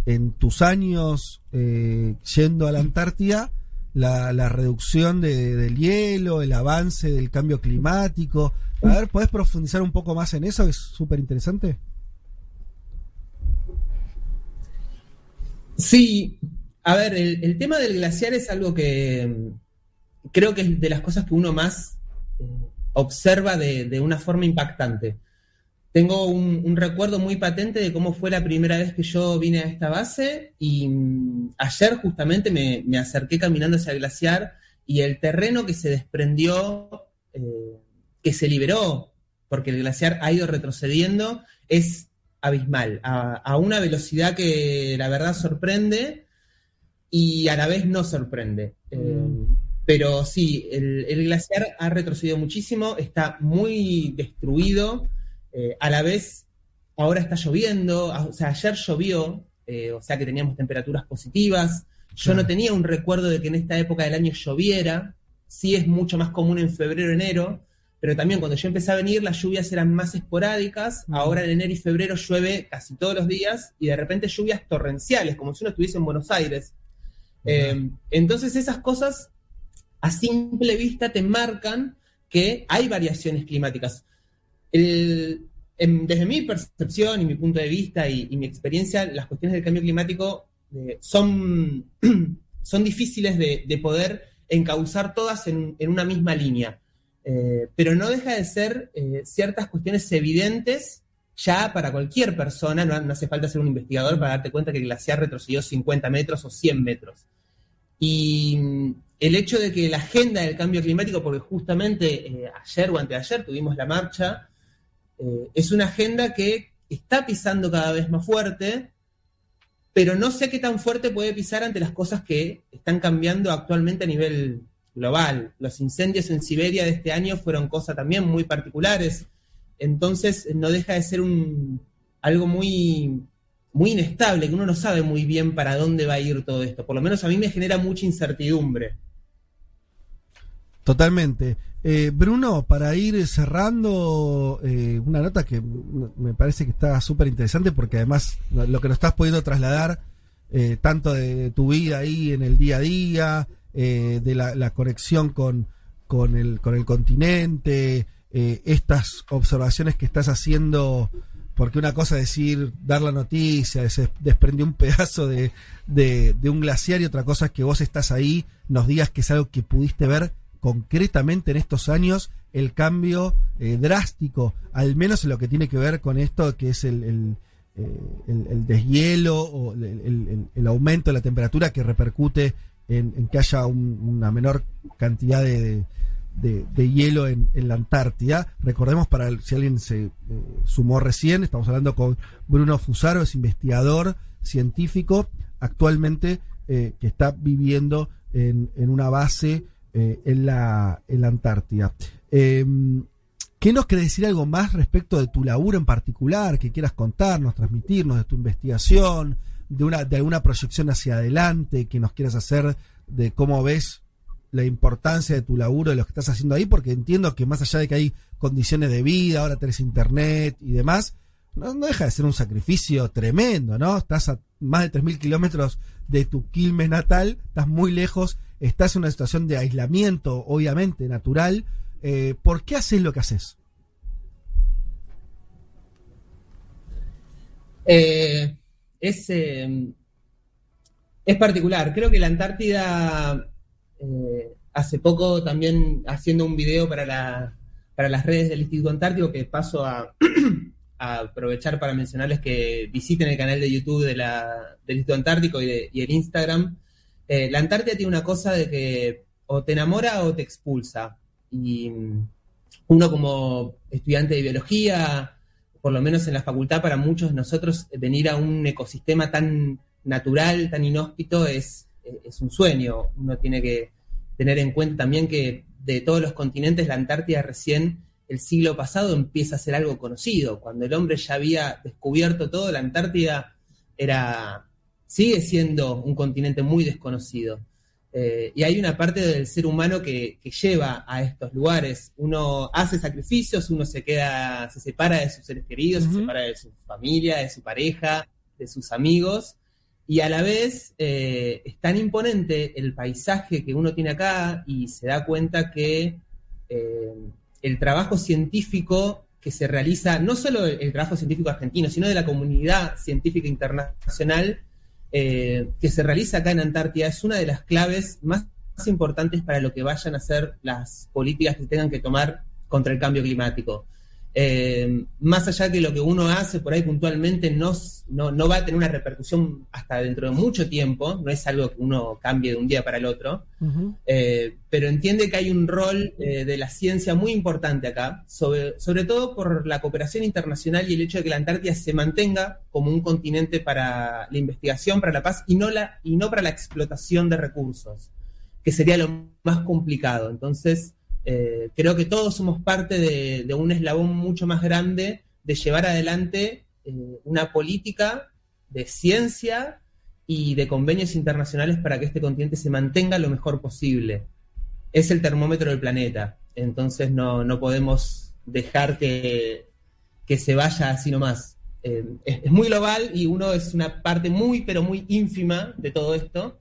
en tus años eh, yendo a la Antártida, la, la reducción de- del hielo, el avance del cambio climático. A ver, ¿podés profundizar un poco más en eso? Es súper interesante. Sí, a ver, el, tema del glaciar es algo que creo que es de las cosas que uno más eh, observa de, de una forma impactante. Tengo un, un, recuerdo muy patente de cómo fue la primera vez que yo vine a esta base y mm, ayer justamente me, me, acerqué caminando hacia el glaciar y el terreno que se desprendió, eh, que se liberó, porque el glaciar ha ido retrocediendo, es abismal, a, a, una velocidad que la verdad sorprende y a la vez no sorprende. Mm. Pero sí, el, el glaciar ha retrocedido muchísimo, está muy destruido eh, a la vez, ahora está lloviendo, o sea, ayer llovió, eh, o sea que teníamos temperaturas positivas. Yo no tenía un recuerdo de que en esta época del año lloviera, sí es mucho más común en febrero, enero, pero también cuando yo empecé a venir las lluvias eran más esporádicas, ahora en enero y febrero llueve casi todos los días y de repente lluvias torrenciales, como si uno estuviese en Buenos Aires. Eh, entonces esas cosas a simple vista te marcan que hay variaciones climáticas. Desde mi percepción y mi punto de vista y, mi experiencia, las cuestiones del cambio climático eh, son, son difíciles de, de, poder encauzar todas en, una misma línea. Eh, pero no deja de ser eh, ciertas cuestiones evidentes ya para cualquier persona, no, no, hace falta ser un investigador para darte cuenta que el glaciar retrocedió 50 metros o 100 metros. Y el hecho de que la agenda del cambio climático, porque justamente eh, ayer o anteayer tuvimos la marcha, eh, es una agenda que está pisando cada vez más fuerte, pero no sé qué tan fuerte puede pisar ante las cosas que están cambiando actualmente a nivel global. Los incendios en Siberia de este año fueron cosas también muy particulares, entonces no deja de ser un, algo muy, muy inestable, que uno no sabe muy bien para dónde va a ir todo esto. Por lo menos a mí me genera mucha incertidumbre. Totalmente. Eh, Bruno, para ir cerrando, eh, una nota que me parece que está súper interesante porque además lo que nos estás pudiendo trasladar, eh, tanto de tu vida ahí en el día a día, eh, de la, conexión con, con, el, con el continente, eh, estas observaciones que estás haciendo, porque una cosa es decir, dar la noticia, se desprendió un pedazo de, de, de un glaciar y otra cosa es que vos estás ahí, nos digas que es algo que pudiste ver concretamente en estos años el cambio eh, drástico, al menos en lo que tiene que ver con esto que es el, el, eh, el, el deshielo o el, aumento de la temperatura que repercute en, que haya un, una menor cantidad de, de, hielo en, en, la Antártida. Recordemos, para si alguien se eh, sumó recién, estamos hablando con Bruno Fusaro, es investigador científico actualmente que está viviendo en, en una base eh, en, la, en la Antártida. Eh, ¿Qué nos quiere decir algo más respecto de tu laburo en particular, que quieras contarnos, transmitirnos de tu investigación, de, una, de alguna proyección hacia adelante que nos quieras hacer de cómo ves la importancia de tu laburo, de lo que estás haciendo ahí? Porque entiendo que más allá de que hay condiciones de vida, ahora tenés internet y demás, no, no deja de ser un sacrificio tremendo, ¿no? Estás a más de 3.000 kilómetros de tu Quilmes natal, estás muy lejos estás en una situación de aislamiento, obviamente, natural. Eh, ¿Por qué haces lo que haces? Eh, es, eh, es particular. Creo que la Antártida, eh, hace poco también haciendo un video para, para las redes del Instituto Antártico, que paso a, a, aprovechar para mencionarles que visiten el canal de YouTube de la, del Instituto Antártico y, de, y el Instagram eh, la Antártida tiene una cosa de que o te enamora o te expulsa. Y mm, uno como estudiante de biología, por lo menos en la facultad, para muchos de nosotros, venir a un ecosistema tan natural, tan inhóspito, es, es un sueño. Uno tiene que tener en cuenta también que de todos los continentes, la Antártida recién el siglo pasado empieza a ser algo conocido. Cuando el hombre ya había descubierto todo, la Antártida era sigue siendo un continente muy desconocido. Eh, y hay una parte del ser humano que, que, lleva a estos lugares. Uno hace sacrificios, uno se queda, se separa de sus seres queridos, uh -huh. se separa de su familia, de su pareja, de sus amigos. Y a la vez eh, es tan imponente el paisaje que uno tiene acá y se da cuenta que eh, el trabajo científico que se realiza, no solo el, el trabajo científico argentino, sino de la comunidad científica internacional, eh, que se realiza acá en Antártida es una de las claves más importantes para lo que vayan a ser las políticas que tengan que tomar contra el cambio climático. Eh, más allá de que lo que uno hace por ahí puntualmente no, no, no, va a tener una repercusión hasta dentro de mucho tiempo, no es algo que uno cambie de un día para el otro, eh, pero entiende que hay un rol eh, de la ciencia muy importante acá, sobre, sobre todo por la cooperación internacional y el hecho de que la Antártida se mantenga como un continente para la investigación, para la paz y no, la, y no para la explotación de recursos, que sería lo más complicado. Entonces, eh, creo que todos somos parte de, un eslabón mucho más grande de llevar adelante eh, una política de ciencia y de convenios internacionales para que este continente se mantenga lo mejor posible. Es el termómetro del planeta, entonces no, podemos dejar que, se vaya así nomás. Eh, es muy global y uno es una parte muy, pero muy ínfima de todo esto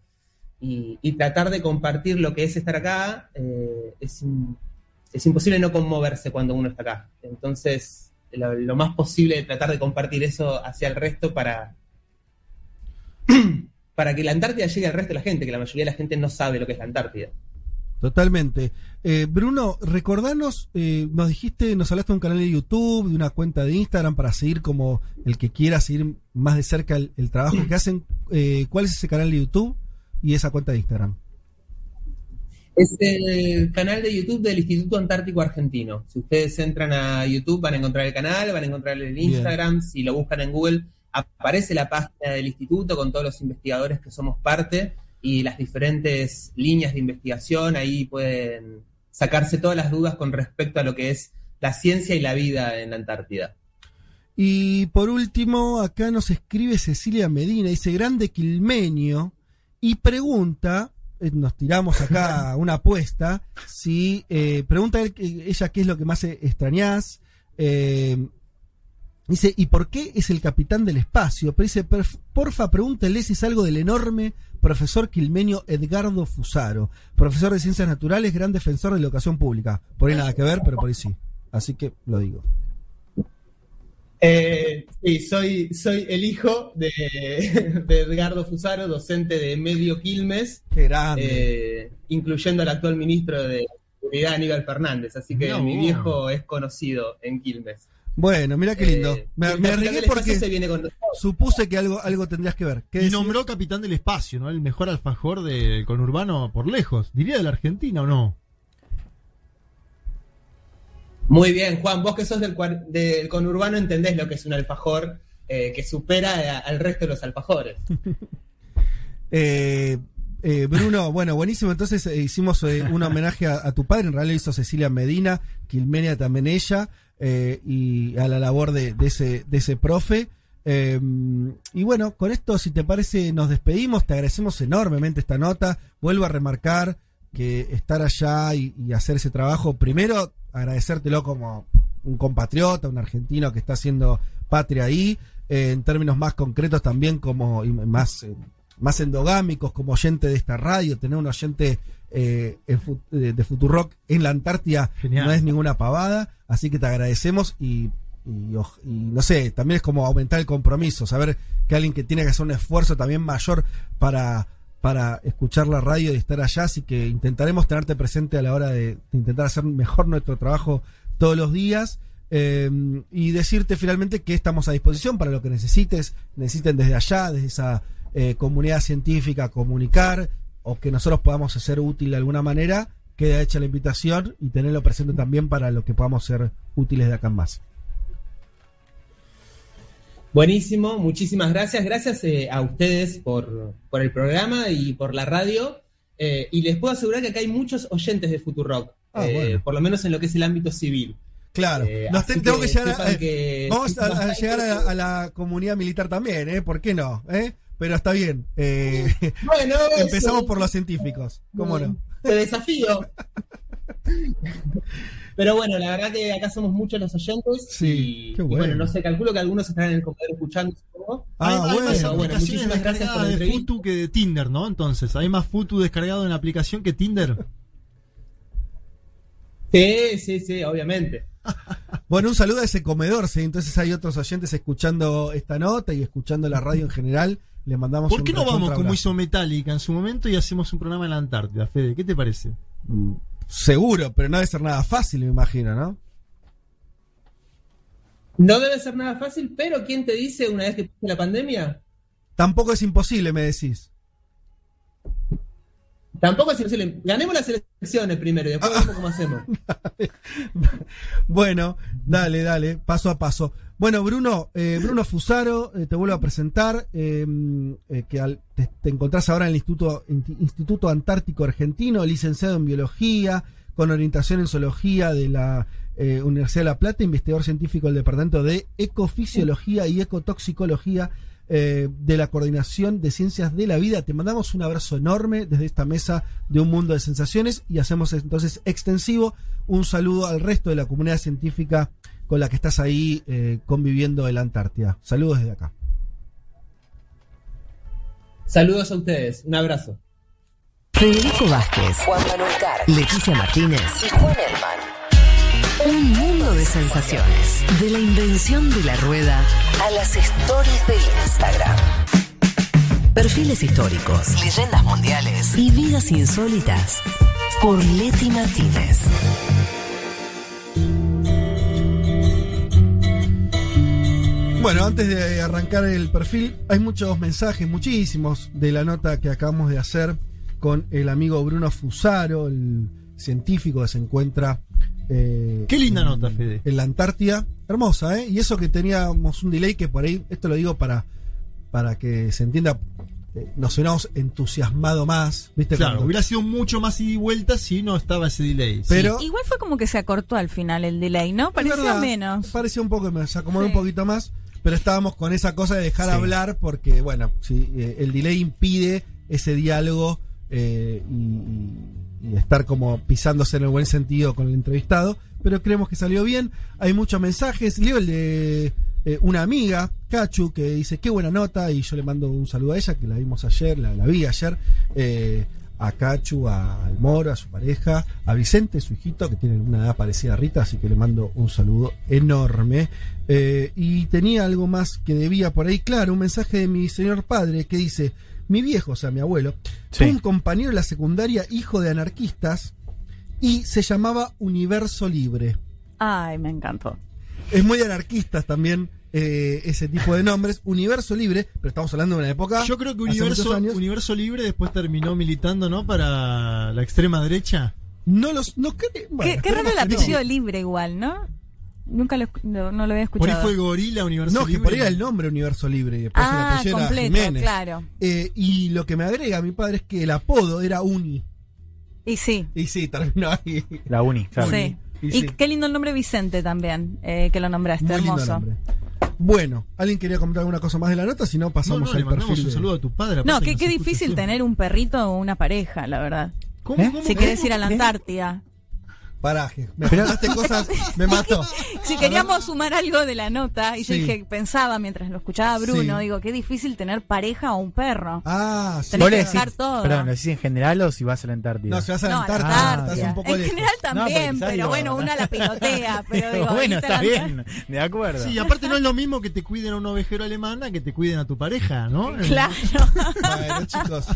y, tratar de compartir lo que es estar acá, eh, es, imposible no conmoverse cuando uno está acá. Entonces, lo, más posible de tratar de compartir eso hacia el resto para, para que la Antártida llegue al resto de la gente, que la mayoría de la gente no sabe lo que es la Antártida. Totalmente. Eh, Bruno, recordanos, eh, nos dijiste, nos hablaste de un canal de YouTube, de una cuenta de Instagram para seguir como el que quiera seguir más de cerca el, el trabajo que hacen. ¿Cuál es ese canal de YouTube? Y esa cuenta de Instagram? Es el canal de YouTube del Instituto Antártico Argentino. Si ustedes entran a YouTube van a encontrar el canal, van a encontrar el Instagram, si lo buscan en Google aparece la página del instituto con todos los investigadores que somos parte y las diferentes líneas de investigación, ahí pueden sacarse todas las dudas con respecto a lo que es la ciencia y la vida en la Antártida. Y por último, acá nos escribe Cecilia Medina, dice, grande quilmenio, y pregunta, eh, nos tiramos acá una apuesta, si eh, pregunta ella qué es lo que más extrañás. Eh, dice, ¿y por qué es el capitán del espacio? Pero dice, porfa, pregúntele si es algo del enorme profesor quilmenio Edgardo Fusaro, profesor de ciencias naturales, gran defensor de la educación pública. Por ahí nada que ver, pero por ahí sí. Así que lo digo. Eh, sí, soy, soy el hijo de, Edgardo Fusaro, docente de Medio Quilmes, eh, incluyendo al actual ministro de Seguridad, Aníbal Fernández. Así que mi viejo es conocido en Quilmes. Bueno, mira qué lindo. Eh, me, me porque supuse que algo, algo tendrías que ver. y nombró capitán del espacio, ¿no? El mejor alfajor del conurbano por lejos. ¿Diría de la Argentina o no? Muy bien, Juan, vos que sos del, del conurbano entendés lo que es un alfajor eh, que supera al resto de los alfajores. Eh, eh, Bruno, bueno, buenísimo. Entonces hicimos un homenaje a, tu padre, en realidad hizo Cecilia Medina, Quilmenia también ella, y a la labor de, ese, profe. y bueno, con esto, si te parece, nos despedimos. Te agradecemos enormemente esta nota. Vuelvo a remarcar que estar allá y hacer ese trabajo, primero agradecértelo como un compatriota, un argentino que está haciendo patria ahí, eh, en términos más concretos también como y más, eh, más endogámicos, como oyente de esta radio, tener un oyente eh, de Futurock en la Antártida no es ninguna pavada, así que te agradecemos y, y, no sé, también es como aumentar el compromiso, saber que alguien que tiene que hacer un esfuerzo también mayor para para escuchar la radio y estar allá, así que intentaremos tenerte presente a la hora de, intentar hacer mejor nuestro trabajo todos los días. Eh, y decirte finalmente que estamos a disposición para lo que necesites, necesiten desde allá, desde esa eh, comunidad científica, comunicar o que nosotros podamos ser útil de alguna manera, queda hecha la invitación y tenerlo presente también para lo que podamos ser útiles de acá en más. Buenísimo, muchísimas gracias. Gracias eh, a ustedes por, el programa y por la radio. Eh, y les puedo asegurar que acá hay muchos oyentes de Futurock, ah, eh, por lo menos en lo que es el ámbito civil. Claro, tengo que, llegar a, vamos a, llegar a, la comunidad militar también, ¿eh? ¿Por qué no? Pero está bien. bueno, empezamos por los científicos, ¿cómo no? Te desafío. Pero bueno, la verdad que acá somos muchos los oyentes. Sí, y, bueno. no sé, calculo que algunos estarán en el comedor escuchando. Ah, hay, bueno, bueno muchísimas gracias por de Futu que de Tinder, ¿no? Entonces, ¿hay más Futu descargado en la aplicación que Tinder? Sí, sí, sí, obviamente. Bueno, un saludo a ese comedor, ¿sí? Entonces hay otros oyentes escuchando esta nota y escuchando la radio en general. Les mandamos ¿Por qué no vamos como hizo Metallica en su momento y hacemos un programa en la Antártida, Fede? ¿Qué te parece? Mm, Seguro, pero no debe ser nada fácil, me imagino, ¿no? No debe ser nada fácil, pero ¿quién te dice una vez que pase la pandemia? Tampoco es imposible, me decís. Tampoco es imposible. Ganemos las elecciones primero y después vemos cómo hacemos. Bueno, dale, dale, paso a paso. Bueno, Bruno, eh, Bruno Fusaro, eh, te vuelvo a presentar, eh, eh, que al- te, te encontrás ahora en el Instituto, Instituto Antártico Argentino, licenciado en Biología, con orientación en Zoología de la Universidad de La Plata, investigador científico del Departamento de Ecofisiología y Ecotoxicología de la Coordinación de Ciencias de la Vida. Te mandamos un abrazo enorme desde esta mesa de un mundo de sensaciones y hacemos entonces extensivo un saludo al resto de la comunidad científica con la que estás ahí eh, conviviendo en la Antártida. Saludos desde acá. Saludos a ustedes. Un abrazo. Federico Vázquez, Juan Manuel Carr, Leticia Martínez y Juan Elman. Un mundo de sensaciones. De la invención de la rueda a las stories de Instagram. Perfiles históricos, leyendas mundiales y vidas insólitas. Por Leti Martínez. Bueno, antes de arrancar el perfil, hay muchos mensajes, muchísimos, de la nota que acabamos de hacer con el amigo Bruno Fusaro, el científico que se encuentra. eh, Qué linda en- nota, Fede. En la Antártida. Hermosa, ¿eh? Y eso que teníamos un delay que por ahí, esto lo digo para, para que se entienda, eh, nos hubiéramos entusiasmado más, ¿viste? Claro, Cuando- hubiera sido mucho más ida y vuelta si no estaba ese delay. Pero- Sí. Igual fue como que se acortó al final el delay, ¿no? Parecía verdad, menos. Parecía un poco, me se acomodó Sí. un poquito más, pero estábamos con esa cosa de dejar Sí. hablar porque, bueno, si eh, el delay impide ese diálogo eh, y estar como pisándose en el buen sentido con el entrevistado, pero creemos que salió bien. Hay muchos mensajes. Leo el de eh, una amiga, Cachu, que dice qué buena nota y yo le mando un saludo a ella, que la vimos ayer, la, la vi ayer. A Cachu, a Almor, a su pareja, a Vicente, su hijito, que tiene una edad parecida a Rita, así que le mando un saludo enorme. Eh, y tenía algo más que debía por ahí, claro, un mensaje de mi señor padre que dice, mi viejo, o sea, mi abuelo, Sí. fue un compañero de la secundaria, hijo de anarquistas, y se llamaba Universo Libre. Ay, me encantó. Es muy de anarquistas también eh, ese tipo de nombres. Universo Libre, pero estamos hablando de una época... Yo creo que Universo, años. Universo Libre después terminó militando, ¿no? Para la extrema derecha. No los... No creo- bueno, qué, raro el que no. apellido libre igual, ¿no? Nunca lo, no, no lo había Por ahí escuchado. fue Gorila Universo No, que Libre. por ahí era el nombre Universo Libre y después el Ah, apellido era completo, Jiménez. claro. Eh, y lo que me agrega mi padre es que el apodo era Uni. Y sí. Y sí, terminó ahí. La uni, claro. Sí. Y Y, sí. qué lindo el nombre Vicente también, eh, que lo nombraste, Muy lindo hermoso. nombre. Bueno, ¿alguien quería comentar alguna cosa más de la nota? Si no, pasamos no, al mandamos perfil. un de- saludo a tu padre. No, qué escucha difícil siempre. tener un perrito o una pareja, la verdad. ¿Cómo, ¿Eh? cómo, Si querés ir a la Antártida. Paraje. Me contaste cosas, me mató. Si queríamos sumar algo de la nota, y yo Sí. dije, pensaba mientras lo escuchaba Bruno, Sí. digo, qué difícil tener pareja o un perro. Ah, sí. Tenés ¿Vos que decís, todo. perdón, ¿lo decís en general o si vas a la Antártida? No, si vas a la No, Antártida, Antártida. estás un poco en lejos. general también, pero bueno, una la pilotea, pero digo, bueno, está bien, de acuerdo. Sí, y aparte no es lo mismo que te cuiden a un ovejero alemán que te cuiden a tu pareja, ¿no? Claro. Bueno, chicos.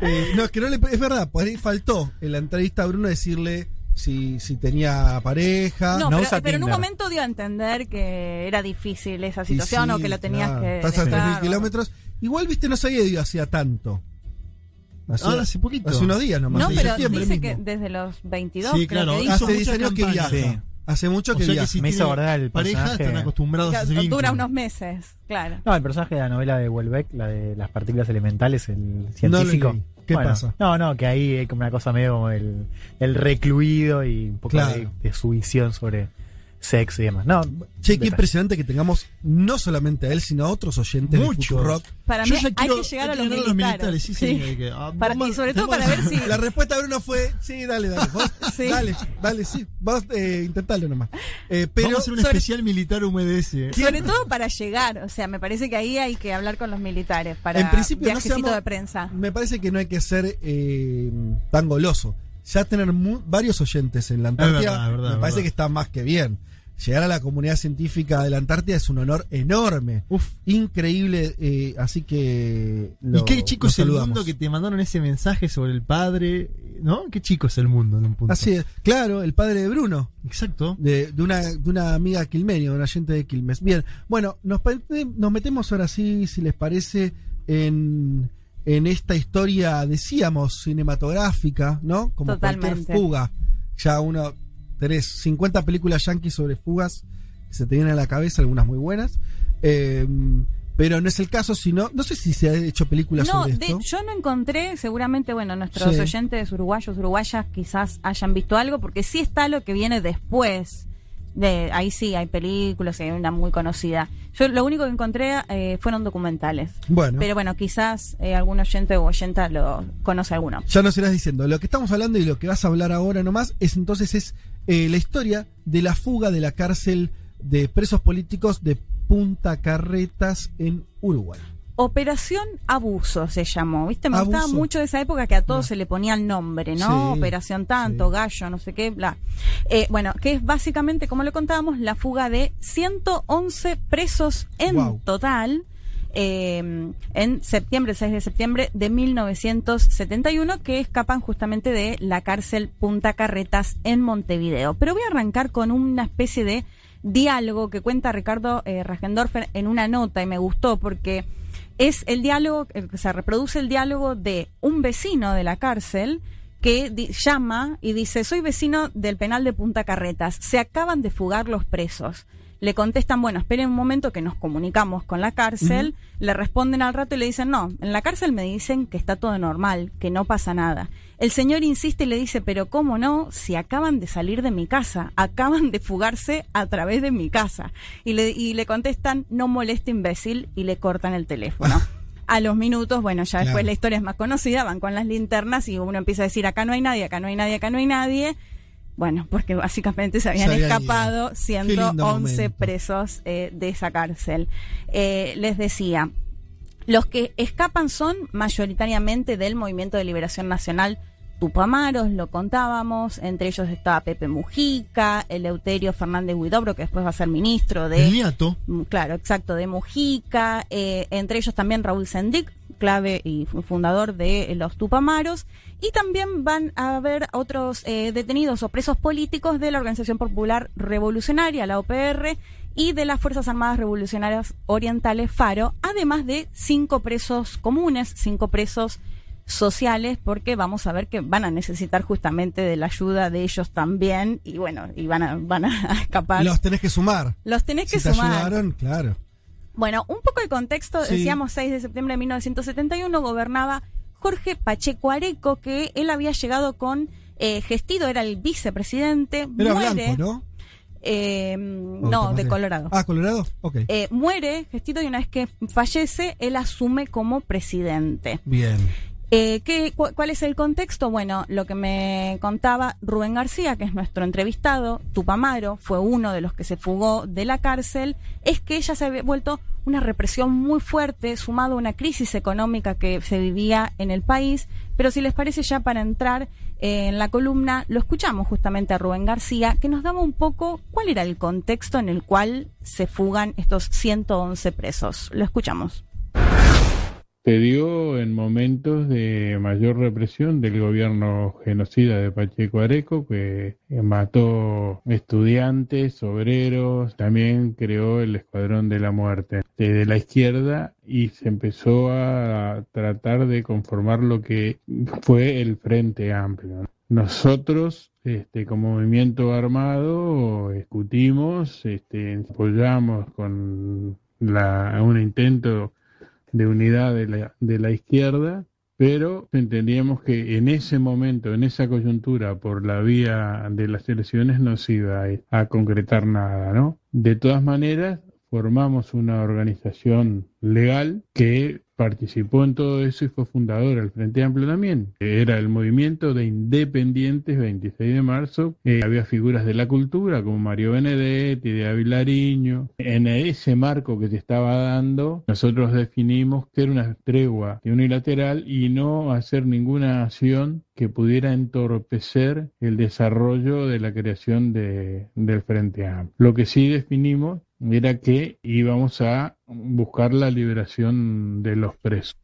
Eh, no, es que no le, es verdad, por ahí faltó en la entrevista a Bruno decirle si, si tenía pareja. No, No pero, usa pero en un momento dio a entender que era difícil esa situación sí, o que lo tenías claro, que. Estás a 3.000 claro. kilómetros. Igual, viste, no se había ido hacía tanto. Hace, Ahora hace poquito. Hace unos días nomás. No, pero dice mismo. que desde los 22. Sí, creo claro, que. Hace 10 mucha años que viaja. Sí. Hace mucho O que sea que viaja. si Me hizo acordar el pareja, personaje- están acostumbrados a ese Dura unos meses, claro. No, el personaje de la novela de Welbeck, la de las partículas elementales, el No científico. leí. ¿Qué Bueno, pasa? No, no, que ahí hay como una cosa medio como el, el recluido y un poco Claro. de, de su visión sobre sexo y demás. No, Che, qué impresionante que tengamos no solamente a él, sino a otros oyentes Muchos. de Rock. Para Yo mí ya hay quiero- que llegar a hay los que llegar militares. sí, sí, que- ah, Para- vamos- y sobre todo para ver si. La respuesta de Bruno fue, sí, dale, dale. Vos, Sí. Dale, dale, sí. Vos eh, intentalo nomás. Eh, pero Vamos a hacer un sobre- especial militar UMDS. Sobre todo para llegar, o sea, me parece que ahí hay que hablar con los militares para en principio no seamos- de prensa. Me parece que no hay que ser eh, tan goloso. Ya tener mu- varios oyentes en la Antártida verdad, me parece verdad. que está más que bien. Llegar a la comunidad científica de la Antártida es un honor enorme. Uf. Increíble, eh, así que lo, y qué chico es el mundo que te mandaron ese mensaje sobre el padre ¿no? Qué chico es el mundo en un punto. Así es, claro, el padre de Bruno. Exacto. De, de una, de una amiga quilmeña, de una gente de Quilmes. Bien, bueno, nos, nos metemos ahora sí, si les parece, en, en esta historia, decíamos, cinematográfica, ¿no? Como Totalmente. cualquier fuga. Ya uno, tenés 50 películas yankees sobre fugas que se te vienen a la cabeza, algunas muy buenas. Eh, pero no es el caso, sino, no sé si se ha hecho películas No, sobre de- esto. yo no encontré, seguramente, bueno, nuestros Sí. oyentes uruguayos, uruguayas quizás hayan visto algo, porque sí está lo que viene después. De, ahí sí hay películas, hay una muy conocida. Yo lo único que encontré eh, fueron documentales. Bueno. Pero bueno, quizás eh, algún oyente o oyenta lo conoce alguno. Ya nos irás diciendo. Lo que estamos hablando y lo que vas a hablar ahora nomás es entonces es eh, la historia de la fuga de la cárcel de presos políticos de Punta Carretas en Uruguay. Operación Abuso se llamó, ¿viste? Me gustaba mucho de esa época que a todos se le ponía el nombre, ¿no? Sí, Operación tanto, gallo, no sé qué, bla. Eh, bueno, que es básicamente, como le contábamos, la fuga de 111 presos en total eh, en septiembre, el 6 de septiembre de 1971, que escapan justamente de la cárcel Punta Carretas en Montevideo. Pero voy a arrancar con una especie de diálogo que cuenta Ricardo eh, Rajendorfer en una nota y me gustó porque es el diálogo, eh, se reproduce el diálogo de un vecino de la cárcel que llama y dice, soy vecino del penal de Punta Carretas, se acaban de fugar los presos. Le contestan, bueno, esperen un momento que nos comunicamos con la cárcel, le responden al rato y le dicen, no, en la cárcel me dicen que está todo normal, que no pasa nada. El señor insiste y le dice, pero ¿cómo no? Si acaban de salir de mi casa, acaban de fugarse a través de mi casa. Y le, y le contestan, no moleste imbécil, y le cortan el teléfono. A los minutos, bueno, ya después la historia es más conocida, van con las linternas y uno empieza a decir, acá no hay nadie, acá no hay nadie, acá no hay nadie. Bueno, porque básicamente se habían escapado ido. Qué lindo 111 momento. presos eh, de esa cárcel. Eh, les decía, los que escapan son mayoritariamente del Movimiento de Liberación Nacional Tupamaros, lo contábamos, entre ellos estaba Pepe Mujica, Eleuterio Fernández Huidobro, que después va a ser ministro de... El. Mm, Claro, exacto, de Mujica, eh, entre ellos también Raúl Sendic, clave y fu- fundador de los Tupamaros, y también van a haber otros eh, detenidos o presos políticos de la Organización Popular Revolucionaria, la OPR, y de las Fuerzas Armadas Revolucionarias Orientales, FARO, además de cinco presos comunes, cinco presos sociales, porque vamos a ver que van a necesitar justamente de la ayuda de ellos también, y bueno, y van a, van a escapar. Los tenés que sumar. Los tenés que te sumar. ayudaron, claro. Bueno, un poco de contexto, Sí. decíamos 6 de septiembre de 1971, gobernaba Jorge Pacheco Areco, que él había llegado con eh, Gestido, era el vicepresidente, Era muere, blanco, ¿no? Eh, ¿O no, de? Colorado. Ah, Colorado, ok. Eh, muere Gestido y una vez que fallece, él asume como presidente. Bien. Eh, ¿qué, cu- ¿Cuál es el contexto? Bueno, lo que me contaba Rubén García, que es nuestro entrevistado, Tupamaro, fue uno de los que se fugó de la cárcel, es que ella se había vuelto una represión muy fuerte, sumado a una crisis económica que se vivía en el país. Pero si les parece ya para entrar en la columna, lo escuchamos justamente a Rubén García, que nos daba un poco cuál era el contexto en el cual se fugan estos 111 presos. Lo escuchamos. Se dio en momentos de mayor represión del gobierno genocida de Pacheco Areco, que mató estudiantes, obreros, también creó el Escuadrón de la Muerte eh, de la izquierda y se empezó a tratar de conformar lo que fue el Frente Amplio. Nosotros, este, como movimiento armado, discutimos, este, apoyamos con la, un intento de unidad de la, de la izquierda, pero entendíamos que en ese momento, en esa coyuntura, por la vía de las elecciones, no se iba a, a concretar nada, ¿no? De todas maneras, formamos una organización legal que participó en todo eso y fue fundadora del Frente Amplio también. Era el movimiento de independientes 26 de marzo. Eh, había figuras de la cultura como Mario Benedetti, de Avilariño. En ese marco que se estaba dando, nosotros definimos que era una tregua unilateral y no hacer ninguna acción que pudiera entorpecer el desarrollo de la creación de, del Frente Amplio. Lo que sí definimos era que íbamos a buscar la liberación de los presos.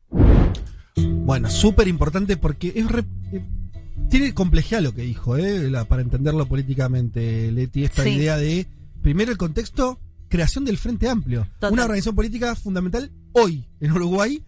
Bueno, súper importante porque es re- eh, tiene complejidad lo que dijo, ¿eh? La- para entenderlo políticamente, Leti, esta Sí. idea de, primero el contexto, creación del Frente Amplio. Total. Una organización política fundamental hoy en Uruguay,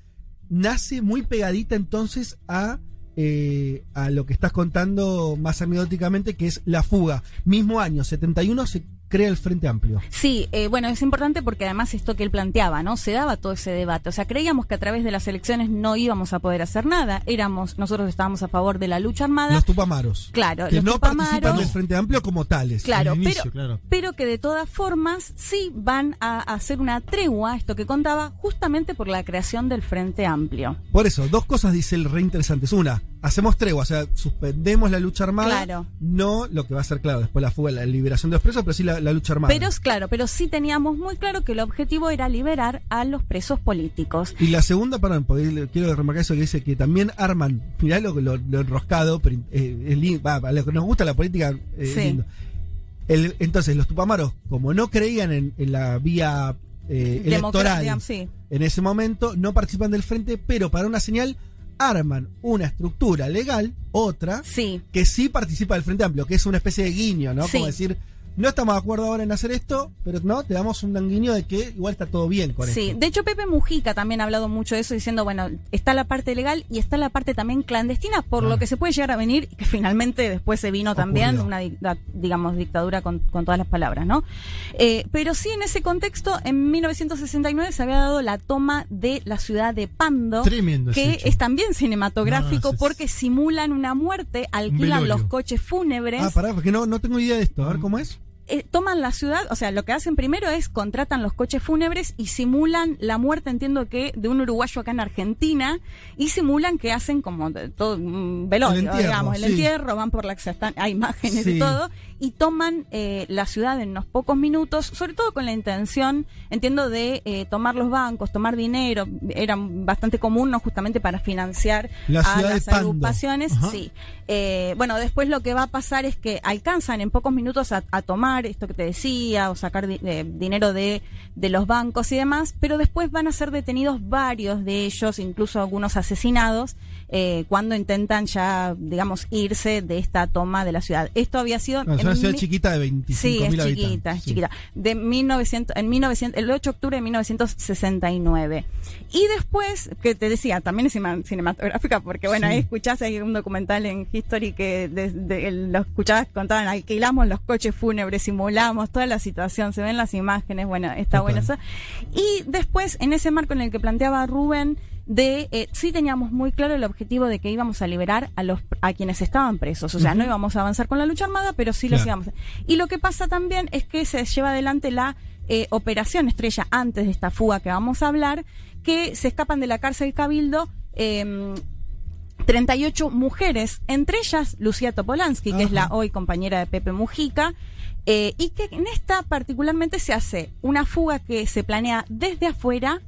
nace muy pegadita entonces a, eh, a lo que estás contando más anecdóticamente, que es la fuga. Mismo año, 71, se crea el Frente Amplio. Sí, eh, bueno, es importante porque además esto que él planteaba, ¿no? Se daba todo ese debate. O sea, creíamos que a través de las elecciones no íbamos a poder hacer nada. Éramos, nosotros estábamos a favor de la lucha armada. Los Tupamaros. Claro, que los no Tupamaros- participan del Frente Amplio como tales. Claro, inicio, pero, claro. pero que de todas formas sí van a hacer una tregua, esto que contaba, justamente por la creación del Frente Amplio. Por eso, dos cosas dice el re interesantes. Una, hacemos tregua, o sea, suspendemos la lucha armada. Claro. No lo que va a ser, claro, después la fuga, la liberación de los presos, pero sí la, la lucha armada. Pero es claro, pero sí teníamos muy claro que el objetivo era liberar a los presos políticos. y la segunda, perdón, porque quiero remarcar eso que dice que también arman, mirá lo, lo, lo enroscado, pero eh, es lindo, va, a lo que nos gusta la política, eh, es Sí. lindo. El- entonces, los tupamaros, como no creían en, en la vía eh, electoral sí. en ese momento, no participan del frente, pero para una señal arman una estructura legal, otra, que sí participa del Frente Amplio, que es una especie de guiño, ¿no? Sí. Como decir, no estamos de acuerdo ahora en hacer esto, pero no, te damos un guiño de que igual está todo bien con Sí, esto. de hecho Pepe Mujica también ha hablado mucho de eso, diciendo, bueno, está la parte legal y está la parte también clandestina, por lo que se puede llegar a venir, y que finalmente después se vino también una, digamos, dictadura con, con todas las palabras, ¿no? Eh, pero sí, en ese contexto, en 1969 se había dado la toma de la ciudad de Pando, Tremendo que es también cinematográfico No, porque simulan una muerte, alquilan los coches fúnebres. Ah, pará, porque no, no tengo idea de esto. A ver cómo es. Eh, toman la ciudad, o sea, lo que hacen primero es contratan los coches fúnebres y simulan la muerte, entiendo que de un uruguayo acá en Argentina, y simulan que hacen como de- todo un velorio, El entierro, digamos, el sí. entierro, van por la que están, hay imágenes Sí. y todo, y toman eh, la ciudad en unos pocos minutos, sobre todo con la intención, entiendo, de eh, tomar los bancos, tomar dinero, era bastante común, ¿no? Justamente para financiar La a las agrupaciones, Ajá. sí. Bueno, después lo que va a pasar es que alcanzan en pocos minutos a, a tomar esto que te decía o sacar eh, dinero de, de los bancos y demás, pero después van a ser detenidos varios de ellos, incluso algunos asesinados, eh, cuando intentan ya, digamos, irse de esta toma de la ciudad. Esto había sido... No, es una ciudad mi- chiquita de 25 Sí, es chiquita, es chiquita. De 1900, en 1900, el 8 de octubre de 1969. Y después, que te decía, también es cinematográfica, porque bueno, Sí. ahí escuchás, hay un documental en History que desde lo escuchabas, contaban, alquilamos los coches fúnebres, simulamos toda la situación, se ven las imágenes, bueno, está Total. bueno eso. Y después, en ese marco en el que planteaba Rubén, de eh, sí teníamos muy claro el objetivo de que íbamos a liberar a los a quienes estaban presos, o sea, no íbamos a avanzar con la lucha armada, pero sí los Claro. íbamos. Y lo que pasa también es que se lleva adelante la eh, operación estrella antes de esta fuga que vamos a hablar, que se escapan de la cárcel Cabildo. eh, 38 mujeres, entre ellas Lucía Topolansky, que es la hoy compañera de Pepe Mujica, eh, y que en esta particularmente se hace una fuga que se planea desde afuera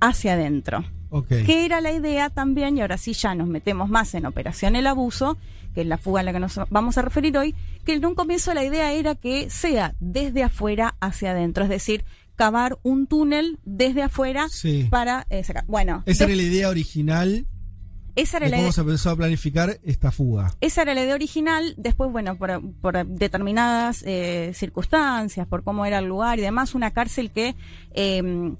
hacia adentro. Ok. Que era la idea también, y ahora sí ya nos metemos más en Operación El Abuso, que es la fuga a la que nos vamos a referir hoy, que en un comienzo la idea era que sea desde afuera hacia adentro, es decir, cavar un túnel desde afuera Sí. para eh, sacar. Bueno, Esa era la idea original esa era de la cómo idea. se empezó a planificar esta fuga. Esa era la idea original, después, bueno, por, por determinadas eh, circunstancias, por cómo era el lugar y demás, una cárcel que eh,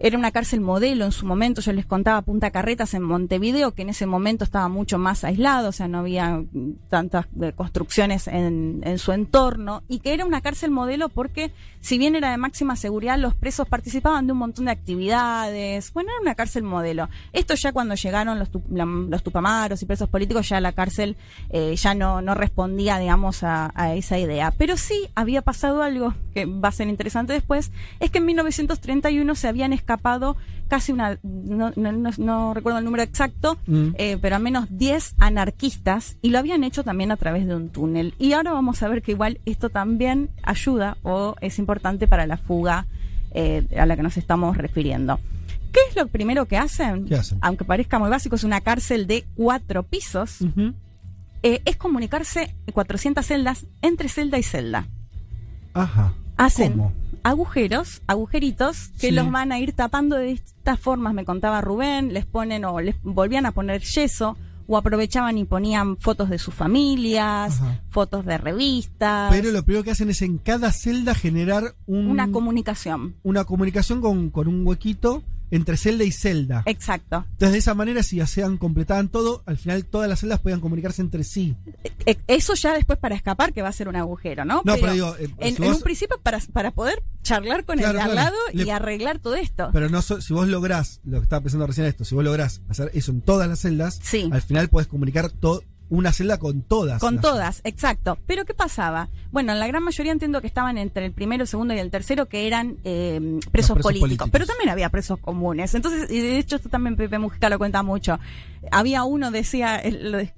era una cárcel modelo en su momento, yo les contaba Punta Carretas en Montevideo, que en ese momento estaba mucho más aislado, o sea, no había tantas eh, construcciones en, en su entorno, y que era una cárcel modelo porque, si bien era de máxima seguridad, los presos participaban de un montón de actividades, bueno, era una cárcel modelo. Esto ya cuando llegaron los, los tupamaros y presos políticos, ya la cárcel eh, ya no, no respondía, digamos, a, a esa idea. Pero sí había pasado algo que va a ser interesante después, es que en 1931 se habían escapado casi una, no, no- no- no recuerdo el número exacto, Mm. eh, pero al menos 10 anarquistas y lo habían hecho también a través de un túnel. Y ahora vamos a ver que igual esto también ayuda o es importante para la fuga eh, a la que nos estamos refiriendo. ¿Qué es lo primero que hacen? ¿Qué hacen? Aunque parezca muy básico, es una cárcel de cuatro pisos. Eh, es comunicarse 400 celdas entre celda y celda. Ajá. Hacen ¿Cómo? Agujeros, agujeritos, que Sí. los van a ir tapando de distintas formas, me contaba Rubén, les ponen o les volvían a poner yeso o aprovechaban y ponían fotos de sus familias, fotos de revistas. Pero lo primero que hacen es en cada celda generar un- Una comunicación. una comunicación con, con un huequito entre celda y celda. Exacto. Entonces, de esa manera, si hacían, completaban todo, al final todas las celdas podían comunicarse entre sí. Eh, Eso ya después para escapar, que va a ser un agujero, ¿no? No, pero digo, eh, en, si en vos- un principio para, para poder charlar con el de al claro. lado Le- y arreglar todo esto. Pero no so- si vos lográs, lo que estaba pensando recién esto, si vos lográs hacer eso en todas las celdas, Sí. al final podés comunicar to- una celda con todas. Con todas, exacto. Pero ¿qué pasaba? Bueno, en la gran mayoría entiendo que estaban entre el primero, el segundo y el tercero, que eran eh, presos, presos políticos. políticos. Pero también había presos comunes. Entonces, y de hecho, esto también Pepe Mujica lo cuenta mucho. Había uno, decía,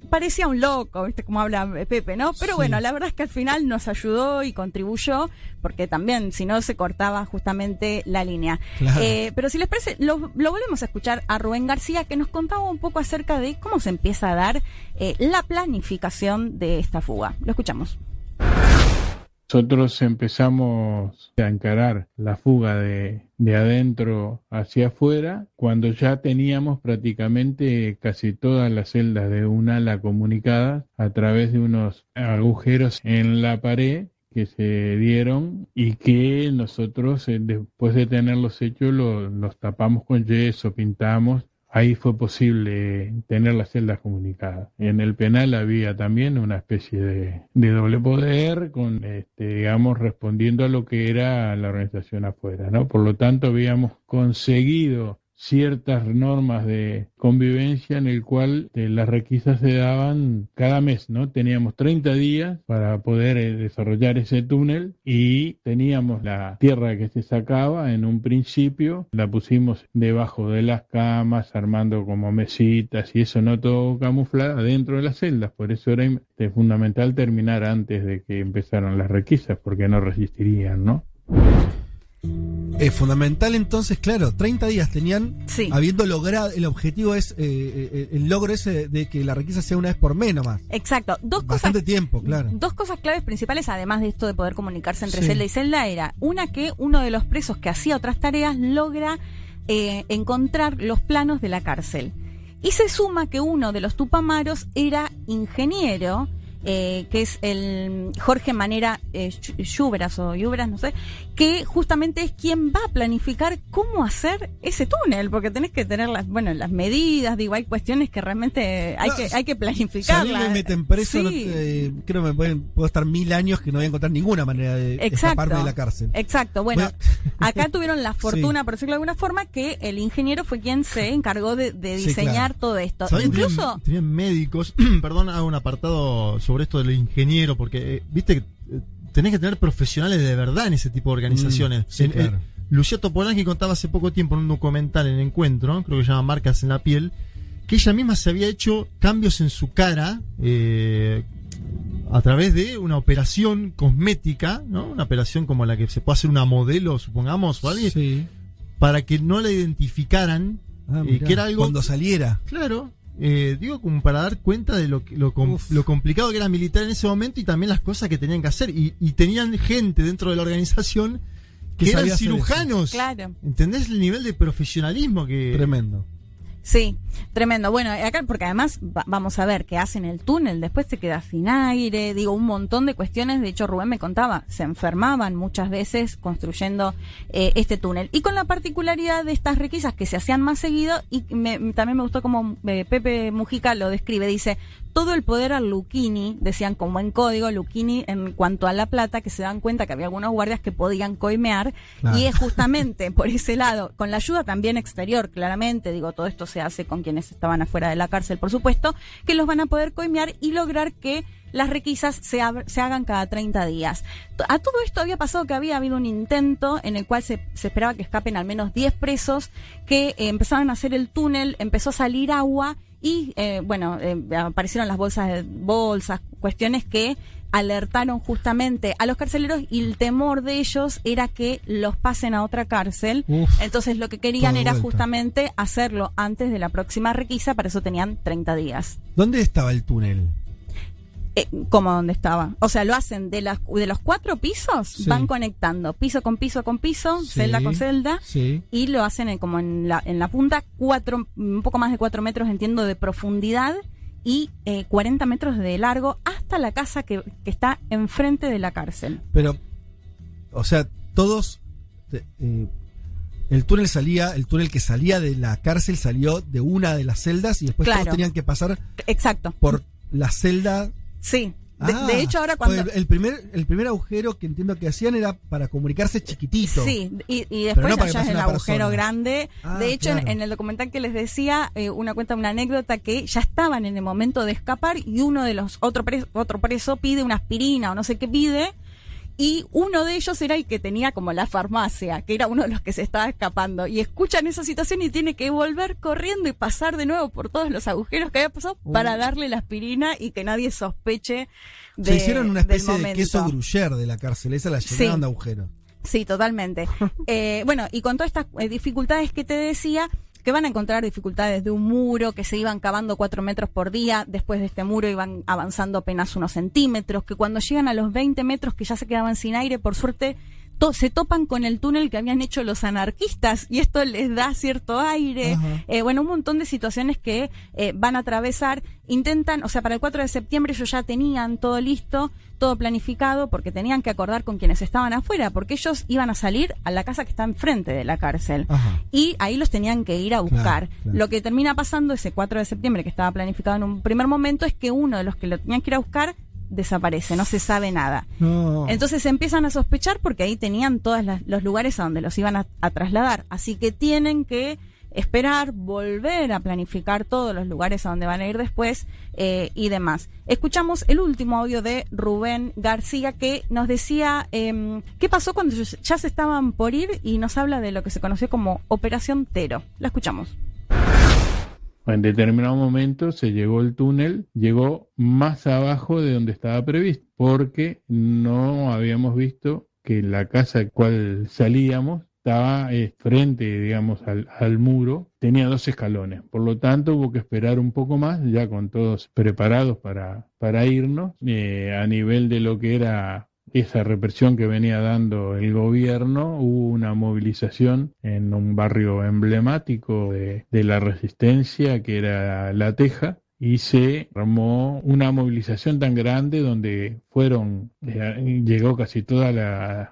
parecía un loco, ¿viste? Como habla Pepe, ¿no? Pero Sí. bueno, la verdad es que al final nos ayudó y contribuyó, porque también, si no, se cortaba justamente la línea. Claro. Eh, pero si les parece, lo, lo volvemos a escuchar a Rubén García, que nos contaba un poco acerca de cómo se empieza a dar eh, la planificación de esta fuga. Lo escuchamos. Nosotros empezamos a encarar la fuga de, de adentro hacia afuera cuando ya teníamos prácticamente casi todas las celdas de un ala comunicadas a través de unos agujeros en la pared que se dieron y que nosotros eh, después de tenerlos hechos lo- los tapamos con yeso, pintamos ahí fue posible tener las celdas comunicadas. En el penal había también una especie de, de doble poder, con, este, digamos, respondiendo a lo que era la organización afuera, ¿no? Por lo tanto, habíamos conseguido ciertas normas de convivencia en el cual eh, las requisas se daban cada mes, ¿no? Teníamos 30 días para poder eh, desarrollar ese túnel y teníamos la tierra que se sacaba en un principio, la pusimos debajo de las camas, armando como mesitas y eso no todo camuflado dentro de las celdas, por eso era fundamental terminar antes de que empezaran las requisas porque no resistirían, ¿no? Es fundamental entonces, claro, 30 días tenían, Sí. habiendo logrado, el objetivo es eh, eh, el logro ese de que la requisa sea una vez por mes nomás. Exacto. Dos Bastante cosas. tiempo, claro. Dos cosas claves principales, además de esto de poder comunicarse entre Sí. celda y celda, era una que uno de los presos que hacía otras tareas logra eh, encontrar los planos de la cárcel. Y se suma que uno de los tupamaros era ingeniero, eh, que es el Jorge Manera eh, Llubras o Llubras, no sé, que justamente es quien va a planificar cómo hacer ese túnel, porque tenés que tener las, bueno, las medidas, digo, hay cuestiones que realmente hay No, que, hay que Si a planificarlas. mí me meten preso, Sí. no eh, creo que me pueden, puedo estar mil años que no voy a encontrar ninguna manera de escaparme de la cárcel. Exacto. Bueno, acá tuvieron la fortuna, por decirlo de alguna forma, que el ingeniero fue quien se encargó de, de Sí, diseñar claro. todo esto. Incluso, Tenían, tenían médicos, perdón, hago un apartado sobre esto del ingeniero, porque, eh, viste, que, eh, tenés que tener profesionales de verdad en ese tipo de organizaciones. Mm, sí, En- claro. eh, Lucía Topolansky contaba hace poco tiempo en un documental en Encuentro, creo que se llama Marcas en la piel, que ella misma se había hecho cambios en su cara eh, a través de una operación cosmética, ¿no? Una operación como la que se puede hacer una modelo, supongamos, o alguien, para que no la identificaran, Ah, y mirá, que era algo Cuando saliera. Claro, eh, digo como para dar cuenta de lo, que- lo, com- lo complicado que era militar en ese momento y también las cosas que tenían que hacer. Y, y tenían gente dentro de la organización que Que eran cirujanos. Claro. ¿Entendés el nivel de profesionalismo que... Tremendo. Sí, tremendo. Bueno, acá, porque además va- vamos a ver que hacen el túnel, después se queda sin aire, digo, un montón de cuestiones. De hecho, Rubén me contaba, se enfermaban muchas veces construyendo eh, este túnel. Y con la particularidad de estas requisas que se hacían más seguido, y me- también me gustó como eh, Pepe Mujica lo describe, dice, todo el poder al Luchini, decían como en código, Luchini en cuanto a la plata, que se dan cuenta que había algunos guardias que podían coimear, Claro. y es justamente por ese lado, con la ayuda también exterior, claramente, digo, todo esto se hace con quienes estaban afuera de la cárcel, por supuesto, que los van a poder coimear y lograr que las requisas se, se hagan cada 30 días. A todo esto había pasado que había habido un intento en el cual se, se esperaba que escapen al menos 10 presos, que eh, empezaron a hacer el túnel, empezó a salir agua y, eh, bueno, eh, aparecieron las bolsas, de- bolsas, cuestiones que alertaron justamente a los carceleros y el temor de ellos era que los pasen a otra cárcel. Uf, Entonces lo que querían era vuelta. justamente hacerlo antes de la próxima requisa, para eso tenían 30 días. ¿Dónde estaba el túnel? Eh, como donde estaba. O sea, lo hacen de las de los cuatro pisos, Sí. van conectando piso con piso con piso, Sí, celda con celda, Sí. y lo hacen en- como en la, en la punta, cuatro, un poco más de cuatro metros, entiendo, de profundidad, y eh, 40 metros de largo hasta la casa que, que está enfrente de la cárcel. Pero, o sea, todos. eh, el túnel salía, el túnel que salía de la cárcel salió de una de las celdas y después Claro. todos tenían que pasar Exacto. por la celda. Sí. De, Ah, de hecho, ahora cuando... el, el primer, el primer agujero que entiendo que hacían era para comunicarse chiquitito. Sí, y, después no allá es el agujero persona. grande. Ah, de hecho, en, el documental que les decía, eh, una cuenta una anécdota que ya estaban en el momento de escapar y uno de los otro preso, otro preso pide una aspirina o no sé qué pide. Y uno de ellos era el que tenía como la farmacia, que era uno de los que se estaba escapando. Y escuchan esa situación y tiene que volver corriendo y pasar de nuevo por todos los agujeros que había pasado Uh. para darle la aspirina y que nadie sospeche de, Se hicieron una especie de queso gruyère de la cárcel, esa la llenaron Sí. de agujeros. Sí, totalmente. Eh, bueno, y con todas estas eh, dificultades que te decía, que van a encontrar dificultades de un muro, que se iban cavando cuatro metros por día, después de este muro iban avanzando apenas unos centímetros, que cuando llegan a los 20 metros que ya se quedaban sin aire, por suerte to- se topan con el túnel que habían hecho los anarquistas y esto les da cierto aire. Eh, bueno, un montón de situaciones que eh, van a atravesar. Intentan, o sea, para el 4 de septiembre ellos ya tenían todo listo, todo planificado, porque tenían que acordar con quienes estaban afuera, porque ellos iban a salir a la casa que está enfrente de la cárcel. Y ahí los tenían que ir a buscar. claro. Lo que termina pasando ese 4 de septiembre, que estaba planificado en un primer momento, es que uno de los que lo tenían que ir a buscar desaparece, no se sabe nada. No. Entonces se empiezan a sospechar porque ahí tenían todos los lugares a donde los iban a, a trasladar. Así que tienen que esperar, volver a planificar todos los lugares a donde van a ir después eh, y demás. Escuchamos el último audio de Rubén García que nos decía em, qué pasó cuando ya se estaban por ir y nos habla de lo que se conoció como Operación Tero. La escuchamos. En determinado momento se llegó el túnel, llegó más abajo de donde estaba previsto, porque no habíamos visto que la casa al cual salíamos estaba eh, frente, digamos, al, al muro, tenía dos escalones. Por lo tanto, hubo que esperar un poco más, ya con todos preparados para, para irnos, eh, a nivel de lo que era esa represión que venía dando el gobierno, hubo una movilización en un barrio emblemático de, la resistencia, que era La Teja, y se armó una movilización tan grande donde fueron, eh, llegó casi todos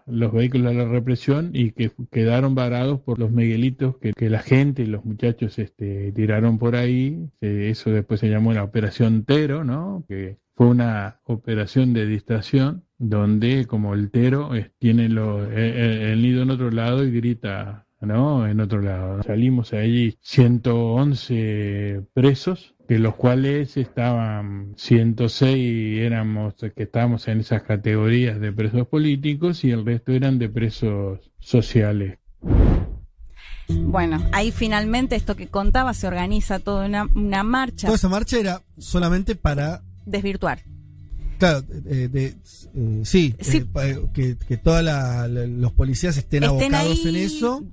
los vehículos de la represión y que quedaron varados por los miguelitos que, la gente y los muchachos este, tiraron por ahí. Eso después se llamó la Operación Tero, ¿no? Que fue una operación de distracción donde como el Tero eh, tiene lo, eh, el nido en otro lado y grita, ¿no? En otro lado. Salimos allí 111 presos, de los cuales estaban 106 éramos que estábamos en esas categorías de presos políticos y el resto eran de presos sociales. Bueno, ahí finalmente esto que contaba se organiza toda una, una marcha. Toda esa marcha era solamente para desvirtuar. Claro, eh, de, eh, sí, Sí. eh, que, que todos los policías estén, Estén abocados ahí, en eso.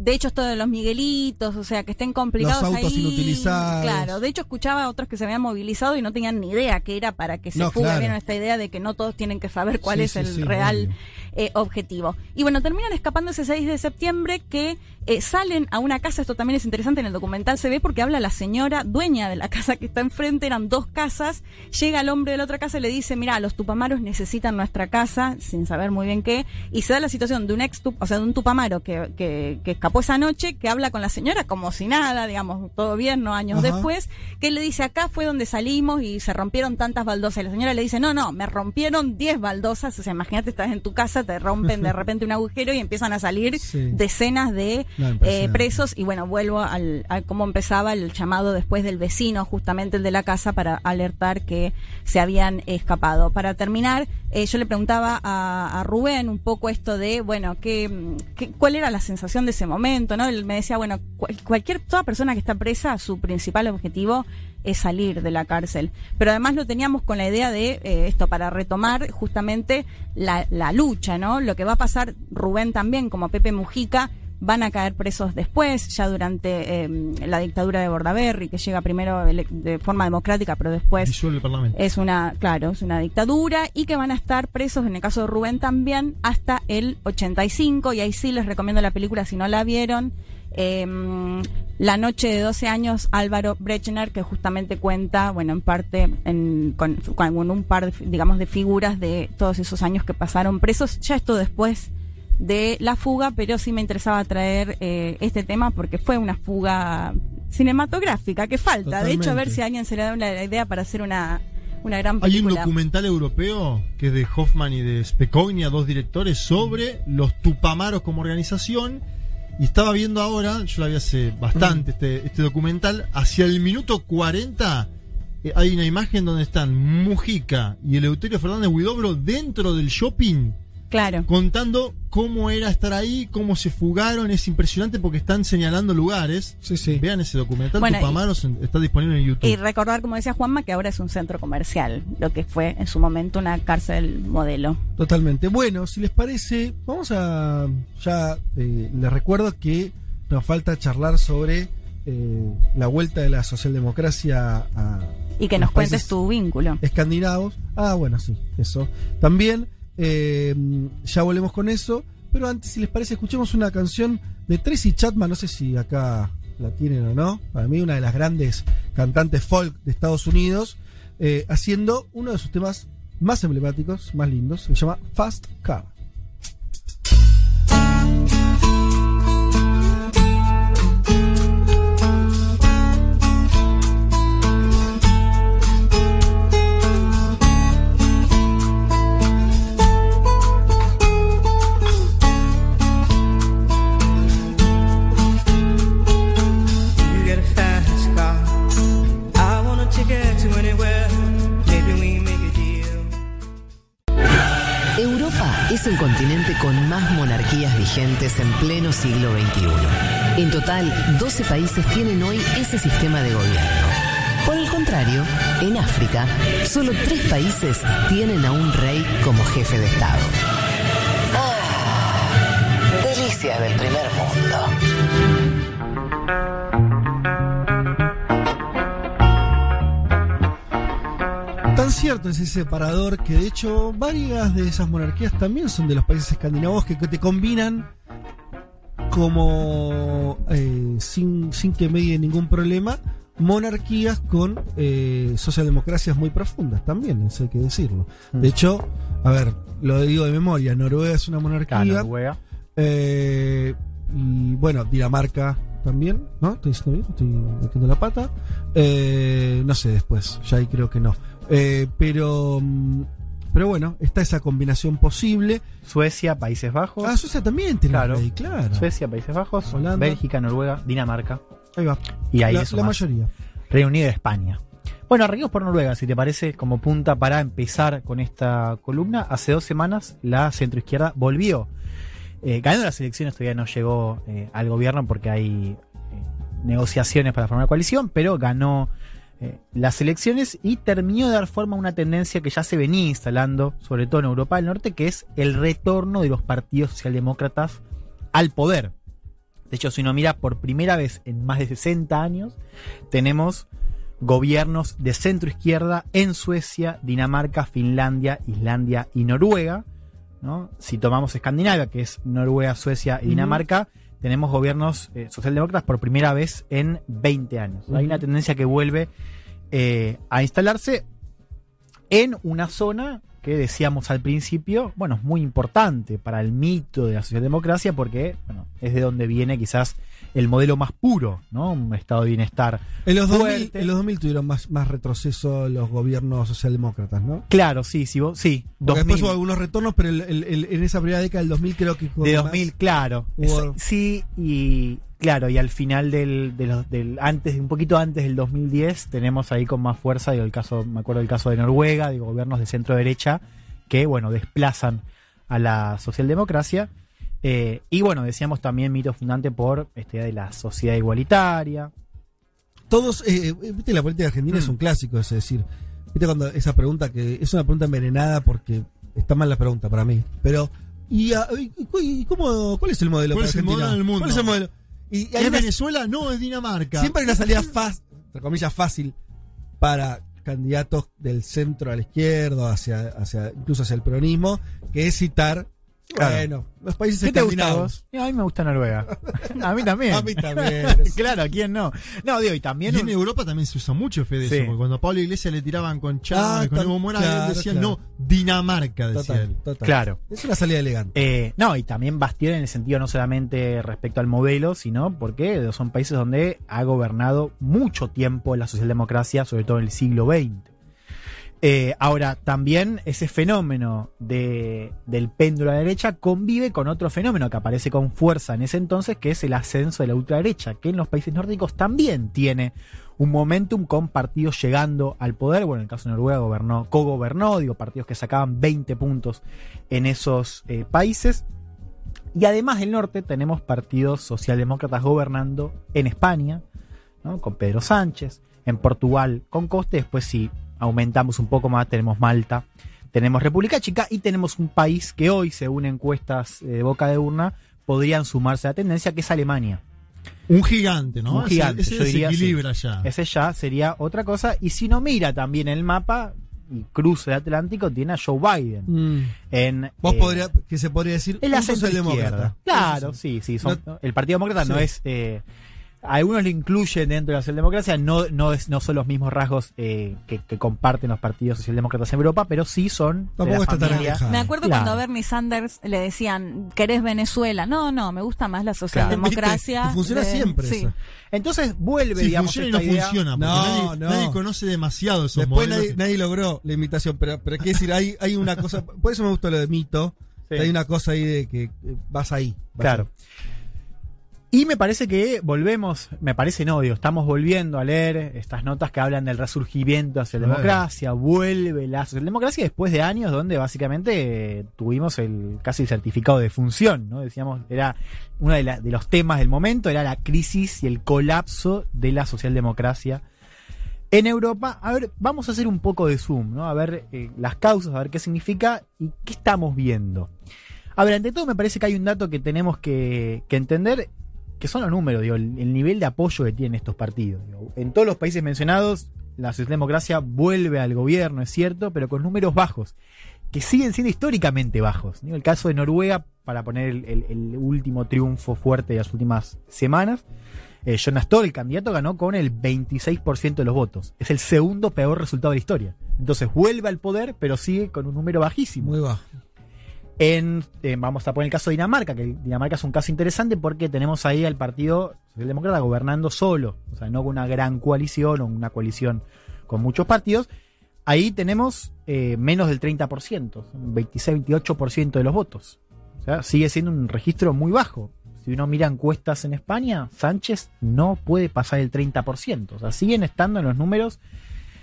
De hecho, esto de los Miguelitos, o sea, que estén complicados Los autos ahí. inutilizados. Claro, de hecho escuchaba a otros que se habían movilizado y no tenían ni idea que era para que se No, fuga. claro. Esta idea de que no todos tienen que saber cuál Sí, es sí, el sí, real eh, objetivo. Y bueno, terminan escapando ese 6 de septiembre que eh, salen a una casa. Esto también es interesante en el documental, se ve porque habla la señora dueña de la casa que está enfrente. Eran dos casas. Llega el hombre de la otra casa y le dice: Mira, los tupamaros necesitan nuestra casa, sin saber muy bien qué. Y se da la situación de un ex, o sea, de un tupamaro que, que, que escapó esa noche, que habla con la señora como si nada, digamos, todo bien, ¿no? Años Ajá. después, que le dice: Acá fue donde salimos y se rompieron tantas baldosas. Y la señora le dice: No, no, me rompieron 10 baldosas. O sea, imagínate, estás en tu casa, te rompen de repente un agujero y empiezan a salir Sí. decenas de No, eh, presos. Y bueno, vuelvo al, a cómo empezaba el llamado después del vecino, justamente el de la casa, para alertar que se habían escapado. Para terminar, eh, yo le preguntaba a, a Rubén un poco esto de, bueno, ¿qué, qué- cuál era la sensación de ese momento, ¿no? Él me decía, bueno, cual- cualquier, toda persona que está presa, su principal objetivo es salir de la cárcel. Pero además lo teníamos con la idea de eh, esto, para retomar justamente la, la lucha, ¿no? Lo que va a pasar, Rubén también, como Pepe Mujica, van a caer presos después, ya durante eh, la dictadura de Bordaberry, que llega primero de forma democrática, pero después Disuelve el Parlamento. es una, claro, es una dictadura y que van a estar presos, en el caso de Rubén también, hasta el 85 y ahí sí les recomiendo la película si no la vieron. Em, la noche de 12 años, Álvaro Brechner, que justamente cuenta, bueno, en parte en- con, con un par, de, digamos, de figuras de todos esos años que pasaron presos. Ya esto después de la fuga, pero sí me interesaba traer eh, este tema porque fue una fuga cinematográfica que falta. De hecho, a ver si a alguien se le da una idea para hacer una, una gran Hay un película. documental europeo que es de Hoffman y de Specognia, dos directores, sobre los Tupamaros como organización. Y estaba viendo ahora, yo la vi hace bastante, este, este documental, hacia el minuto 40 eh, hay una imagen donde están Mujica y Eleuterio Fernández Huidobro dentro del shopping. Claro. Contando cómo era estar ahí, cómo se fugaron. Es impresionante porque están señalando lugares. Vean ese documental, Bueno, y- Tupamaros, está disponible en YouTube. Y recordar, como decía Juanma, que ahora es un centro comercial, lo que fue en su momento una cárcel modelo. Totalmente. Bueno, si les parece, vamos a. Ya eh, les recuerdo que nos falta charlar sobre eh, la vuelta de la socialdemocracia a. Y que nos cuentes tu vínculo. Escandinavos. Ah, bueno, sí, eso. También, eh, ya volvemos con eso. Pero antes, si les parece, escuchemos una canción de Tracy Chapman. No sé si acá la tienen o no. Para mí, una de las grandes cantantes folk de Estados Unidos. eh, haciendo uno de sus temas más emblemáticos, más lindos. Se llama Fast Car. Es el continente con más monarquías vigentes en pleno siglo XXI. En total, 12 países tienen hoy ese sistema de gobierno. Por el contrario, en África, solo tres países tienen a un rey como jefe de Estado. Ah, del primer mundo. Tan cierto es ese separador que de hecho varias de esas monarquías también son de los países escandinavos que, que te combinan como eh, sin, sin que medie ningún problema monarquías con eh, socialdemocracias muy profundas también, eso hay que decirlo. De hecho, a ver, lo digo de memoria, Noruega es una monarquía. Claro, Noruega. Eh, y bueno, Dinamarca también, ¿no? ¿Estoy diciendo bien? ¿Estoy metiendo la pata? Eh, no sé después, ya ahí creo que no. Eh, pero, mm, pero bueno, está esa combinación posible. Suecia, Países Bajos. Ah, Suecia también tiene Claro. Suecia, Países Bajos, Holanda. Bélgica, Noruega, Dinamarca. Ahí va. Y ahí la, la mayoría. Reino Unido España. Bueno, arranquemos por Noruega, si te parece, como punta para empezar con esta columna. Hace dos semanas la centroizquierda volvió. Eh, ganando las elecciones todavía no llegó eh, al gobierno porque hay eh, negociaciones para formar coalición, pero ganó eh, las elecciones y terminó de dar forma a una tendencia que ya se venía instalando, sobre todo en Europa del Norte, que es el retorno de los partidos socialdemócratas al poder. De hecho, si uno mira por primera vez en más de 60 años, tenemos gobiernos de centro izquierda en Suecia, Dinamarca, Finlandia, Islandia y Noruega. ¿no? Si tomamos Escandinavia, que es Noruega, Suecia y. Dinamarca, tenemos gobiernos eh, socialdemócratas por primera vez en 20 años. Hay una tendencia que vuelve eh, a instalarse en una zona que decíamos al principio, bueno, es muy importante para el mito de la socialdemocracia porque bueno, es de donde viene quizás el modelo más puro, ¿no? Un estado de bienestar. En los, 2000, fuerte. en los 2000 tuvieron más, más retroceso los gobiernos socialdemócratas, ¿no? Claro, sí, sí, vos- sí. Porque 2000. después hubo algunos retornos, pero el- el- el- en esa primera década del 2000 creo que... fue de más- 2000, claro. Hubo- Es- sí, y claro, y al final del, de los- del antes, un poquito antes del 2010, tenemos ahí con más fuerza, digo, el caso, me acuerdo del caso de Noruega, de gobiernos de centro derecha, que bueno, desplazan a la socialdemocracia. Eh, y bueno, decíamos también mito fundante por esta idea de la sociedad igualitaria. Todos, eh, eh, viste, la política argentina Mm. es un clásico, es decir, viste cuando esa pregunta que es una pregunta envenenada porque está mal la pregunta para mí, pero ¿y, a- y- y cómo, cuál es el modelo ¿Cuál para es el Argentina? modelo del mundo? ¿Cuál es el modelo? Y, hay ¿Es una- Venezuela? No, es Dinamarca. siempre hay una salida fácil, entre comillas fácil, para candidatos del centro a la izquierda, hacia, hacia, incluso hacia el peronismo, que es citar Bueno, los países ¿Qué te a escandinavos. vos? A mí me gusta Noruega. A mí también. A mí también. claro, ¿a quién no? No, digo, y también. Y en un- Europa también se usa mucho, Fede, Sí. eso, porque cuando a Pablo Iglesias le tiraban con Chávez, Ah, con Evo Morales, claro, él decía, claro. no, Dinamarca, decía Total, él. total. Claro. Es una salida elegante. Eh, no, y también bastión en el sentido no solamente respecto al modelo, sino porque son países donde ha gobernado mucho tiempo la socialdemocracia, sobre todo en el siglo XX. Eh, ahora, también ese fenómeno de, del péndulo a la derecha convive con otro fenómeno que aparece con fuerza en ese entonces, que es el ascenso de la ultraderecha, que en los países nórdicos también tiene un momentum con partidos llegando al poder. Bueno, en el caso de Noruega gobernó, co-gobernó, digo, partidos que sacaban 20 puntos en esos eh, países. Y además del norte tenemos partidos socialdemócratas gobernando en España, con Pedro Sánchez, en Portugal con Coste, después si aumentamos un poco más tenemos Malta, tenemos República Chica y tenemos un país que hoy, según encuestas eh, de boca de urna, podrían sumarse a la tendencia, que es Alemania. Un gigante, ¿no? Un Ese- gigante, Ese, diría, desequilibra sí. ya. Ese ya sería otra cosa. Y si no mira también el mapa y cruce el Atlántico, tiene a Joe Biden. Mm. En, Vos eh, podría, que se podría decir el socialdemócrata. izquierda. Claro, sí, sí. son- el Partido Demócrata no es. eh, algunos lo incluyen dentro de la socialdemocracia, no, no, es, no son los mismos rasgos eh, que, que comparten los partidos socialdemócratas en Europa, pero sí son. de Tampoco la está tan alejado. Me acuerdo Claro. cuando a Bernie Sanders le decían, ¿querés Venezuela? No, no, me gusta más la socialdemocracia. Y funciona de- siempre sí. eso. Entonces vuelve, Sí, digamos, funciona y no idea- funciona, porque No, nadie, no. nadie conoce demasiado esos Después modelos. nadie, nadie logró la imitación, pero, pero quiero decir, hay, hay una cosa, por eso me gustó lo de mito, Sí. hay una cosa ahí de que vas ahí. vas Claro. Y me parece que volvemos, me parece no, digo, estamos volviendo a leer estas notas que hablan del resurgimiento hacia la democracia, vuelve la socialdemocracia después de años donde básicamente eh, tuvimos el casi el certificado de función, ¿no? Decíamos, era uno de, la- de los temas del momento, era la crisis y el colapso de la socialdemocracia en Europa. A ver, vamos a hacer un poco de zoom, ¿no? A ver eh, las causas, a ver qué significa y qué estamos viendo. A ver, ante todo me parece que hay un dato que tenemos que, que entender, que son los números, digo, el, el nivel de apoyo que tienen estos partidos. En todos los países mencionados, la socialdemocracia vuelve al gobierno, es cierto, pero con números bajos, que siguen siendo históricamente bajos. Digo, el caso de Noruega, para poner el, último triunfo fuerte de las últimas semanas, eh, Jonas Thor, el candidato, ganó con el 26% de los votos. Es el segundo peor resultado de la historia. Entonces vuelve al poder, pero sigue con un número bajísimo. Muy bajo. En, eh, vamos a poner el caso de Dinamarca, que Dinamarca es un caso interesante porque tenemos ahí al Partido Socialdemócrata gobernando solo, o sea, no con una gran coalición o una coalición con muchos partidos. Ahí tenemos eh, menos del 30%, un 26-28% de los votos. O sea, sigue siendo un registro muy bajo. Si uno mira encuestas en España, Sánchez no puede pasar el 30%. O sea, siguen estando en los números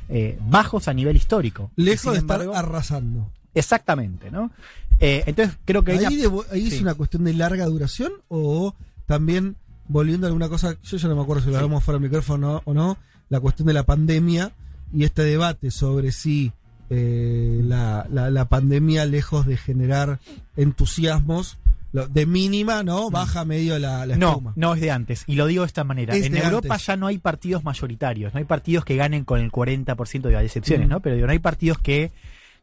eh, bajos a nivel histórico. Lejos de estar arrasando. Exactamente, ¿no? Eh, entonces creo que Ahí, de- ahí Sí. es una cuestión de larga duración o también volviendo a alguna cosa, yo ya no me acuerdo si lo hablamos fuera del micrófono o no, la cuestión de la pandemia y este debate sobre si eh, la, la- la pandemia, lejos de generar entusiasmos, lo- de mínima, ¿no? Baja medio la, la No, espuma. no es de antes. Y lo digo de esta manera. Es en Europa antes. ya no hay partidos mayoritarios. No hay partidos que ganen con el 40% de excepciones, Mm. ¿no? Pero digo, no hay partidos que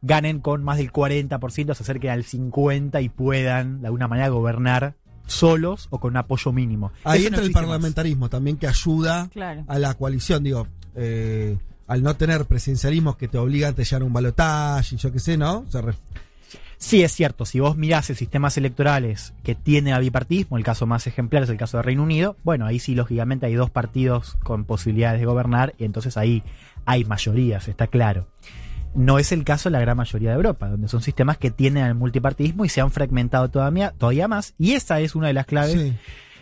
ganen con más del 40%, se acerquen al 50% y puedan de alguna manera gobernar solos o con un apoyo mínimo. Ahí Eso no el más. parlamentarismo también que ayuda Claro. a la coalición, digo, eh, al no tener presidencialismos que te obligan a te llevar un balotaje y yo qué sé, ¿no? Se ref- Sí, es cierto. Si vos mirás el sistemas electorales que tiene a bipartismo, el caso más ejemplar es el caso de Reino Unido, bueno, ahí sí, lógicamente, hay dos partidos con posibilidades de gobernar y entonces ahí hay mayorías, está claro. No es el caso de la gran mayoría de Europa, donde son sistemas que tienen al multipartidismo y se han fragmentado todavía, todavía más. Y esa es una de las claves Sí.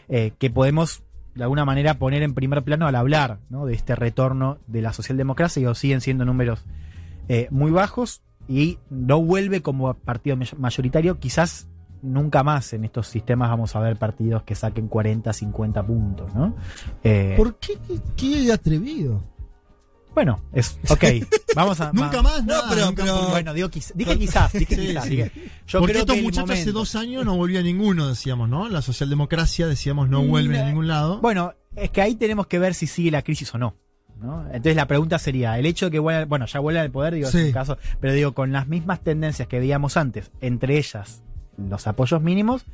eh, que podemos de alguna manera poner en primer plano al hablar ¿no? de este retorno de la socialdemocracia. Digo, siguen siendo números eh, muy bajos y no vuelve como partido may- mayoritario. Quizás nunca más en estos sistemas vamos a ver partidos que saquen 40, 50 puntos. ¿no? Eh, ¿Por qué? ¿Qué, qué atrevido? Bueno, es ok. Vamos a. Nunca va- más, No, nada, pero- nunca pero- más. Bueno, digo, quiz- dije quizás, dije Sí, quizás. sí. dije- yo Porque creo estos que el muchachos hace momento- dos años no volvía ninguno, decíamos, ¿no? La socialdemocracia, decíamos, no vuelve a ningún lado. Bueno, es que ahí tenemos que ver si sigue la crisis o no. ¿no? Entonces la pregunta sería, el hecho de que vuelvan, bueno, ya vuelvan al poder, digo, Sí. es un caso, pero digo, con las mismas tendencias que veíamos antes, entre ellas los apoyos mínimos,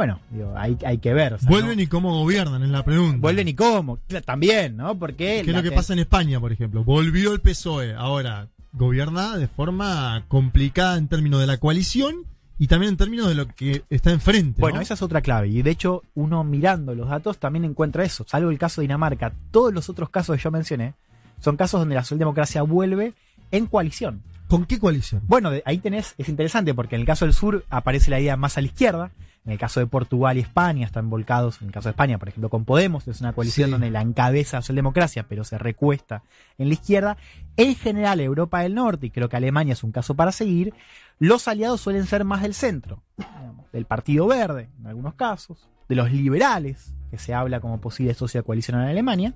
bueno, digo, hay, hay que ver. o sea, Vuelven ¿no? y cómo gobiernan, es la pregunta. Vuelven y cómo. También, ¿no? Porque. ¿Qué es lo que pasa en España, por ejemplo? Volvió el PSOE, ahora gobierna de forma complicada en términos de la coalición y también en términos de lo que está enfrente. Bueno, ¿no? esa es otra clave. Y de hecho, uno mirando los datos también encuentra eso. Salvo el caso de Dinamarca, todos los otros casos que yo mencioné son casos donde la socialdemocracia vuelve en coalición. ¿Con qué coalición? Bueno, de- ahí tenés, es interesante porque en el caso del sur aparece la idea más a la izquierda. En el caso de Portugal y España están volcados, en el caso de España, por ejemplo, con Podemos, es una coalición Sí. donde la encabeza socialdemocracia, pero se recuesta en la izquierda. En general, Europa del Norte, y creo que Alemania es un caso para seguir, los aliados suelen ser más del centro, digamos, del Partido Verde, en algunos casos, de los liberales, que se habla como posible socio de coalición en Alemania,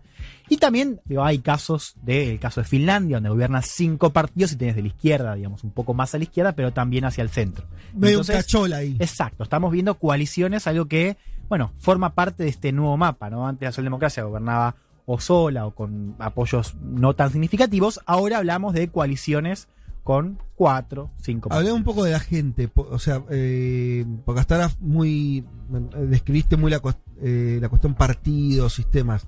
y también digo, hay casos del caso de Finlandia, donde gobierna cinco partidos y tienes de la izquierda, digamos, un poco más a la izquierda, pero también hacia el centro. Medio un Entonces, cachola ahí. Exacto, estamos viendo coaliciones, algo que, bueno, forma parte de este nuevo mapa, ¿no? Antes la socialdemocracia gobernaba o sola o con apoyos no tan significativos, ahora hablamos de coaliciones con cuatro, cinco Hablé un poco de la gente, o sea, eh, porque hasta ahora muy. eh, describiste muy la, eh, la cuestión partidos, sistemas.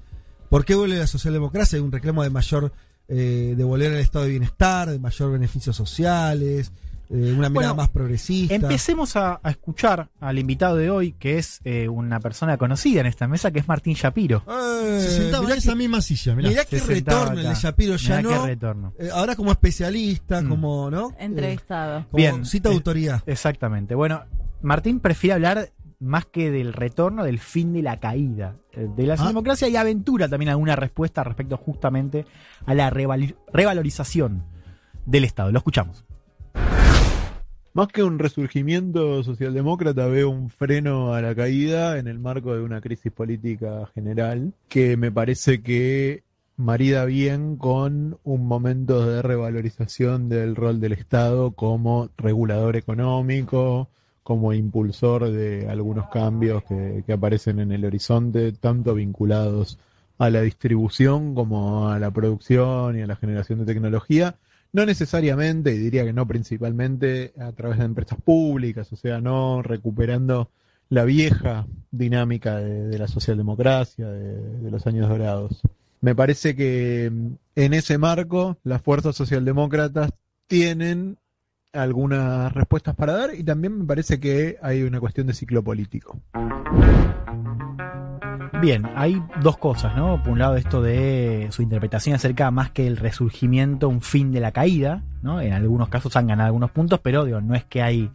¿Por qué vuelve la socialdemocracia? Hay un reclamo de mayor. Eh, de volver al estado de bienestar, de mayor beneficios sociales, eh, una mirada Bueno, más progresista. Empecemos a, a escuchar al invitado de hoy, que es eh, una persona conocida en esta mesa, que es Martín Shapiro. Eh, Se sentaba mirá en esa que- misma silla, mirá. Mirá que retorno el de. Shapiro, ya Mirá qué no. retorno. Eh, ahora como especialista, Mm. como, ¿no? Entrevistado. Eh, como Bien. cita de Eh, autoridad. Exactamente. Bueno, Martín prefiere hablar más que del retorno, del fin de la caída de la Ah. democracia y aventura también alguna respuesta respecto justamente a la revalorización del Estado. Lo escuchamos. Más que un resurgimiento socialdemócrata, veo un freno a la caída en el marco de una crisis política general que me parece que marida bien con un momento de revalorización del rol del Estado como regulador económico, como impulsor de algunos cambios que, que aparecen en el horizonte, tanto vinculados a la distribución como a la producción y a la generación de tecnología. No necesariamente, y diría que no principalmente, a través de empresas públicas, o sea, no recuperando la vieja dinámica de, la socialdemocracia, de, de los años dorados. Me parece que mm, en ese marco las fuerzas socialdemócratas tienen algunas respuestas para dar y también me parece que hay una cuestión de ciclo político. Bien, hay dos cosas, ¿no? Por un lado, esto de su interpretación acerca más que el resurgimiento, un fin de la caída, ¿no? En algunos casos han ganado algunos puntos, pero digo, no es que hay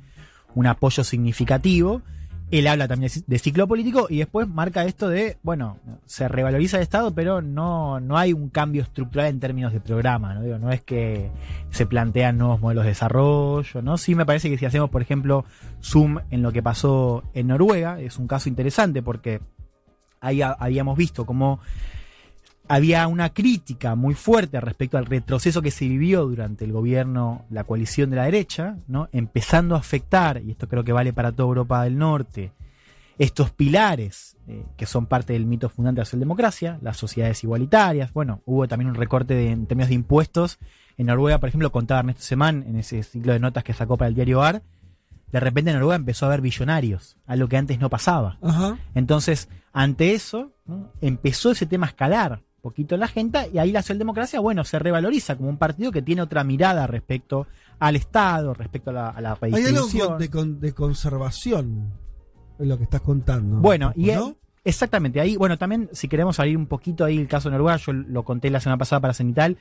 un apoyo significativo. Él habla también de ciclo político y después marca esto de, bueno, se revaloriza el Estado, pero no, no hay un cambio estructural en términos de programa, ¿no? No es que se plantean nuevos modelos de desarrollo, ¿no? Sí me parece que si hacemos, por ejemplo, zoom en lo que pasó en Noruega, es un caso interesante porque ahí ha- habíamos visto cómo había una crítica muy fuerte respecto al retroceso que se vivió durante el gobierno, la coalición de la derecha, ¿no? empezando a afectar, y esto creo que vale para toda Europa del Norte, estos pilares eh, que son parte del mito fundante de la socialdemocracia, las sociedades igualitarias, bueno, hubo también un recorte de- en términos de impuestos. En Noruega, por ejemplo, contaba Ernesto Semán en ese ciclo de notas que sacó para el diario AR, de repente en Noruega empezó a haber billonarios, algo que antes no pasaba. Ajá. Entonces, ante eso, ¿no? empezó ese tema a escalar un poquito en la gente y ahí la socialdemocracia, bueno, se revaloriza como un partido que tiene otra mirada respecto al Estado, respecto a la, a la Hay algo de conservación en lo que estás contando. Bueno, y ¿no? Exactamente, ahí, bueno, también si queremos abrir un poquito ahí el caso Noruega, yo lo conté la semana pasada para Cenital,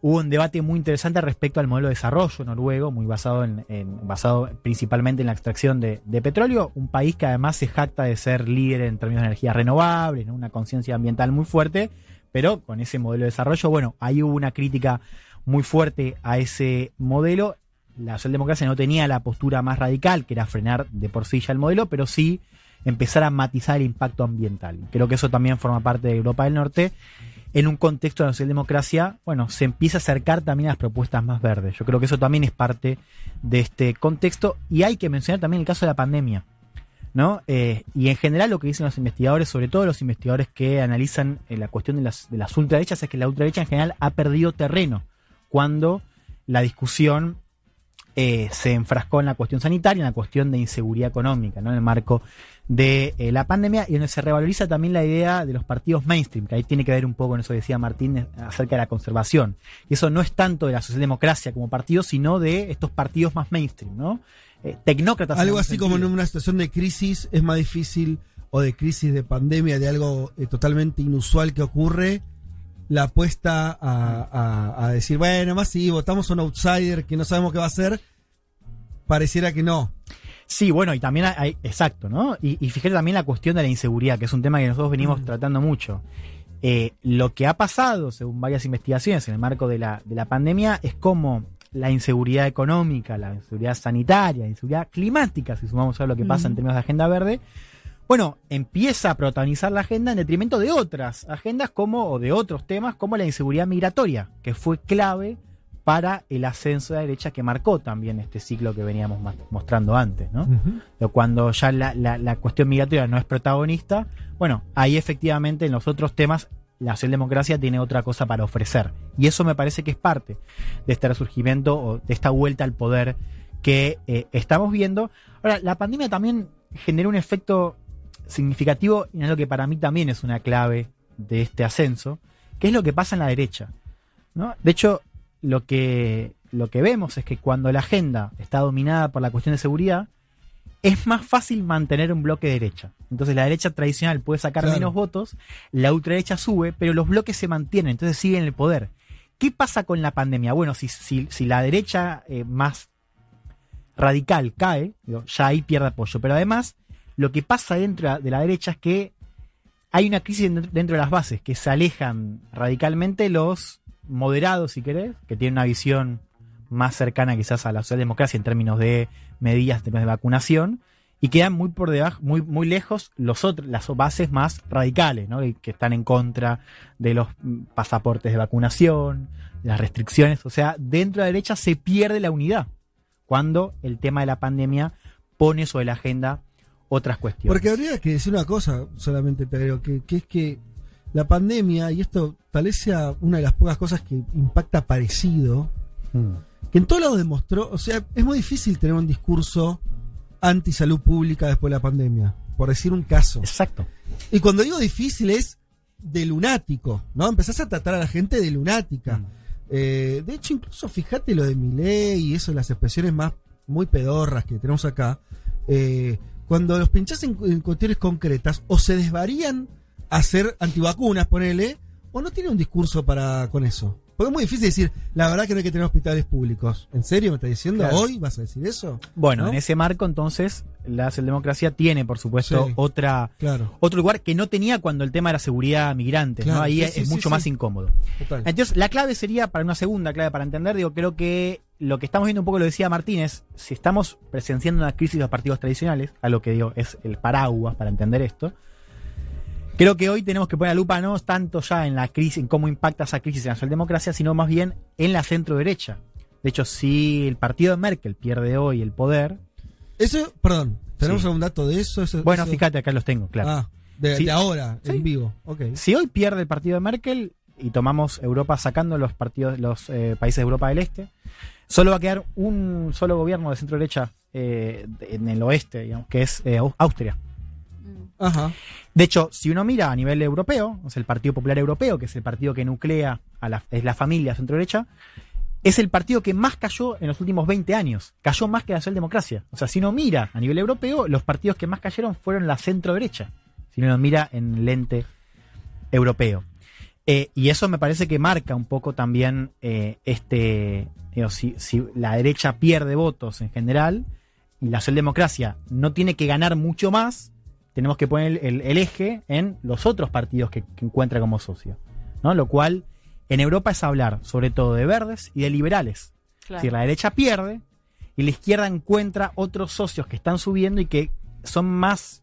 hubo un debate muy interesante respecto al modelo de desarrollo noruego, muy basado en, en- basado principalmente en la extracción de, petróleo, un país que además se jacta de ser líder en términos de energías renovables, ¿no? una conciencia ambiental muy fuerte, pero con ese modelo de desarrollo, bueno, ahí hubo una crítica muy fuerte a ese modelo. La socialdemocracia no tenía la postura más radical, que era frenar de por sí ya el modelo, pero sí empezar a matizar el impacto ambiental. Creo que eso también forma parte de Europa del Norte. En un contexto de la socialdemocracia, bueno, se empieza a acercar también a las propuestas más verdes. Yo creo que eso también es parte de este contexto. Y hay que mencionar también el caso de la pandemia. ¿no? Eh, y en general lo que dicen los investigadores, sobre todo los investigadores que analizan eh, la cuestión de las, de las ultraderechas, es que la ultraderecha en general ha perdido terreno cuando la discusión eh, se enfrascó en la cuestión sanitaria, en la cuestión de inseguridad económica, ¿no? En el marco de eh, la pandemia y donde se revaloriza también la idea de los partidos mainstream, que ahí tiene que ver un poco con eso que decía Martín eh, acerca de la conservación. Y eso no es tanto de la socialdemocracia como partido, sino de estos partidos más mainstream, ¿no? Eh, tecnócratas. Algo así como en una situación de crisis es más difícil, o de crisis de pandemia, de algo eh, totalmente inusual que ocurre, la apuesta a, a- a decir, bueno, más sí, votamos a un outsider que no sabemos qué va a hacer, pareciera que no. Sí, bueno, y también hay, exacto, ¿no? Y, y fíjate también la cuestión de la inseguridad, que es un tema que nosotros venimos tratando mucho. Eh, lo que ha pasado, según varias investigaciones en el marco de la, de la pandemia, es como la inseguridad económica, la inseguridad sanitaria, la inseguridad climática, si sumamos a lo que pasa en Ujú. términos de agenda verde, bueno, empieza a protagonizar la agenda en detrimento de otras agendas como, o de otros temas, como la inseguridad migratoria, que fue clave para el ascenso de la derecha que marcó también este ciclo que veníamos mostrando antes, ¿no? Pero Cuando ya la, la- la cuestión migratoria no es protagonista, bueno, ahí efectivamente en los otros temas la socialdemocracia tiene otra cosa para ofrecer. Y eso me parece que es parte de este resurgimiento o de esta vuelta al poder que eh, estamos viendo. Ahora, la pandemia también generó un efecto significativo y es lo que para mí también es una clave de este ascenso, que es lo que pasa en la derecha. ¿no? De hecho, lo que, lo que vemos es que cuando la agenda está dominada por la cuestión de seguridad, es más fácil mantener un bloque de derecha. Entonces la derecha tradicional puede sacar Claro. menos votos, la ultraderecha sube, pero los bloques se mantienen, entonces siguen en el poder. ¿Qué pasa con la pandemia? Bueno, si, si, si la derecha eh, más radical cae, ya ahí pierde apoyo. Pero además, lo que pasa dentro de la derecha es que hay una crisis dentro de las bases, que se alejan radicalmente los moderados, si querés, que tienen una visión más cercana quizás a la socialdemocracia en términos de medidas, de vacunación, y quedan muy por debajo, muy, muy lejos los otros, las bases más radicales, ¿no? Que están en contra de los pasaportes de vacunación, las restricciones. O sea, dentro de la derecha se pierde la unidad cuando el tema de la pandemia pone sobre la agenda otras cuestiones. Porque habría que decir una cosa, solamente que, que es que la pandemia, y esto tal vez sea una de las pocas cosas que impacta parecido, que en todo lado demostró, o sea, es muy difícil tener un discurso anti salud pública después de la pandemia, por decir un caso. Exacto. Y cuando digo difícil es de lunático, ¿no? Empezás a tratar a la gente de lunática. Mm. Eh, de hecho, incluso fíjate lo de Milei y eso, las expresiones más muy pedorras que tenemos acá. eh, cuando los pinchás en, en cuestiones concretas, o se desvarían a ser antivacunas, ponele, o no tienen un discurso para con eso. Porque es muy difícil decir, la verdad que no hay que tener hospitales públicos. ¿En serio me estás diciendo? Claro. ¿Hoy vas a decir eso? Bueno, ¿No? en ese marco entonces la socialdemocracia tiene, por supuesto, Sí. otra Claro. otro lugar que no tenía cuando el tema era seguridad migrante, Claro, ¿no? Ahí sí, es, sí, mucho más incómodo. Total. Entonces, la clave sería, para una segunda clave para entender, digo, creo que lo que estamos viendo un poco lo decía Martínez, si estamos presenciando una crisis de los partidos tradicionales, a lo que digo es el paraguas para entender esto, creo que hoy tenemos que poner la lupa no tanto ya en la crisis, en cómo impacta esa crisis en la socialdemocracia, sino más bien en la centro derecha. De hecho, si el partido de Merkel pierde hoy el poder, Eso, perdón, ¿tenemos Sí. algún dato de eso? Eso- bueno, eso- fíjate, acá los tengo, claro. Ah, de, Sí. de ahora, Sí. en vivo. Ok. Si hoy pierde el partido de Merkel y tomamos Europa sacando los partidos, los eh, países de Europa del Este, solo va a quedar un solo gobierno de centro derecha eh, en el oeste, digamos, que es eh, Au- Austria. Ajá. De hecho, si uno mira a nivel europeo, o sea, el Partido Popular Europeo, que es el partido que nuclea a la, es la familia centro derecha, es el partido que más cayó en los últimos 20 años. Cayó más que la socialdemocracia. O sea, si uno mira a nivel europeo, los partidos que más cayeron fueron la centro derecha. Si uno mira en el lente europeo. Eh, y eso me parece que marca un poco también eh, este. si, si la derecha pierde votos en general y la socialdemocracia no tiene que ganar mucho más, tenemos que poner el, el eje en los otros partidos que, que encuentra como socio. ¿no? Lo cual en Europa es hablar sobre todo de verdes y de liberales. Claro. Es decir, la derecha pierde y la izquierda encuentra otros socios que están subiendo y que son más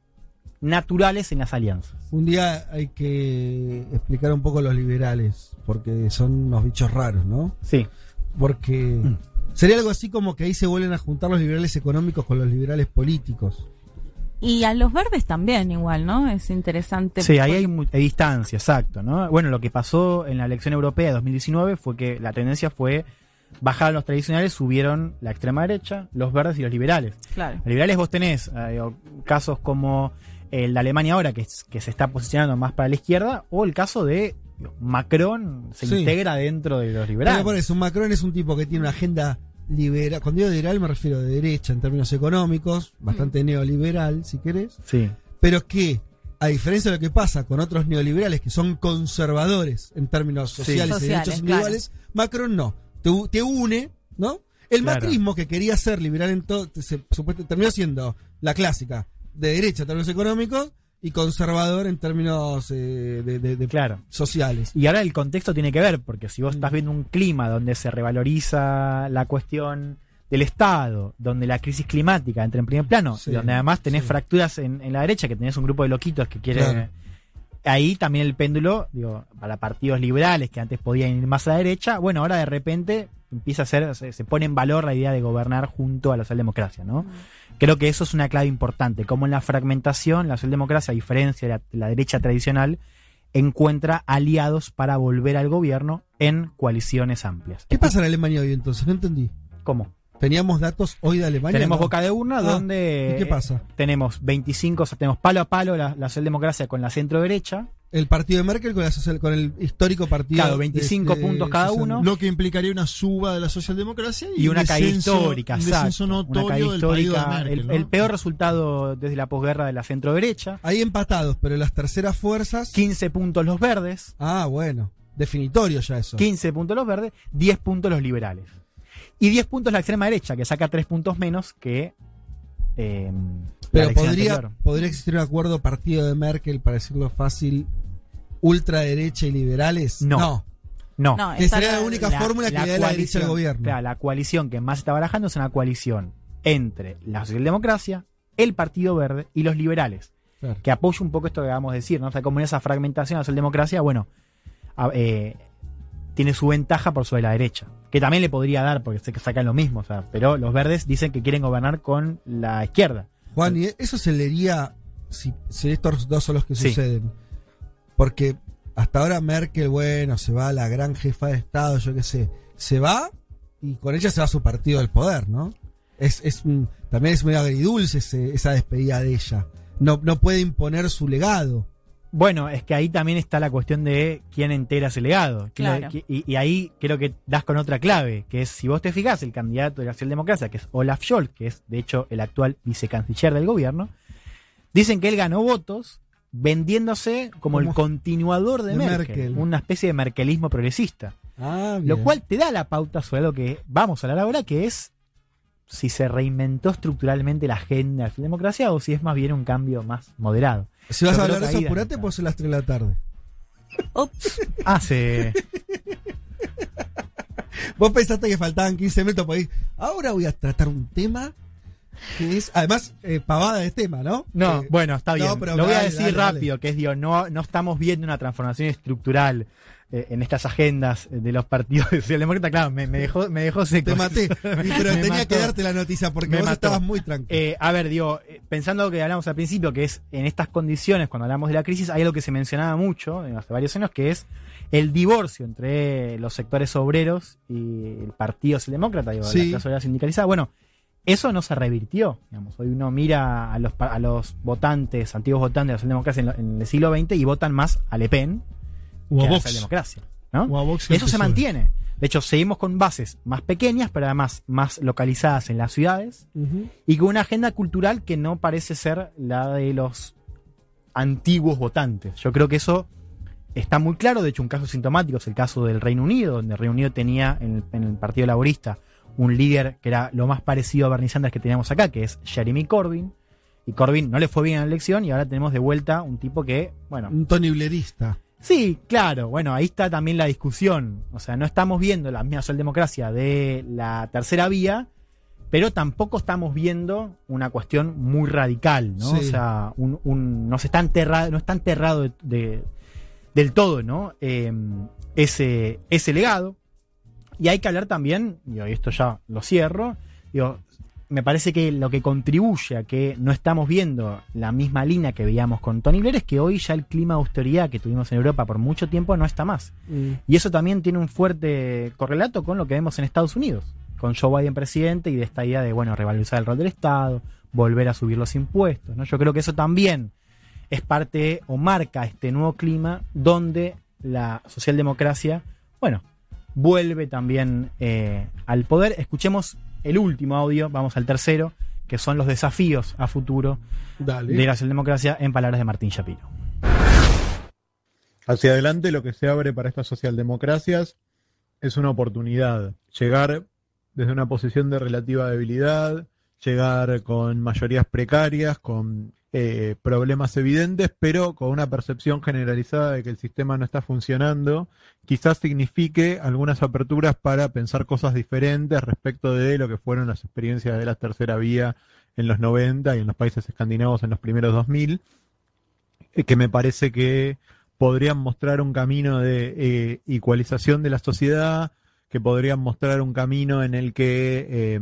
naturales en las alianzas. Un día hay que explicar un poco los liberales, porque son unos bichos raros, ¿no? Sí. Porque sería algo así como que ahí se vuelven a juntar los liberales económicos con los liberales políticos. Y a los verdes también igual, ¿no? Es interesante. Sí, ahí hay, mu- hay distancia, exacto. ¿no? Bueno, lo que pasó en la elección europea de 2019 fue que la tendencia fue bajaron los tradicionales, subieron la extrema derecha, los verdes y los liberales. Claro. Los liberales vos tenés eh, casos como el de Alemania ahora, que, es- que se está posicionando más para la izquierda, o el caso de Macron se Sí. integra dentro de los Pero liberales. por eso, Macron es un tipo que tiene una agenda liberal. Cuando digo liberal me refiero de derecha en términos económicos, bastante neoliberal, si querés. Sí. Pero que, a diferencia de lo que pasa con otros neoliberales que son conservadores en términos Sí. sociales, y Sociales, derechos claro. individuales, Macron no. Te, u- te une, ¿no? El Claro. macrismo que quería ser liberal en todo, se, supuesto- terminó siendo la clásica, de derecha en términos económicos y conservador en términos eh, de, de- de Claro. sociales. Y ahora el contexto tiene que ver, porque si vos estás viendo un clima donde se revaloriza la cuestión del Estado, donde la crisis climática entra en primer plano, Sí, y donde además tenés sí. fracturas en, en la derecha, que tenés un grupo de loquitos que quieren... Claro. Ahí también el péndulo, digo, para partidos liberales que antes podían ir más a la derecha, bueno, ahora de repente empieza a ser, se, se pone en valor la idea de gobernar junto a la socialdemocracia, ¿no? Creo que eso es una clave importante, como en la fragmentación, la socialdemocracia, a diferencia de la, de la derecha tradicional, encuentra aliados para volver al gobierno en coaliciones amplias. ¿Qué pasa en Alemania hoy entonces? No entendí. ¿Cómo? Teníamos datos hoy de Alemania. Tenemos ¿no? boca de urna Ah, donde ¿y qué pasa? tenemos 25, o sea, tenemos palo a palo la, la socialdemocracia con la centro derecha, El partido de Merkel con, la social- con el histórico partido. Claro, de- 25 de- puntos cada uno. Lo que implicaría una suba de la socialdemocracia y, y un una caída histórica, un descenso exacto, una caída del partido de histórica, Merkel, el, ¿no? el peor resultado desde la posguerra de la centro derecha, Ahí empatados, pero las terceras fuerzas. 15 puntos los verdes, Ah, bueno. Definitorio ya eso. 15 puntos los verdes, 10 puntos los liberales. Y 10 puntos la extrema derecha, que saca 3 puntos menos que eh, Pero podría, anterior. podría existir un acuerdo partido de Merkel, para decirlo fácil, ultraderecha y liberales. No. No. No. No, Que sería la la- única fórmula que le da la derecha al gobierno. Claro, la coalición que más se está barajando es una coalición entre la socialdemocracia, el Partido Verde y los liberales. Claro. Que apoya un poco esto que acabamos de decir, ¿no? O sea, como en esa fragmentación de la socialdemocracia, bueno, a- eh, tiene su ventaja por sobre la derecha. Que también le podría dar, porque sé que sacan lo mismo, o sea, pero los verdes dicen que quieren gobernar con la izquierda. Juan, y eso se leería si, si estos resultados son los que Sí. suceden. Porque hasta ahora Merkel, bueno, se va la gran jefa de Estado, yo qué sé. Se va y con ella se va su partido del poder, ¿no? Es, es un- también es medio agridulce ese- esa despedida de ella. No, no puede imponer su legado. Bueno, es que ahí también está la cuestión de quién entera ese legado. Claro. y ahí creo que das con otra clave, que es, si vos te fijas, el candidato de la socialdemocracia, que es Olaf Scholz, que es de hecho el actual vicecanciller del gobierno, dicen que él ganó votos vendiéndose como, el continuador de, de Merkel, Merkel. una especie de merkelismo progresista. Ah, Lo cual te da la pauta sobre algo que vamos a hablar ahora, que es si se reinventó estructuralmente la agenda de la democracia o si es más bien un cambio más moderado. Si vas Yo a hablar eso, apurate, pues a las 3 de la tarde. Ups. Hace. Vos pensaste que faltaban 15 minutos para ir. Ahora voy a tratar un tema que es, además, eh, pavada de tema, ¿no? No, Eh, bueno, está bien. no, pero Lo voy a decir dale, dale. rápido, que es, digo, no, no estamos viendo una transformación estructural eh, en estas agendas de los partidos socialdemócratas. Claro, me, me dejó, me dejó seco. Te maté. Pero tenía mató. que darte la noticia porque Me vos mató. estabas muy tranquilo. Eh, a ver, digo, eh, pensando lo que hablamos al principio, que es en estas condiciones, cuando hablamos de la crisis, hay algo que se mencionaba mucho eh, hace varios años, que es el divorcio entre los sectores obreros y el Partido Socialdemócrata, digo, Sí. la clase obrera sindicalizada. Bueno, eso no se revirtió. Digamos. Hoy uno mira a los, a los votantes, antiguos votantes de la socialdemocracia en, en el siglo XX y votan más a Le Pen O que a a la socialdemocracia. ¿no? O a Vox Eso se mantiene. De hecho, seguimos con bases más pequeñas, pero además más localizadas en las ciudades y con una agenda cultural que no parece ser la de los antiguos votantes. Yo creo que eso está muy claro. De hecho, un caso sintomático es el caso del Reino Unido, donde el Reino Unido tenía en el, en el Partido Laborista un líder que era lo más parecido a Bernie Sanders que teníamos acá, que es Jeremy Corbyn. Y Corbyn no le fue bien en la elección y ahora tenemos de vuelta un tipo que, bueno, Un Tony Blairista. Sí, claro. Bueno, ahí está también la discusión. O sea, no estamos viendo la misma socialdemocracia de la tercera vía, pero tampoco estamos viendo una cuestión muy radical, ¿no? Sí. O sea, un, un- no se está enterrado, no está enterrado de, de- del todo, ¿no? Eh, ese, ese legado. Y hay que hablar también, y esto ya lo cierro, digo, me parece que lo que contribuye a que no estamos viendo la misma línea que veíamos con Tony Blair es que hoy ya el clima de austeridad que tuvimos en Europa por mucho tiempo no está más. Mm. Y eso también tiene un fuerte correlato con lo que vemos en Estados Unidos, con Joe Biden presidente y de esta idea de, bueno, revalorizar el rol del Estado, volver a subir los impuestos. ¿no? Yo creo que eso también es parte o marca este nuevo clima donde la socialdemocracia, bueno, vuelve también eh, al poder. Escuchemos el último audio, vamos al tercero, que son los desafíos a futuro Dale. de la socialdemocracia en palabras de Martín Shapiro. Hacia adelante lo que se abre para estas socialdemocracias es una oportunidad. Llegar desde una posición de relativa debilidad, llegar con mayorías precarias, con eh, problemas evidentes, pero con una percepción generalizada de que el sistema no está funcionando, quizás signifique algunas aperturas para pensar cosas diferentes respecto de lo que fueron las experiencias de la tercera vía en los 90 y en los países escandinavos en los primeros 2000, eh, que me parece que podrían mostrar un camino de eh, igualización de la sociedad, que podrían mostrar un camino en el que eh,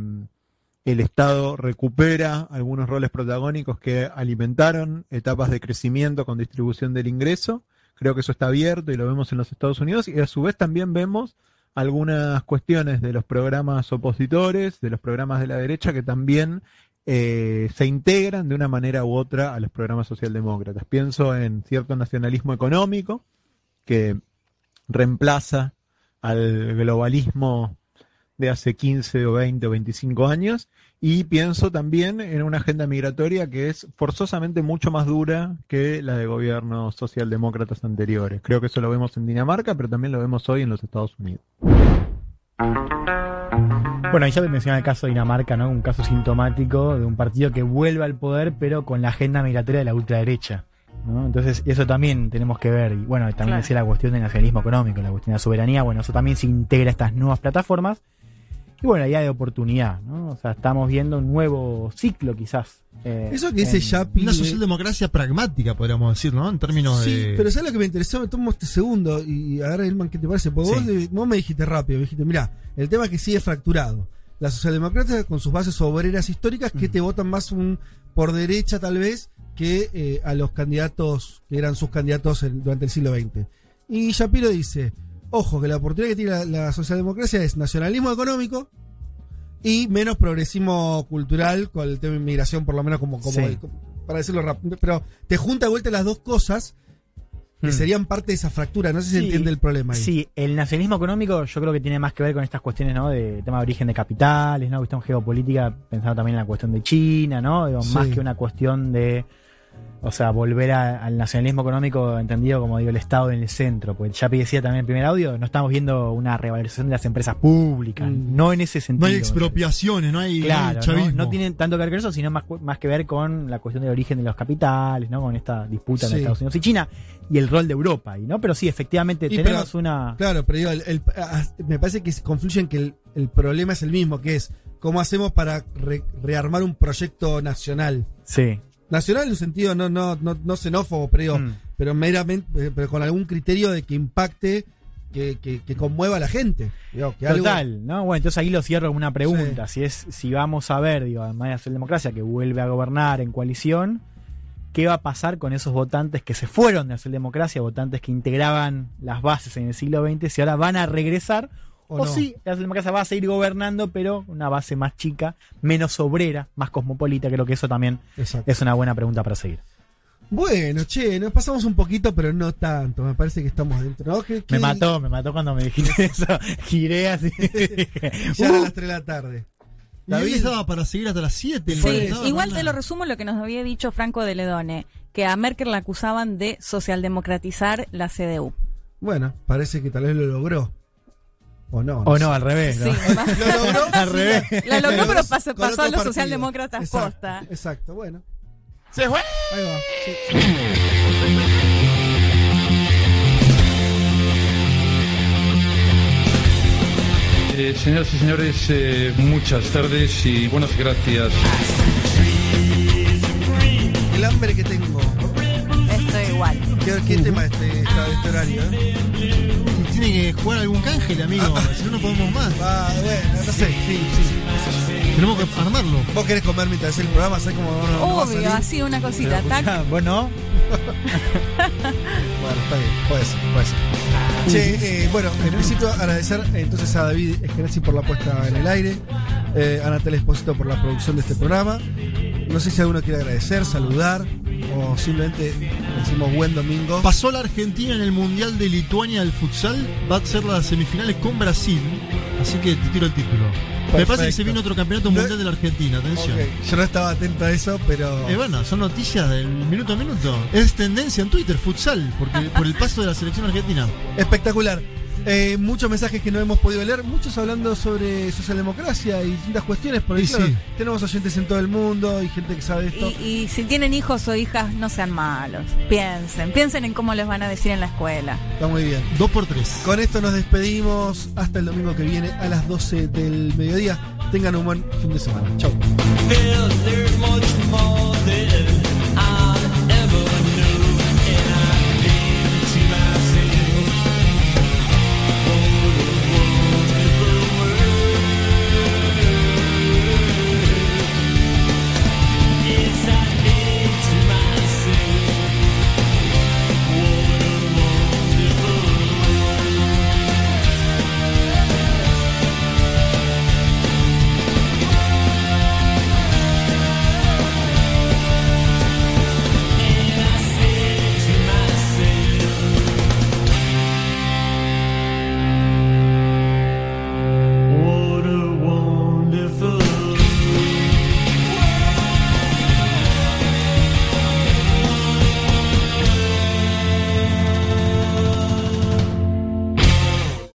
el Estado recupera algunos roles protagónicos que alimentaron etapas de crecimiento con distribución del ingreso. Creo que eso está abierto y lo vemos en los Estados Unidos y a su vez también vemos algunas cuestiones de los programas opositores, de los programas de la derecha que también eh, se integran de una manera u otra a los programas socialdemócratas. Pienso en cierto nacionalismo económico que reemplaza al globalismo de hace 15 o 20 o 25 años y pienso también en una agenda migratoria que es forzosamente mucho más dura que la de gobiernos socialdemócratas anteriores. Creo que eso lo vemos en Dinamarca, pero también lo vemos hoy en los Estados Unidos. Bueno, ahí ya te mencionaba el caso de Dinamarca, ¿no? Un caso sintomático de un partido que vuelve al poder, pero con la agenda migratoria de la ultraderecha. ¿no? Entonces, eso también tenemos que ver. Y bueno, también Claro. decía la cuestión del nacionalismo económico, la cuestión de la soberanía. Bueno, eso también se integra a estas nuevas plataformas. Y bueno, la idea de oportunidad, ¿no? O sea, estamos viendo un nuevo ciclo, quizás. eh, Eso que dice Yapi. Una de- socialdemocracia pragmática, podríamos decir, ¿no? En términos Sí, de. pero ¿sabes lo que me interesó? Me tomo este segundo y a ver, Elman, ¿qué te parece? Porque Sí. vos, vos me dijiste rápido, me dijiste, mira, el tema es que sigue fracturado. La socialdemocracia con sus bases obreras históricas que te votan más un por derecha tal vez que eh, a los candidatos que eran sus candidatos en- durante el siglo XX. Y Shapiro dice, ojo, que la oportunidad que tiene la, la socialdemocracia es nacionalismo económico y menos progresismo cultural con el tema de inmigración, por lo menos como, como Sí. para decirlo rápido. Pero te junta de vuelta las dos cosas que Hmm. serían parte de esa fractura. No sé si se entiende el problema ahí. Sí, el nacionalismo económico yo creo que tiene más que ver con estas cuestiones, ¿no? De tema de origen de capitales, ¿no? Cuestión geopolítica, pensando también en la cuestión de China, ¿no? Digo, Sí. Más que una cuestión de, o sea, volver a- al nacionalismo económico entendido como digo el Estado en el centro. Pues ya decía también en el primer audio, no estamos viendo una revalorización de las empresas públicas, Mm. no en ese sentido. No hay expropiaciones, no hay, no hay Claro, ¿no? tienen tanto que ver con eso, sino más, más que ver con la cuestión del origen de los capitales, ¿no? Con esta disputa Sí. entre Estados Unidos y China y el rol de Europa, ¿no? Pero sí, efectivamente Y tenemos pero- una... Claro, pero digo, el- el- ah, me parece que se confluyen que el, el problema es el mismo, que es cómo hacemos para re- rearmar un proyecto nacional. Sí. Nacional en un sentido no, no, no, no xenófobo, pero, digo, Mm. pero meramente, eh, pero con algún criterio de que impacte, que, que, que conmueva a la gente. Digo, que algo- Total, ¿no? Bueno, entonces ahí lo cierro con una pregunta. Si es, si vamos a ver, digo, además de hacer democracia que vuelve a gobernar en coalición, ¿qué va a pasar con esos votantes que se fueron de hacer democracia, votantes que integraban las bases en el siglo XX, si ahora van a regresar? O O, no. si la democracia va a seguir gobernando, pero una base más chica, menos obrera, más cosmopolita. Creo que eso también Exacto. es una buena pregunta para seguir. Bueno, che, nos pasamos un poquito, pero no tanto. Me parece que estamos dentro. ¿no? ¿Qué- Me qué- mató, me mató cuando me dijiste eso. Giré así. Ya Uh, las 3 de la tarde. David. estaba para seguir hasta las 7. Sí, igual te lo resumo lo que nos había dicho Franco de Ledone, que a Merkel la acusaban de socialdemocratizar la CDU. Bueno, parece que tal vez lo logró. O no. O sé. no, al revés. Sí, ¿no? más- Lo logró. Al revés. La logró, pero pasó, pasó a los socialdemócratas Exacto, posta. Exacto, bueno. Se fue. Ahí va. sí. Eh, señoras y señores, eh, muchas tardes y buenas gracias. El hambre que tengo. Esto igual. ¿Qué, qué tema este, está de este horario? eh? Tiene que jugar algún cángel, amigo. si no, no podemos más. Ah, bueno, no sé. Sí, sí. Tenemos que armarlo. ¿Vos querés comer mientras el programa? ¿Sabés cómo no, no va a Obvio, salir? así una cosita. tac. bueno, Bueno, está bien, puede ser, puede ser. Che, eh, bueno, en principio agradecer eh, entonces a David Esquenazi por la puesta en el aire, eh, a Natalia Esposito por la producción de este programa. No sé si alguno quiere agradecer, saludar o simplemente decimos buen domingo. Pasó la Argentina en el Mundial de Lituania del futsal. Va a ser las semifinales con Brasil. Así que te tiro el título. Me parece que se viene otro campeonato mundial de la Argentina. Atención. Yo no estaba atento a eso, pero... Eh, bueno, son noticias del minuto a minuto. Es tendencia en Twitter, futsal, porque por el paso de la selección argentina. Espectacular. Eh, muchos mensajes que no hemos podido leer, muchos hablando sobre socialdemocracia y distintas cuestiones, porque Y claro, sí. tenemos oyentes en todo el mundo y gente que sabe esto. Y, y si tienen hijos o hijas, no sean malos. Piensen, piensen en cómo les van a decir en la escuela. Está muy bien. Dos por tres. Con esto nos despedimos hasta el domingo que viene a las 12 del mediodía. Tengan un buen fin de semana. Chau.